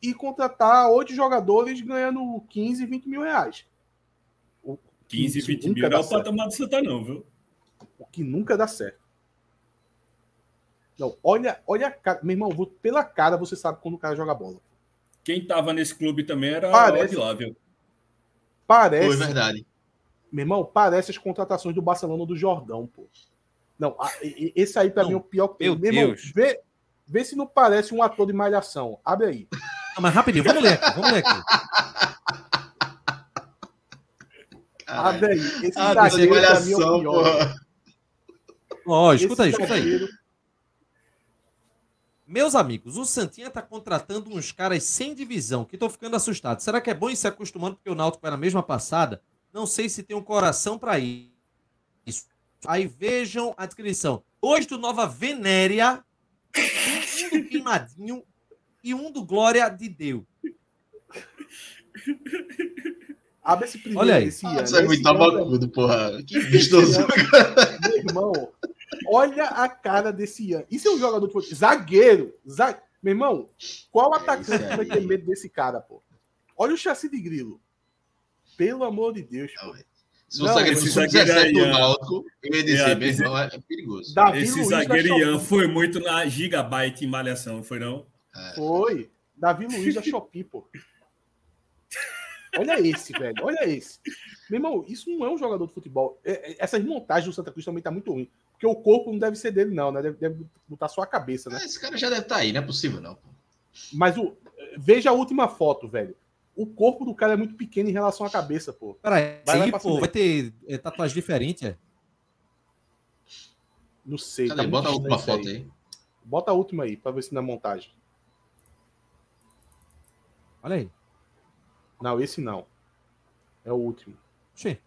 e contratar 8 jogadores ganhando 15, 20 mil reais. O 15, Isso 20 nunca mil não é o patamar do Santa, não, viu? O que nunca dá certo. Não, olha, olha a cara. Meu irmão, pela cara você sabe quando o cara joga bola. Quem tava nesse clube também era Parece. o Odilávio. Parece. Foi verdade. Meu irmão, parece as contratações do Barcelona do Jordão, pô. Não, esse aí pra Não, mim é o pior meu Meu irmão, Deus. vê, vê se não parece um ator de malhação. Abre aí. Não, mas rapidinho, vamos ler aqui, vamos ler aqui. Caralho. Abre aí. Esse Ah, zagueiro pra mim é o malhação, pior. porra. Ó, escuta aí, escuta aí. Meus amigos, o Santinha tá contratando uns caras sem divisão que estão ficando assustados. Será que é bom ir se acostumando porque o Náutico vai na mesma passada? Não sei se tem um coração para isso. Aí vejam a descrição. Dois do Nova Venéria, um do Queimadinho e um do Glória de Deus. Abre esse primeiro. Olha aí. Esse Ah, Ian, Isso é esse muito Ian, abacudo, porra. Que vistoso. Meu irmão, olha a cara desse Ian. Isso é um jogador de. Zagueiro. za- Meu irmão, qual atacante isso aí. vai ter medo desse cara, pô? Olha o chassi de grilo. Pelo amor de Deus, pô. Se Não, esse zagueiro 17 do aí, Náutico, eu ia dizer, É, meu esse- irmão, é perigoso. Davi Esse Luiz zagueiro. Ian foi muito na Gigabyte em Malhação, foi não? Foi. Davi Luiz da Shopee, pô. Olha esse, velho. Olha esse. Meu irmão, isso não é um jogador de futebol. É- é- Essas montagens do Santa Cruz também tá muito ruim. Porque o corpo não deve ser dele, não, né? Deve, deve botar só a cabeça, né? Esse cara já deve estar aí, não é possível, não. Mas o, veja a última foto, velho. o corpo do cara é muito pequeno em relação à cabeça, pô. Peraí, Vai aí, pô, vai ter é, tatuagem diferente, é? Não sei. Cadê? tá Bota a última foto isso aí. Bota a última aí, pra ver se na montagem. Olha aí. Não, esse não. É o último. Oxê.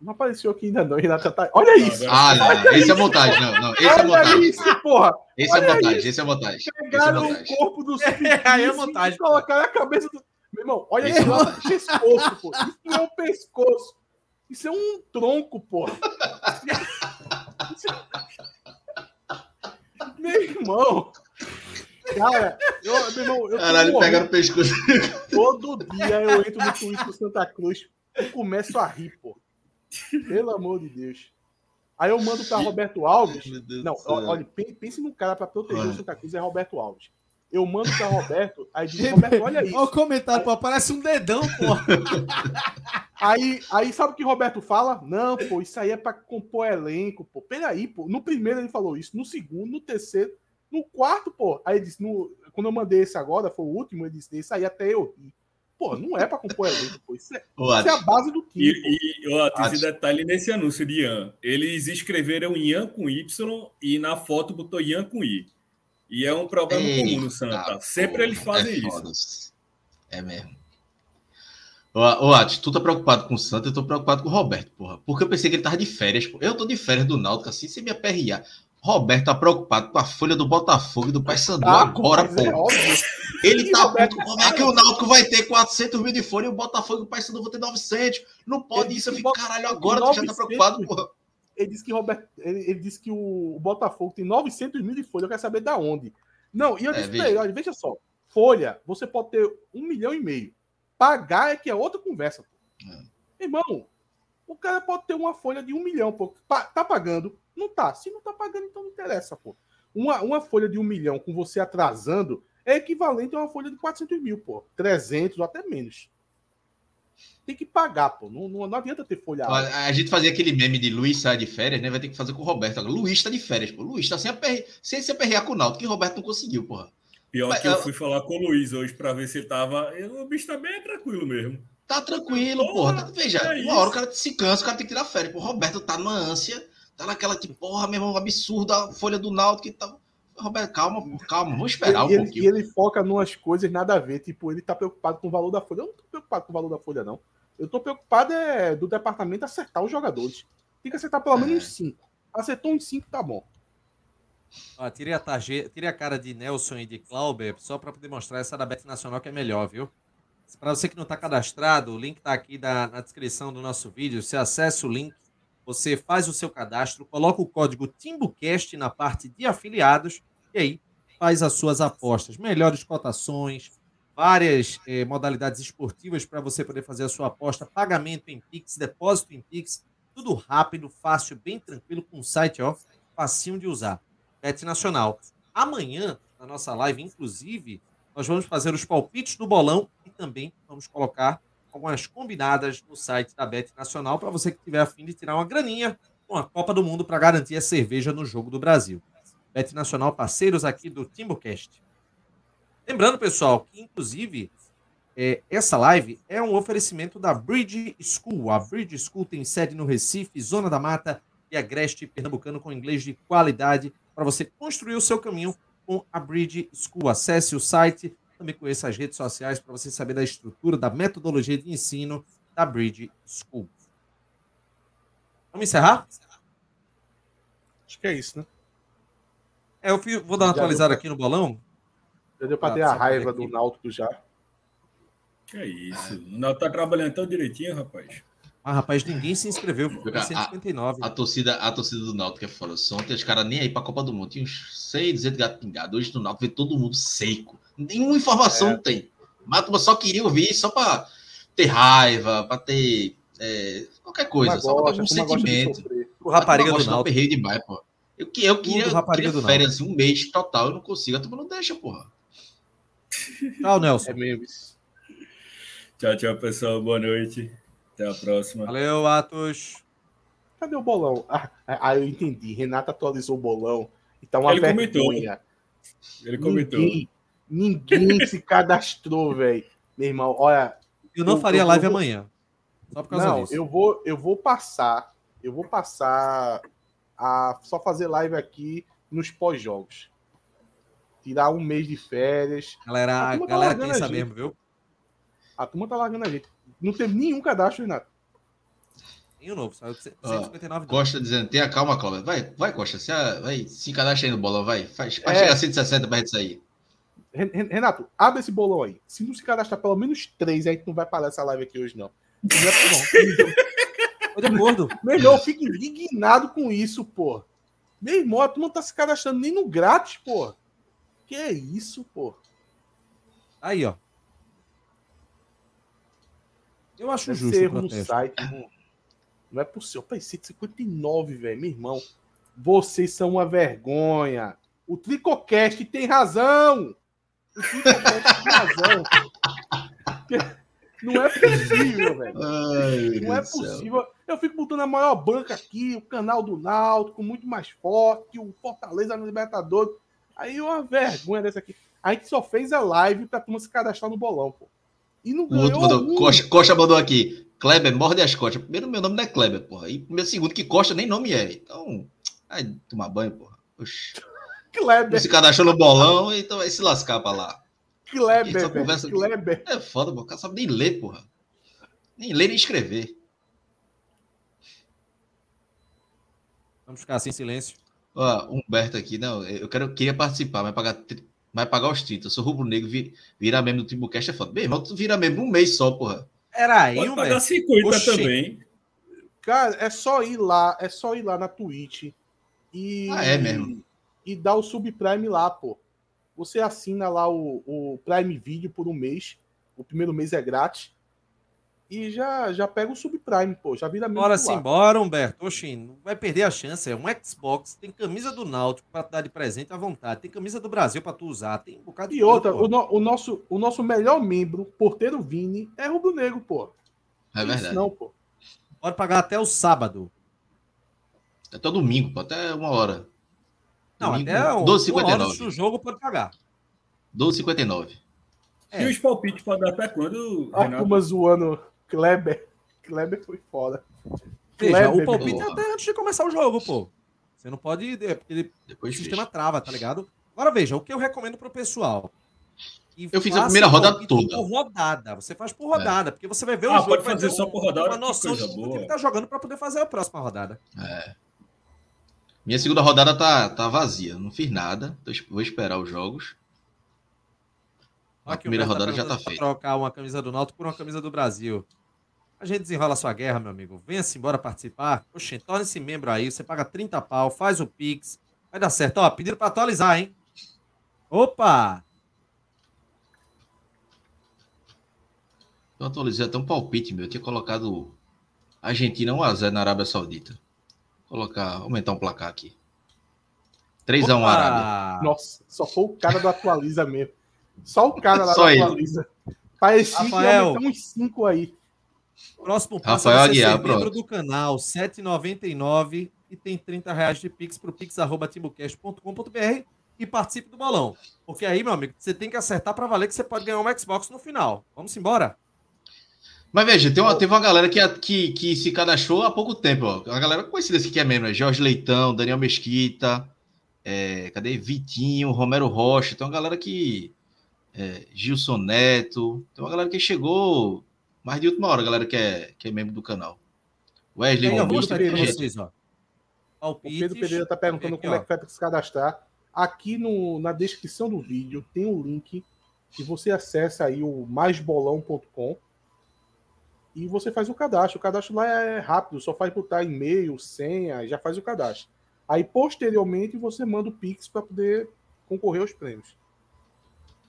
Não apareceu aqui ainda não, Renato já tá... Olha isso! Ah, não. Esse é montagem. Não, não. Esse é Olha montagem. isso, porra! Esse é Olha montagem. isso. Esse é montagem. Esse é Pegaram o corpo do Aí é montagem, e colocaram a cabeça do... Meu irmão, olha Esse isso é pescoço, pô. Isso não é um pescoço. Isso é um tronco, porra. Isso irmão... Cara, eu, meu irmão, eu Caralho, morrendo. pegaram o pescoço. Todo dia eu entro no Twitter do Santa Cruz e começo a rir, pô. Pelo amor de Deus. Aí eu mando pra Roberto Alves. Não, olha, pe- pense num cara pra proteger o Olha. Santa Cruz é Roberto Alves. Eu mando pra Roberto, aí diz, Roberto, olha Olha o isso. comentário, pô, parece um dedão, pô. Aí, aí sabe o que o Roberto fala? Não, pô, isso aí é pra compor elenco, pô. Peraí, pô. No primeiro ele falou isso, no segundo, no terceiro, no quarto, pô. Aí ele disse, no, quando eu mandei esse agora, foi o último, ele disse, isso aí até eu. Pô, não é pra compor elenco, pô. Isso é, Ô, isso é a base do time. E, e ó, tem esse detalhe nesse anúncio de Ian. Eles escreveram Ian com Y e na foto botou Ian com I. E é um problema comum no Santa. Eita, Sempre eles fazem é isso. É mesmo. Ô, ô Ati, tu tá preocupado com o Santa, eu tô preocupado com o Roberto, porra. Porque eu pensei que ele tava de férias, pô. Eu tô de férias do Náutico, assim, sem me aperrear. Roberto tá preocupado com a folha do Botafogo e do Paysandu Tá, agora, mas é pô. óbvio. Ele tá puto. Como é que o Náutico vai ter 400 mil de folha e o Botafogo e o Paysandu vão ter 900? Não pode isso. Eu fico, caralho, agora tu já tá 900, preocupado, porra. Ele disse que Roberto, ele, ele disse que o, Botafogo tem 900 mil de folha. Eu quero saber da onde. Não, e eu É, disse pra veja. ele, olha, veja só. Folha, você pode ter um milhão e meio. Pagar é que é outra conversa. Pô. É. Irmão, o cara pode ter uma folha de um milhão, pô. Tá pagando? Não tá. Se não tá pagando, então não interessa, pô. Uma, uma folha de um milhão com você atrasando é equivalente a uma folha de 400 mil, pô. 300 ou até menos. Tem que pagar, pô. Não, não, não adianta ter folha. A, a gente fazia aquele meme de Luiz sai de férias, né? Vai ter que fazer com o Roberto. Agora, Luiz tá de férias, pô. Luiz tá sem, aperre... sem se aperrear com o Náutico, que o Roberto não conseguiu, porra. Pior Mas que eu eu- fui falar com o Luiz hoje pra ver se ele tava. O bicho tá bem tranquilo mesmo. Tá tranquilo, Porra, porra. Tá- Veja, é uma isso. hora o cara se cansa, o cara tem que tirar férias. Pô, o Roberto tá numa ânsia, tá naquela tipo, porra, meu irmão, absurda a folha do Náutico e tal. Roberto, calma, pô, calma, vamos esperar um e, ele, e pouquinho. ele foca numas coisas nada a ver. Tipo, ele tá preocupado com o valor da folha. Eu não tô preocupado com o valor da folha, não. Eu tô preocupado é do departamento acertar os jogadores. Tem que acertar pelo menos É. uns cinco. Acertou uns cinco, tá bom. Ó, tirei a tirei a cara de Nelson e de Clauber só para poder mostrar essa da Bet Nacional que é melhor, viu? Para você que não está cadastrado, o link está aqui da- na descrição do nosso vídeo. Você acessa o link, você faz o seu cadastro, coloca o código TimbuCast na parte de afiliados e aí faz as suas apostas. Melhores cotações, várias eh, modalidades esportivas para você poder fazer a sua aposta, pagamento em Pix, depósito em Pix, tudo rápido, fácil, bem tranquilo, com um site ó, facinho de usar. Bet Nacional. Amanhã, na nossa live, inclusive, nós vamos fazer os palpites do bolão e também vamos colocar algumas combinadas no site da Bet Nacional para você que tiver afim de tirar uma graninha com a Copa do Mundo para garantir a cerveja no Jogo do Brasil. Bet Nacional, parceiros aqui do TimbuCast. Lembrando, pessoal, que inclusive é, essa live é um oferecimento da Bridge School. A Bridge School tem sede no Recife, Zona da Mata e Agreste Pernambucano com inglês de qualidade para você construir o seu caminho com a Bridge School. Acesse o site, também conheça as redes sociais para você saber da estrutura, da metodologia de ensino da Bridge School. Vamos encerrar? Acho que é isso, né? É, eu fui- vou dar uma Já atualizada aqui no bolão. Já deu pra Ah, ter a raiva aqui. do Náutico já. Que é isso. O Náutico tá trabalhando tão direitinho, rapaz. Ah, rapaz, ninguém se inscreveu. Foi A- 159. A torcida, a torcida do Náutico é foda. Só Ontem os caras nem aí pra Copa do Mundo. Tinha uns 6, 200 gato pingado. Hoje no Náutico vê todo mundo seco. Nenhuma informação É. não tem. Mas a turma só queria ouvir só pra ter raiva, pra ter é, qualquer coisa. Só pra ter um sentimento. O rapariga Eu do Náutico. aperreio demais, pô. Eu, que- eu queria, rapariga queria do férias assim, um mês total. Eu não consigo. A turma não deixa, porra. Tchau, Nelson. É mesmo. Tchau, tchau, pessoal. Boa noite. Até a próxima. Valeu, Atos. Cadê o bolão? Ah, ah, eu entendi. Renata atualizou o bolão E tá uma Ele comentou. vergonha. Ele comentou. Ninguém, ninguém se cadastrou, velho. Meu irmão, olha. Eu não Eu- faria eu- live eu- amanhã. Só por causa Não, disso. eu vou, eu vou passar. Eu vou passar a só fazer live aqui nos pós-jogos. Tirar um mês de férias. Galera, A tá galera largando pensa mesmo, viu? A turma tá largando a gente. Não teve nenhum cadastro, Renato. O novo, saiu de Ó, 159 Costa dizendo, tenha calma, Cláudio. Vai, vai, Costa. Se, a- vai, se cadastra aí no bolão, vai. Faz, pra É. chegar a 160 pra gente sair. Ren- Ren- Renato, abre esse bolão aí. Se não se cadastrar pelo menos três, a gente não vai parar essa live aqui hoje, não. Não é- de acordo. Meu irmão, eu fico indignado com isso, pô. Meu irmão, a turma não tá se cadastrando nem no grátis, pô. Que é isso, pô? Aí, ó. Eu acho Deve justo ser erro no site. Não, não é possível. Eu pensei de 59, velho. Meu irmão, vocês são uma vergonha. O Tricocast tem razão. O Tricocast tem razão. Não é possível, velho. Não é possível. Eu fico botando a maior banca aqui, o canal do Náutico, muito mais forte, o Fortaleza no Libertadores. Aí uma vergonha dessa aqui. A gente só fez a live pra turma se cadastrar no bolão, pô. E não O outro ganhou mandou. um. Costa, Costa mandou aqui. Kleber, morde as costas. Primeiro, meu nome não é Kleber, porra. E meu segundo, que Costa nem nome é. Então, ai, tomar banho, porra. Oxi. Kleber, se cadastrou no bolão, então vai se lascar pra lá. Kleber, conversa aqui. Kleber. É foda, pô. O cara sabe nem ler, porra. Nem ler nem escrever. Vamos ficar assim em silêncio. Ó, Humberto aqui, não, eu quero, queria participar, vai pagar, vai pagar os títulos. Eu sou rubro-negro, vi- virar membro do Timbucast é foda. Meu irmão, tu vira membro um mês só, porra. Era aí, Pode um pagar 50 Oxi. também. Cara, é só ir lá, é só ir lá na Twitch e. Ah, é mesmo? E dar o subprime lá, pô. Você assina lá o, o Prime Video por um mês. O primeiro mês é grátis. E já, já pega o subprime, pô. Já vira Bora sim, bora, Humberto. Oxi, não vai perder a chance. É um Xbox, tem camisa do Náutico pra te dar de presente à vontade. Tem camisa do Brasil pra tu usar. Tem um bocado de E coisa, outra, pô. o, no- o nosso, o nosso melhor membro, porteiro Vini, é rubro-negro, pô. É Isso verdade. Não, pô. Pode pagar até o sábado. Até domingo, pô, até uma hora. Não, Domingo, até o 12h59. do jogo pode pagar. 12h59. É. E os palpites para dar até quando, A Renato? turma zoando Kleber. Kleber foi fora. Veja, Kleber, o palpite é até antes de começar o jogo, pô. Você não pode. é, porque ele- o Depois sistema fecha. trava, tá ligado? Agora veja, o que eu recomendo pro pessoal. Eu fiz a primeira o roda toda. Por rodada. Você faz por rodada, porque você vai ver o Ah, jogo. pode fazer só um- por rodada, Uma noção coisa de boa. que ele tá jogando pra poder fazer a próxima rodada. Minha segunda rodada tá, tá vazia. Não fiz nada. Vou esperar os jogos. A Aqui o primeira Beto rodada já tá feita. trocar uma camisa do Náutico por uma camisa do Brasil. A gente desenrola a sua guerra, meu amigo. Venha-se embora participar. Oxê, torne-se membro aí. Você paga 30 pau, faz o Pix. Vai dar certo. Ó, pediram pra atualizar, hein? Opa! Eu atualizei até um palpite, meu. Eu tinha colocado Argentina 1x0 na Arábia Saudita. Vou colocar, aumentar um placar aqui. 3x1 Opa! Arábia. Nossa, só foi o cara do Atualiza mesmo. Só o cara lá Só do ele. Atualiza. Parecia que ia uns 5 aí. Próximo passo Rafael é Aguiar, membro do canal, R$ 7,99 e tem 30 reais de Pix pro pix.timbucast.com.br e participe do bolão. Porque aí, meu amigo, você tem que acertar pra valer que você pode ganhar um Xbox no final. Vamos embora? Mas veja, tem uma, teve uma galera que, que, que se cadastrou há pouco tempo. Ó. Uma galera conhecida assim que é membro. né? Jorge Leitão, Daniel Mesquita, é, cadê? Vitinho, Romero Rocha. Tem uma galera que. é, Gilson Neto. Tem uma galera que chegou mais de última hora, galera que é, que é membro do canal. E Wesley aí, eu tem pra gente. vocês, ó. O Palpites. Pedro Pereira tá perguntando Aqui, como é que vai para se cadastrar. Aqui no, na descrição do vídeo tem um link que você acessa aí o maisbolão.com e você faz o cadastro. O cadastro lá é rápido, só faz botar e-mail, senha, já faz o cadastro. Aí posteriormente você manda o Pix para poder concorrer aos prêmios.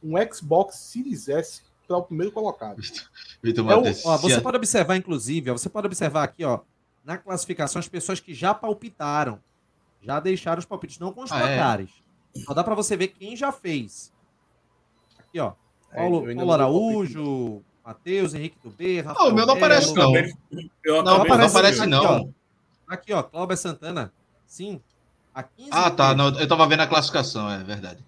Um Xbox Series S para o primeiro colocado. Vitor É o- Matheus, Ó, você pode observar, inclusive, ó, você pode observar aqui, ó, na classificação, as pessoas que já palpitaram, já deixaram os palpites, não com os Ah, é? placares. Só dá pra você ver quem já fez. Aqui, ó. É, Paulo, ainda Paulo não Araújo, Matheus, Henrique do B, Ah, o meu não aparece, não. Eu Não, acabei não aparece não. Aqui, ó. Aqui, ó, Cláudio Santana. Sim. a 15 Ah, tá. Não, eu tava vendo a classificação, é verdade.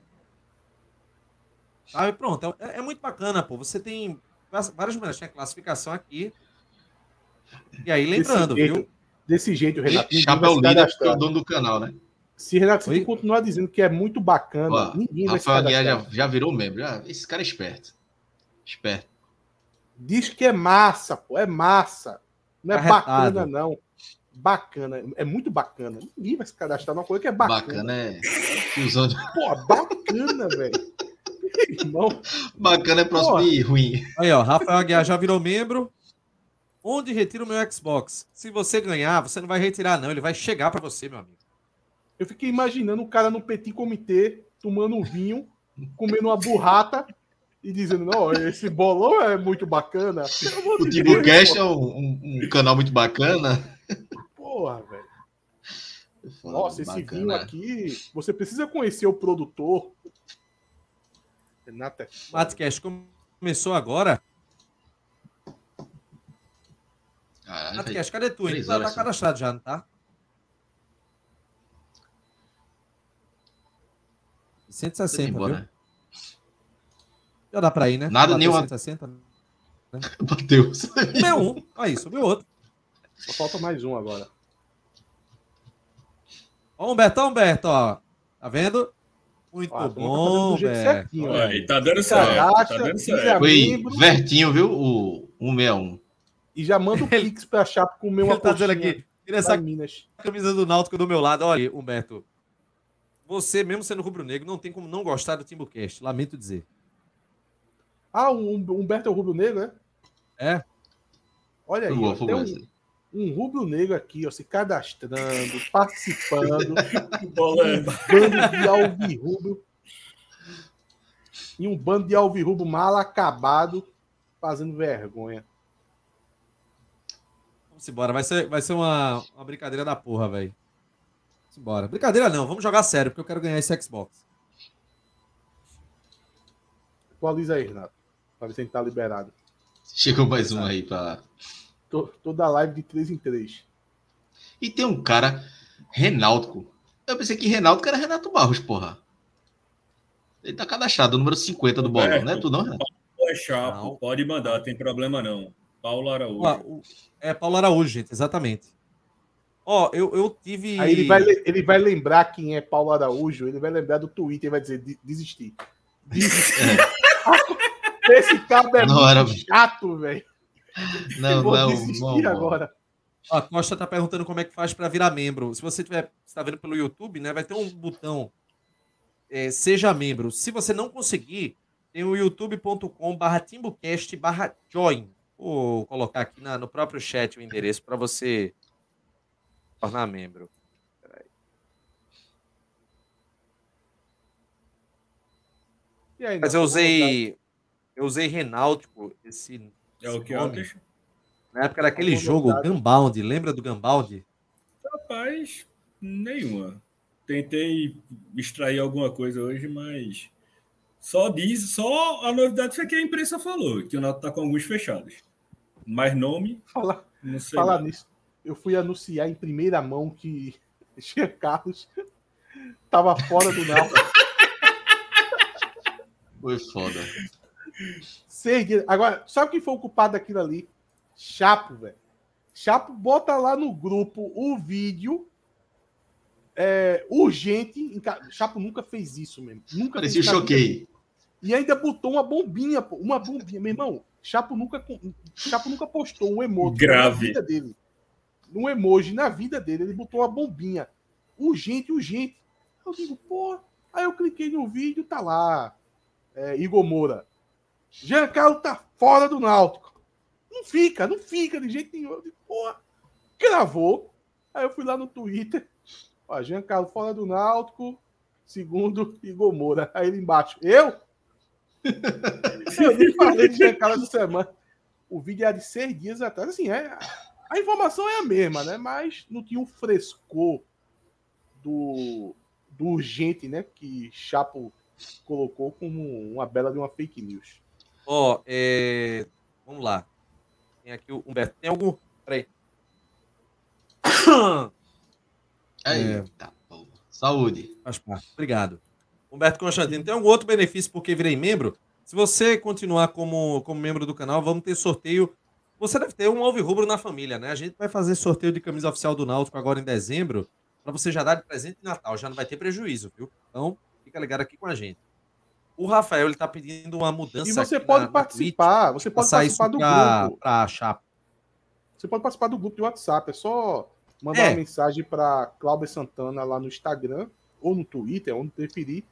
Sabe? Pronto, é, é muito bacana, pô. Você tem várias maneiras. Tem a classificação aqui. E aí, lembrando, desse jeito, viu? Desse jeito, Renato. ninguém vai Chapéu líder porque é o dono do canal, né? Se Renato, Oi? continuar dizendo que é muito bacana, Ó, ninguém vai se Rafael Aguiar já, já virou membro. Já- esse cara é esperto. Esperto. Diz que é massa, pô, é massa. Não é Arretado. bacana, não. Bacana, é muito bacana. Ninguém vai se cadastrar numa coisa que é bacana. Bacana é. Pô, bacana, velho. Irmão, Bacana é próximo Porra. de ruim. Aí, ó, Rafael Aguiar já virou membro. Onde retira o meu Xbox? Se você ganhar, você não vai retirar, não. Ele vai chegar pra você, meu amigo. eu fiquei imaginando o cara no petit comitê, tomando um vinho, comendo uma burrata e dizendo, não, esse bolão é muito bacana. O TimbuCast Deus, é um, um- um canal muito bacana. Porra, velho. Nossa, esse bacana. vinho aqui, você precisa conhecer o produtor. Renata. Matcast começou agora. Caralho, Matcast, cadê tu? hein? três Tá, tá cadastrado já, não tá? 160, velho, embora, viu? né? Já dá pra ir, né? Nada, nenhuma- 160. Bateu. Subiu um. Aí, subiu outro. Só falta mais um agora. Ó, Humberto, ó, Humberto, ó. Tá vendo? Muito Ó, tá bom, certinho, Olha aí, tá dando certo. Tá dando certo. Foi Vertinho, viu? O 161. e já manda o Pix pra Chapo comer uma Ele tá dizendo aqui, tira essa Minas. camisa do Náutico do meu lado. Olha, Humberto, você, mesmo sendo rubro-negro, não tem como não gostar do Timbucast. Lamento dizer. Ah, o Hum- Humberto é o Rubro Negro, né? É? Olha aí, boa, um. Um Rubro Negro aqui, ó, se cadastrando, participando, um bando de alvirrubro e um bando de alvirrubro mal acabado fazendo vergonha. Vamos embora. Vai ser, vai ser uma, uma brincadeira da porra, velho. Vamos embora. Brincadeira não, vamos jogar sério, porque eu quero ganhar esse Xbox. Atualiza aí, Renato, para ver se a gente tá liberado. Chegou mais um aí pra. Tô- Toda live de 3 em 3. E tem um cara, Renáutico. Eu pensei que Renáutico era Renato Barros, porra. Ele tá cadastrado, número 50 do bolão, Roberto. não é tu não, Renato? é chapo, Não. pode mandar, tem problema não. Paulo Araújo. O- é Paulo Araújo, gente, exatamente. Ó, eu, eu tive. Aí ele vai, le- ele vai lembrar quem é Paulo Araújo, ele vai lembrar do Twitter e vai dizer "De- desistir. Desistir. Esse cara é Não muito era- chato, velho. Não, Vou não, desistir não. agora. Ó, A Costa tá perguntando como é que faz para virar membro. Se você tiver, está vendo pelo YouTube, né, vai ter um botão é, seja membro. Se você não conseguir, tem o youtube.com/timbocast/join. Vou colocar aqui na- no próprio chat o endereço para você tornar membro. E aí, Mas eu usei eu usei Renáutico esse É o que nome, eu na época daquele Vamos jogo. Gunbound, lembra do Gunbound? Rapaz, nenhuma. Tentei extrair alguma coisa hoje, mas só diz, só a novidade foi que a imprensa falou, que o Nato tá com alguns fechados. Mais nome, Fala, não sei. falar nisso. Eu fui anunciar em primeira mão que Jean Carlos tava fora do Náutico. Foi foda. Seis dias. Agora, sabe quem foi o culpado daquilo ali? Chapo, velho. Chapo bota lá no grupo o vídeo é, urgente. em ca- Chapo nunca fez isso mesmo. Nunca Parecia fez choquei. E ainda botou uma bombinha, pô, uma bombinha. Meu irmão, Chapo nunca, Chapo nunca postou um emoji Grave. na vida dele. Um emoji na vida dele, ele botou uma bombinha. Urgente, urgente. Eu digo, pô. Aí eu cliquei no vídeo, tá lá. É, Igor Moura. Giancarlo tá fora do Náutico. Não fica, não fica de jeito nenhum. Eu digo, porra. Gravou. Aí eu fui lá no Twitter. Ó, Giancarlo fora do Náutico. Segundo Igor Moura. Aí ele embaixo. Eu? Eu nem falei de Giancarlo essa semana. O vídeo é de seis dias atrás. Assim, é, a informação é a mesma, né? Mas não tinha o frescor do, do urgente, né? Que Chapo colocou como uma bela de uma fake news. Ó, é... vamos lá. Tem aqui o Humberto. Tem algum. Peraí. Aí, É. tá, porra. Saúde. Faz parte. Obrigado. Humberto Constantino, tem algum outro benefício porque virei membro? Se você continuar como, como membro do canal, vamos ter sorteio. Você deve ter um Alve Rubro na família, né? A gente vai fazer sorteio de camisa oficial do Náutico agora em dezembro, para você já dar de presente de Natal. Já não vai ter prejuízo, viu? Então, fica ligado aqui com a gente. O Rafael ele tá pedindo uma mudança. E você pode na- na participar, Twitch, você pode participar do pra, grupo. pra chapa. Você pode participar do grupo de WhatsApp. É só mandar É. uma mensagem para Cláudio Santana lá no Instagram ou no Twitter, onde preferir,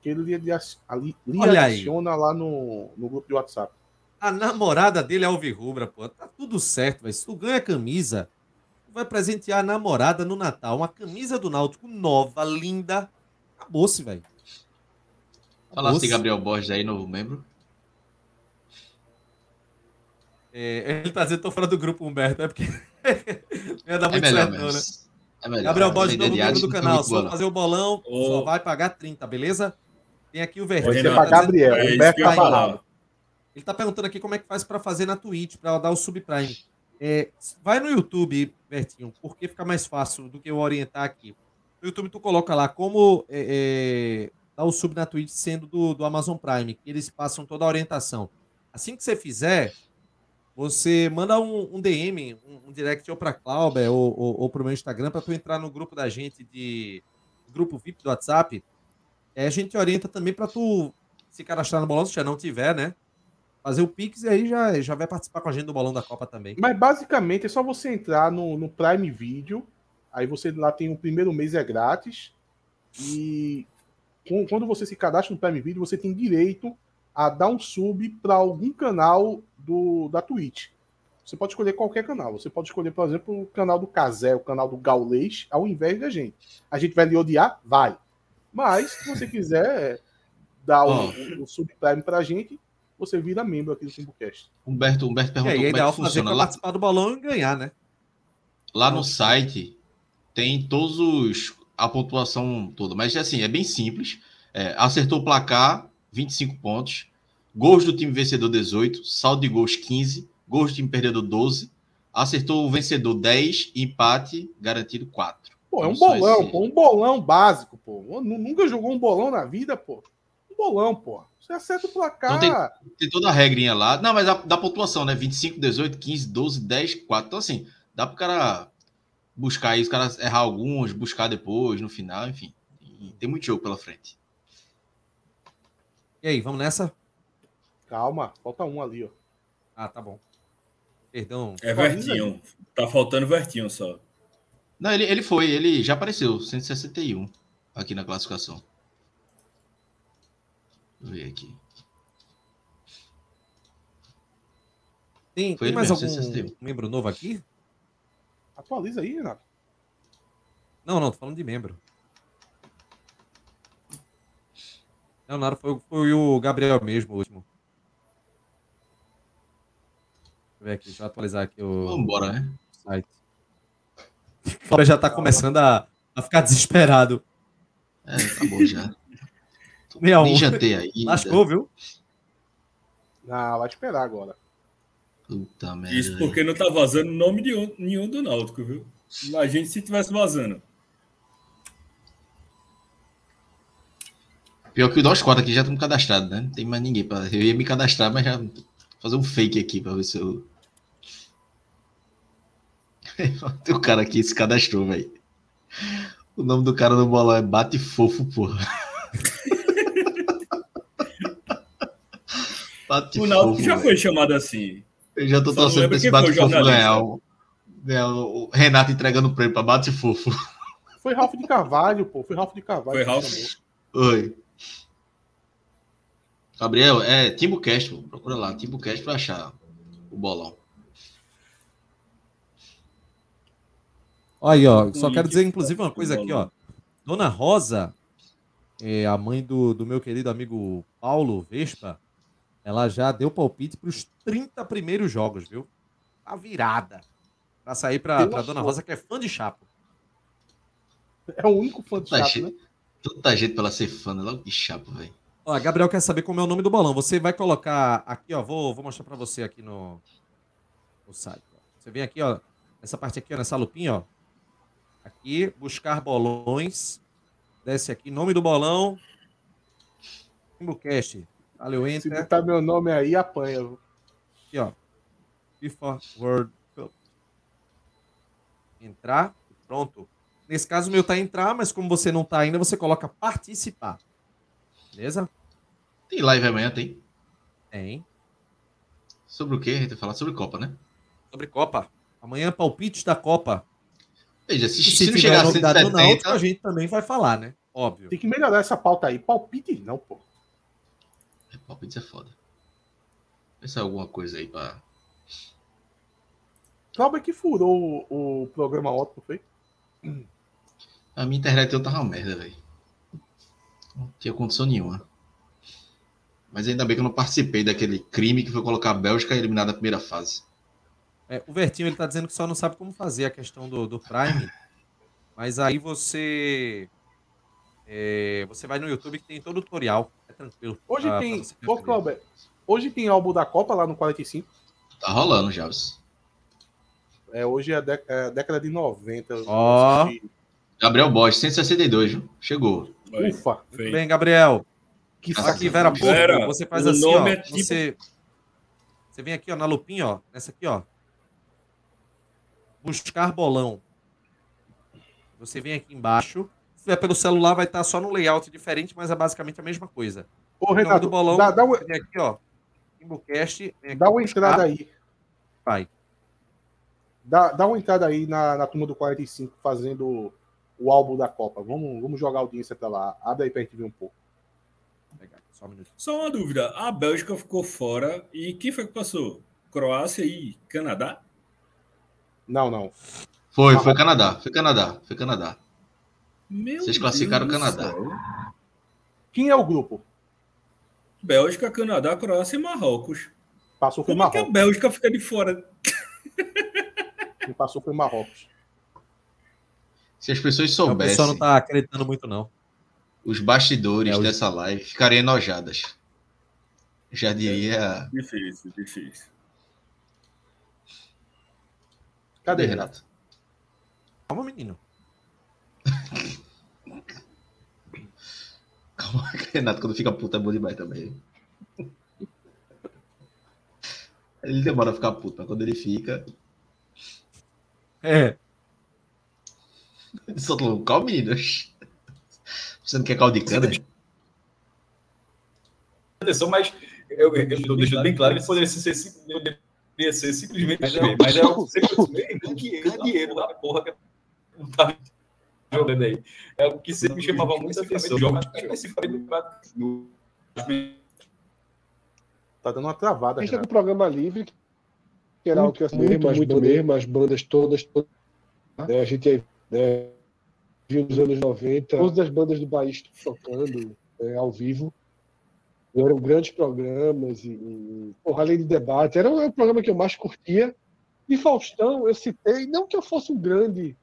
que ele lhe, ali- lhe Olha aí. adiciona lá no, no grupo de WhatsApp. A namorada dele é Alvirrubra, pô. Tá tudo certo, velho. Se tu ganha camisa, tu vai presentear a namorada no Natal. Uma camisa do Náutico nova, linda. Acabou-se, velho. Falasse Moço. Gabriel Borges aí, novo membro. É, ele tá dizendo que tô fora do grupo, Humberto. É porque não ia dar É muito melhor, certo, não, né? É melhor. Gabriel A Borges, novo de membro do canal. boa, não. fazer o bolão, Ô. só vai pagar 30, beleza? Tem aqui o Renato, tá para dizendo- Gabriel, é Humberto Cavalado. falar. Ele tá perguntando aqui como é que faz pra fazer na Twitch, pra dar o subprime. É, vai no YouTube, Bertinho, porque fica mais fácil do que eu orientar aqui. No YouTube tu coloca lá como é, é, dar o sub na Twitch sendo do, do Amazon Prime, que eles passam toda a orientação. Assim que você fizer, você manda um, um DM, um, um direct ou pra Clauber ou, ou, ou pro meu Instagram pra tu entrar no grupo da gente de grupo VIP do WhatsApp. É, a gente orienta também pra tu se cadastrar no bolão, se já não tiver, né? Fazer o Pix e aí já, já vai participar com a gente do bolão da Copa também. Mas basicamente é só você entrar no, no Prime Video, aí você lá tem o primeiro mês é grátis e quando você se cadastra no Prime Video, você tem direito a dar um sub para algum canal do, da Twitch. Você pode escolher qualquer canal. Você pode escolher, por exemplo, o canal do Casé, o canal do Gaulês, ao invés da gente. A gente vai lhe odiar? Vai. Mas, se você quiser dar o, Ó. o, o subprime pra gente, você vira membro aqui do Timbucast. Humberto, Humberto E perguntou aí é como é ideal que fazer funciona. Lá, participar do bolão e ganhar, né? lá no site tem todos os a pontuação toda, mas assim, é bem simples. É, acertou o placar, 25 pontos. Gols do time vencedor 18, saldo de gols 15, gols do time perdedor 12. Acertou o vencedor 10 e empate garantido 4. Pô, é um Só bolão, esse- pô, um bolão básico, pô. Nu- Nunca jogou um bolão na vida, pô. Um bolão, pô. Você acerta o placar. Então Tem toda a regrinha lá. Não, mas a, da pontuação, né? 25, 18, 15, 12, 10, 4. Então, assim, dá pro cara buscar aí, os caras errar alguns, buscar depois, no final, enfim. Tem muito jogo pela frente. E aí, vamos nessa? Calma, falta um ali, ó. Ah, tá bom. Perdão. É Vertinho. Tá faltando Vertinho só. Não, ele, ele foi, ele já apareceu, 161 aqui na classificação. Deixa eu ver aqui. Tem, tem mais mesmo, algum 161. membro novo aqui? Atualiza aí, Renato. Não, não, tô falando de membro. Leonardo foi, foi o Gabriel mesmo, o último. Deixa eu ver aqui, deixa eu atualizar aqui o Vamos embora, né? site. O Gabriel já tá começando a, a ficar desesperado. É, tá bom já. Meia Nem um. jantei aí. Lascou, viu? Ah, vai esperar agora. Puta merda. Isso porque não tá vazando nome de um- nenhum do Náutico, viu? Imagine se tivesse vazando. Pior que nós quatro aqui já estamos cadastrados, né? Não tem mais ninguém. Pra... Eu ia me cadastrar, mas já fazer um fake aqui pra ver se eu. tem um cara aqui se cadastrou, velho. O nome do cara no bolão é Bate Fofo, porra. Bate O Náutico já foi chamado assim. Eu já tô Só torcendo pra esse quem Bate foi o Fofo jornalista. ganhar. O, ganhar o Renato entregando o prêmio pra Bate Fofo. Foi Ralph de Carvalho, pô. Foi Ralph de Carvalho. Foi Ralph. chamou. Oi. Gabriel, é TimbuCast, pô. procura lá, TimbuCast pra achar o bolão. Olha aí, ó. Só quero dizer, inclusive, uma coisa aqui, ó. Dona Rosa, é, a mãe do, do meu querido amigo Paulo Vespa, ela já deu palpite para os 30 primeiros jogos, viu? A virada. Pra sair pra Dona. Rosa, que é fã de Chapo. É o único fã de Tá chato, cheio. né? Tanta gente pra ela ser fã, né? Logo de chapo, velho. Ó, Gabriel quer saber como é o nome do bolão. Você vai colocar aqui, ó. Vou, vou mostrar pra você aqui no, no site. ó. Você vem aqui, ó. Nessa parte aqui, ó, nessa lupinha, ó. Aqui, buscar bolões. Desce aqui, nome do bolão. Timbucast. Valeu, Se enter. botar meu nome aí, apanha. Aqui, ó. FIFA World Cup. Entrar. Pronto. Nesse caso, o meu tá entrar, mas como você não tá ainda, você coloca participar. Beleza? Tem live amanhã, tem. Tem. Sobre o quê? A gente vai falar sobre Copa, né? Sobre Copa. Amanhã, palpites da Copa. Veja, se, E se, se não tiver chegar a novidade no Náutico, 170, a gente também vai falar, né? Óbvio. Tem que melhorar essa pauta aí. Palpite não, pô. É, palpites é foda. Pensa alguma coisa aí pra. Cláudio que furou o, o programa não foi? A minha internet eu tava uma merda, velho. Não tinha condição nenhuma. Mas ainda bem que eu não participei daquele crime que foi colocar a Bélgica eliminada na primeira fase. É, o Vertinho ele tá dizendo que só não sabe como fazer a questão do, do Prime. Mas aí você. É, você vai no YouTube que tem todo o tutorial. É tranquilo. Hoje pra- tem. pra Ô. Cláudio, hoje tem álbum da Copa lá no 45. Tá rolando, Javes. É, hoje é a, é a década de 90. eu Ó. assisti. Gabriel Bosch, 162, viu? Chegou. Ufa, Muito feito. bem, Gabriel. que Nossa, Aqui, Vera Porco, Vera, você faz o assim, ó. é tipo- Você, você vem aqui, ó, na lupinha, ó. Nessa aqui, ó. Buscar bolão. Você vem aqui embaixo. Se tiver pelo celular, vai estar só no layout diferente, mas é basicamente a mesma coisa. Ô, Renato, do bolão, dá, dá, uma, você vem aqui, ó. Timbucast. vem aqui, dá uma entrada aí. Vai. Dá, dá uma entrada aí na, na turma do 45 fazendo o álbum da Copa. Vamos, vamos jogar a audiência pra lá. Abre aí pra gente ver um pouco. Só um minuto. Só uma dúvida. A Bélgica ficou fora e quem foi que passou? Croácia e Canadá? Não, não. Foi, foi Canadá. Foi Canadá. Foi Canadá. Meu Vocês classificaram o Deus do Canadá. céu. Quem é o grupo? Bélgica, Canadá, Croácia e Marrocos. Passou foi Como é que a Marrocos. Bélgica fica de fora? Quem passou foi Marrocos. Se as pessoas O soubessem pessoal não tá acreditando muito, não. os bastidores É, o- dessa live, ficariam enojadas. Já diria. Difícil, difícil. Cadê? Renato? Calma, menino. Calma, Renato, quando fica puto é bom demais também. Ele demora a ficar puto, mas quando ele fica. É. Ele solta um calma, meninos. Você não quer caldo de cana? atenção, mas eu, eu, eu deixo bem claro que poderia ser, ser simplesmente mas é o sempre o dinheiro, dinheiro da porra que não tá jogando aí. É o que sempre me chamava muita atenção. Jogo especificamente no, Tá dando uma travada, A gente tá com Renato. o programa livre, que era algo que eu muito, muito mesmo, as bandas todas, todas né, a gente né, viu nos anos 90, todas as bandas do país tocando né, ao vivo. Eram grandes programas e, e porra, além de debate, era o programa que eu mais curtia. E Faustão, eu citei, não que eu fosse um grande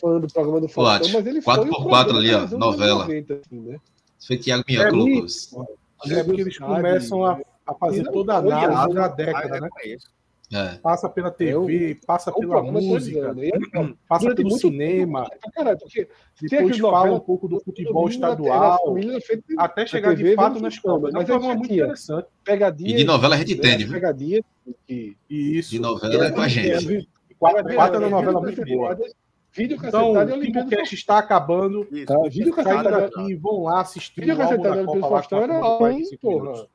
fã do programa do Faustão, Ati, mas ele foi quatro o por quatro programa ali, ó, novela. 90, assim, né? Isso foi Thiago Minha É, colocou. É porque eles começam a, a fazer Não, toda a análise da década, né? É. Passa pela TV, passa O pela música, e aí, passa pelo muito cinema, tempo, porque tem depois fala novela um pouco do futebol estadual, até chegar TV, de fato nas futebol, Copas. É um mas programa aí muito interessante. pegadinha. E de novela a gente né, entende, viu? Pegadinha. Que, Isso. De novela é com a gente. Quatro, é, uma novela muito boa. Vídeo Então, e o está acabando. Faustão. Tá, Vídeo cacetada. daqui, vão lá assistir Vídeo cacetada da do Faustão a era turma do um, 45 porra. minutos.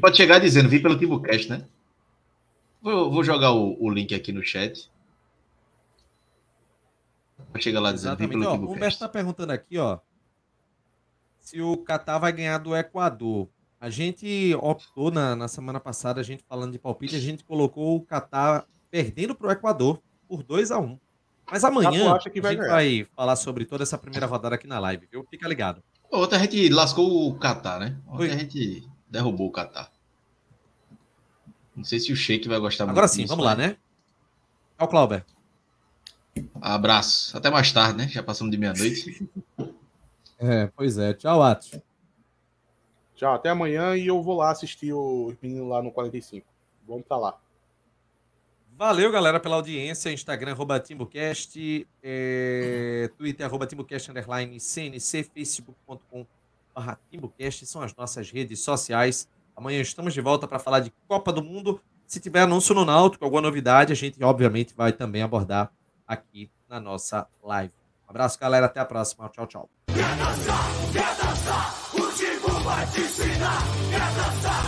Pode chegar dizendo, vim pelo Timbucast, né? Vou, vou jogar o, o link aqui no chat. Pode chegar lá dizendo, vim Exatamente. pelo Ó, o Humberto Timbucast. está perguntando aqui, ó, se o Catar vai ganhar do Equador. A gente optou na, na semana passada, a gente falando de palpite, a gente colocou o Catar perdendo para o Equador por 2 a 1 Mas amanhã acha que a vai gente ganhar. vai falar sobre toda essa primeira rodada aqui na live, viu? Fica ligado. Ontem a gente lascou o Catar, né? Ontem Foi. a gente derrubou o Catar. Não sei se o Sheik vai gostar Agora muito sim, disso, vamos lá, né? Tchau, Clauber. Abraço. Até mais tarde, né? Já passamos de meia-noite. É, pois é. Tchau, Atos. Tchau, até amanhã e eu vou lá assistir os meninos lá no 45. Vamos pra lá. Valeu, galera, pela audiência. Instagram, arroba é, Twitter, arroba TimbuCast, underline, CNC, Facebook.com, barra são as nossas redes sociais. Amanhã estamos de volta para falar de Copa do Mundo. Se tiver anúncio no Náutico, alguma novidade, a gente obviamente vai também abordar aqui na nossa live. Um abraço, galera. Até a próxima. Tchau, tchau. Quer dançar, quer dançar, o vai te ensinar. Quer dançar.